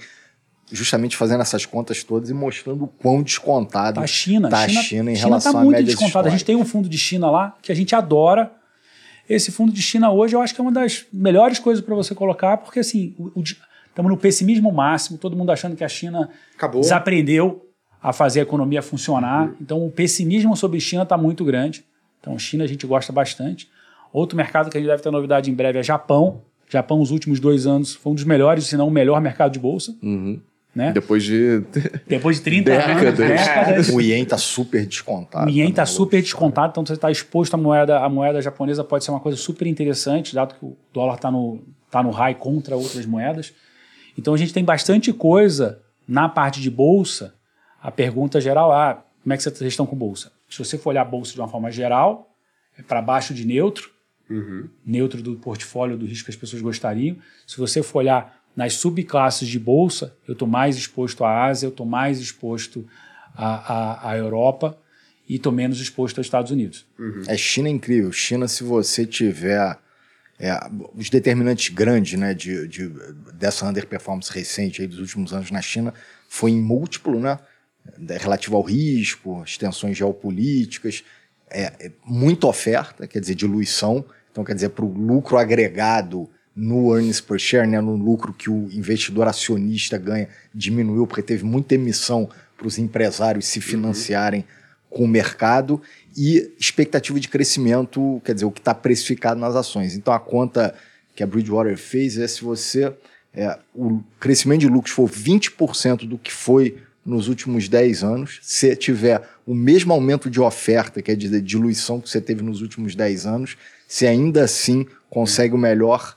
justamente fazendo essas contas todas e mostrando o quão descontado Tá a China. tá a China, China em China relação tá à muito descontada. A gente tem um fundo de China lá que a gente adora. Esse fundo de China hoje eu acho que é uma das melhores coisas para você colocar, porque assim, estamos no pessimismo máximo, todo mundo achando que a China Acabou. desaprendeu a fazer a economia funcionar. Então o pessimismo sobre China está muito grande. Então China a gente gosta bastante. Outro mercado que a gente deve ter novidade em breve é Japão. Japão, nos últimos dois anos, foi um dos melhores, se não o melhor mercado de bolsa. Uhum. Né? Depois de. Depois de 30 anos, Décadas. décadas, O Ien tá super descontado. o Ien está tá maluco. super descontado, então você está exposto à moeda, a moeda japonesa pode ser uma coisa super interessante, dado que o dólar está no, tá no high contra outras moedas. Então a gente tem bastante coisa na parte de bolsa. A pergunta geral é: ah, como é que vocês estão com bolsa? Se você for olhar a bolsa de uma forma geral, é para baixo de neutro, neutro do portfólio do risco que as pessoas gostariam. Se você for olhar nas subclasses de bolsa, eu estou mais exposto à Ásia, eu estou mais exposto à, à, à Europa e estou menos exposto aos Estados Unidos. É, China é incrível. China, se você tiver é, os determinantes grandes né, de, de- dessa underperformance recente aí dos últimos anos na China foi em múltiplo, né? Relativo ao risco, as tensões geopolíticas, é, é muita oferta, quer dizer, diluição. Então, quer dizer, para o lucro agregado no earnings per share, né, no lucro que o investidor acionista ganha, diminuiu, porque teve muita emissão para os empresários se financiarem com o mercado e expectativa de crescimento, quer dizer, o que está precificado nas ações. Então, a conta que a Bridgewater fez é se você. é, o crescimento de lucros for 20% do que foi nos últimos 10 anos, se tiver o mesmo aumento de oferta, que é de diluição que você teve nos últimos 10 anos, se ainda assim consegue o melhor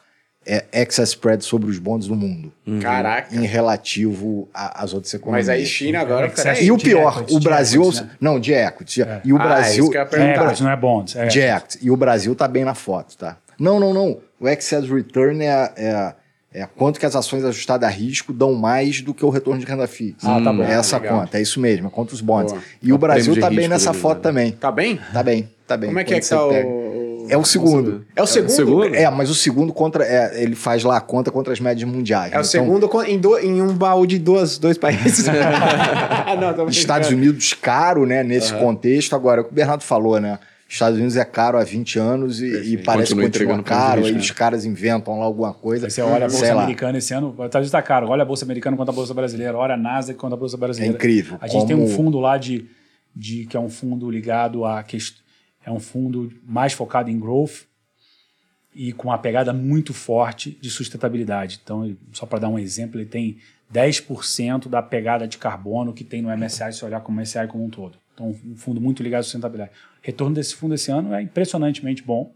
é, excess spread sobre os bonds do mundo, Caraca. em relativo às outras economias. Mas aí China agora, peraí. E o de pior, equity, o de Brasil. equity, né? Não, de equity. E o Ah, Brasil. isso que eu ia É, mas não é bonds. É. de equity. E o Brasil tá bem na foto, tá? Não, não, não. O excess return é, é, é quanto que as ações ajustadas a risco dão mais do que o retorno de renda fixa. Ah, tá bom. É essa Legal. conta, é isso mesmo, é contra os bonds. Boa. E o É o Brasil tá bem nessa foto né? também. Tá bem? Tá bem, tá bem. Como é que é Quando que tá pega. o... É o segundo. É o segundo? segundo? É, mas o segundo contra. é, ele faz lá a conta contra as médias mundiais. É o Então, segundo em, do- em um baú de duas, dois países. não, Estados. Unidos caro, né, nesse contexto. Agora, o que o Bernardo falou, né? Estados Unidos é caro há 20 anos e, e parece que continua caro. Aí né? os caras inventam lá alguma coisa. Aí você olha a sei Bolsa lá. Americana esse ano, o Estados está caro. Olha a Bolsa Americana contra a Bolsa Brasileira, olha a NASA contra a Bolsa É Brasileira. incrível. A gente tem um como- fundo lá de, de que é um fundo ligado a quest... é um fundo mais focado em growth e com uma pegada muito forte de sustentabilidade. Então, só para dar um exemplo, ele tem 10% da pegada de carbono que tem no MSCI, se olhar como o MSCI como um todo. Então, um fundo muito ligado à sustentabilidade. O retorno desse fundo esse ano é impressionantemente bom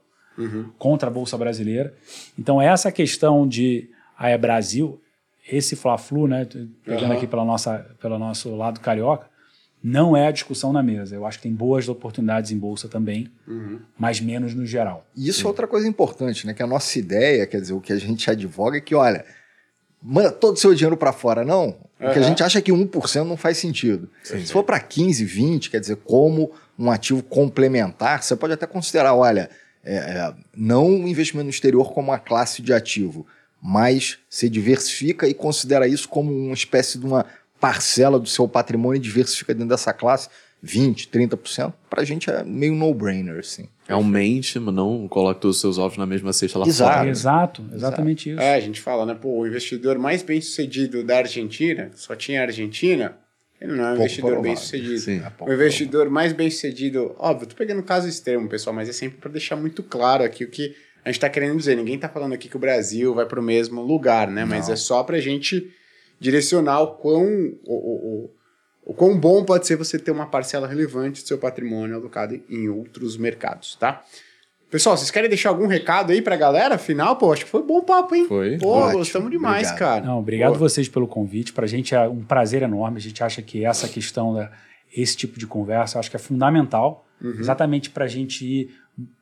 contra a Bolsa Brasileira. Então, essa questão de ah, é Brasil, esse Fla-Flu, né, pegando Aham. aqui pela nossa, pelo nosso lado carioca, não é a discussão na mesa. Eu acho que tem boas oportunidades em Bolsa também, mas menos no geral. E isso é outra coisa importante, né? Que a nossa ideia, quer dizer, o que a gente advoga é que, olha, manda todo o seu dinheiro para fora. Não. O que a gente acha é que 1% não faz sentido. Se for para 15, 20, quer dizer, como um ativo complementar, você pode até considerar, olha, é, é, não o investimento no exterior como uma classe de ativo, mas você diversifica e considera isso como uma espécie de uma parcela do seu patrimônio e diversifica dentro dessa classe 20, 30%. Para a gente é meio no-brainer, assim. Aumente, mas não coloque todos os seus ovos na mesma cesta lá Exato. fora. Exato, exatamente isso. É, a gente fala, né? Pô, o investidor mais bem sucedido da Argentina, só tinha a Argentina, ele não é um Pouco investidor provável. bem sucedido. Sim. É O investidor mais bem sucedido, óbvio, tô pegando caso extremo, pessoal, mas é sempre para deixar muito claro aqui o que a gente tá querendo dizer. Ninguém tá falando aqui que o Brasil vai pro mesmo lugar, né? Mas Não. é só pra gente direcionar o quão, o, o, o, o quão bom pode ser você ter uma parcela relevante do seu patrimônio alocado em outros mercados, tá? Pessoal, vocês querem deixar algum recado aí pra galera? Final, pô, acho que foi bom papo, hein? Foi. Pô, Ótimo, gostamos demais, obrigado. cara. Não, obrigado Pô. vocês pelo convite. Para a gente é um prazer enorme. A gente acha que essa questão, da, esse tipo de conversa, acho que é fundamental. exatamente para a gente ir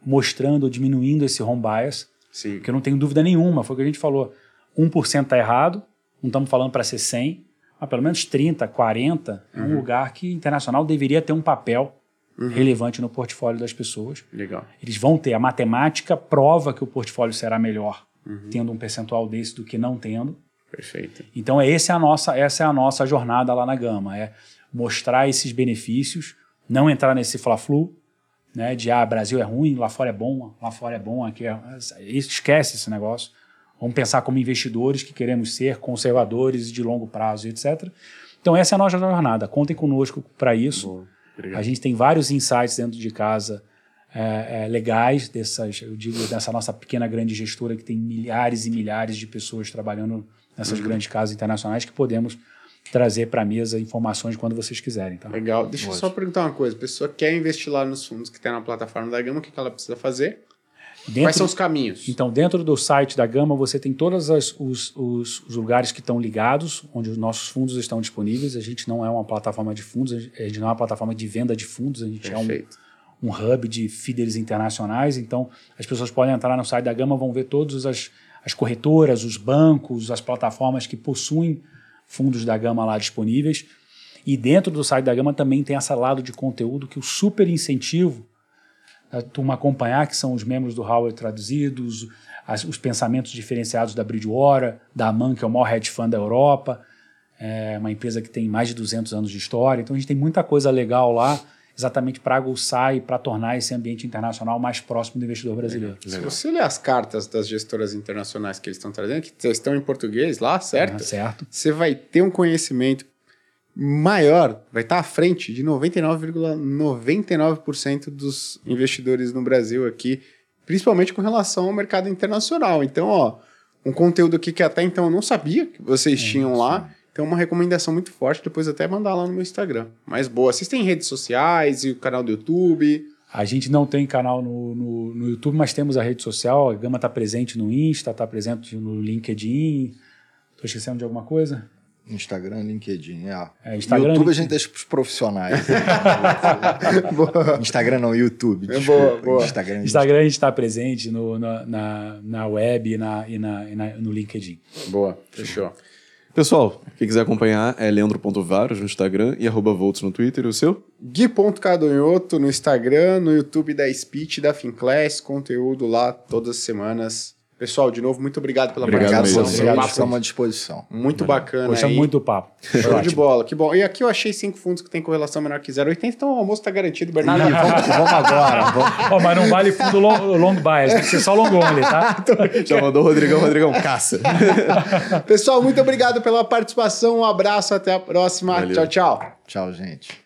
mostrando ou diminuindo esse home bias, Sim. porque eu não tenho dúvida nenhuma, foi o que a gente falou, 1% está errado, não estamos falando para ser 100, mas pelo menos 30, 40 é um lugar que internacional deveria ter um papel relevante no portfólio das pessoas. Legal. Eles vão ter a matemática prova que o portfólio será melhor tendo um percentual desse do que não tendo. Perfeito. Então é essa é a nossa essa é a nossa jornada lá na Gama, é mostrar esses benefícios, não entrar nesse fla-flu, né, de ah, Brasil é ruim, lá fora é bom, lá fora é bom, aqui é... esquece esse negócio. Vamos pensar como investidores que queremos ser conservadores de longo prazo, etc. Então essa é a nossa jornada. Contem conosco para isso. Boa. A gente tem vários insights dentro de casa é, é, legais dessas, eu digo, dessa nossa pequena grande gestora que tem milhares e milhares de pessoas trabalhando nessas grandes casas internacionais que podemos trazer para a mesa informações quando vocês quiserem. Tá? Legal. Deixa eu só perguntar uma coisa. A pessoa quer investir lá nos fundos que tem na plataforma da Gama, o que que ela precisa fazer? Dentro, Quais são os caminhos? Então, dentro do site da Gama, você tem todos os, os- lugares que estão ligados, onde os nossos fundos estão disponíveis. A gente não é uma plataforma de fundos, a gente não é uma plataforma de venda de fundos, a gente é um, Perfeito. um hub de feeders internacionais. Então, as pessoas podem entrar no site da Gama, vão ver todas as, as corretoras, os bancos, as plataformas que possuem fundos da Gama lá disponíveis. E dentro do site da Gama também tem esse lado de conteúdo que o super incentivo a turma acompanhar, que são os membros do Howard traduzidos, as- os pensamentos diferenciados da Bridgewater, da Aman, que é o maior hedge fund da Europa, é uma empresa que tem mais de 200 anos de história. Então a gente tem muita coisa legal lá, exatamente para aguçar e para tornar esse ambiente internacional mais próximo do investidor brasileiro. Se você ler as cartas das gestoras internacionais que eles estão trazendo, que estão em português lá, certo? Ah, certo? Você vai ter um conhecimento maior, vai estar à frente de 99,99% dos investidores no Brasil aqui, principalmente com relação ao mercado internacional. Então, ó, um conteúdo aqui que até então eu não sabia que vocês tinham lá. Então, uma recomendação muito forte, depois até mandar lá no meu Instagram. Mas boa, vocês têm redes sociais e o canal do YouTube. A gente não tem canal no, no, no YouTube, mas temos a rede social. A Gama está presente no Insta, está presente no LinkedIn. Estou esquecendo de alguma coisa? Instagram, LinkedIn, é. É, Instagram, YouTube a LinkedIn. gente deixa pros profissionais. Instagram não, YouTube. É boa, boa. Instagram, a gente- Instagram a gente está presente no, na, na, na web e, na, e, na, e na- no LinkedIn. Boa, fechou. Pessoal, quem quiser acompanhar é leandro.varos no Instagram e arroba volts no Twitter. E o seu? Gui.cadonhoto no Instagram, no YouTube da Speech, da Finclass, conteúdo lá todas as semanas. Pessoal, de novo, muito obrigado pela Obrigado mesmo. participação. Obrigado. estamos à disposição. Muito bacana Gostamos aí. muito papo. Show de bola, que bom. E aqui eu achei cinco fundos que tem correlação menor que 0,80, então o almoço tá garantido, Bernardo. Ih, vamos, vamos agora. Vamos. Ó, mas não vale fundo long, long bias, tem que ser só long only, tá? Já mandou o Rodrigão, Rodrigão, caça. Pessoal, muito obrigado pela participação. Um abraço, até a próxima. Valeu. Tchau, tchau. Tchau, gente.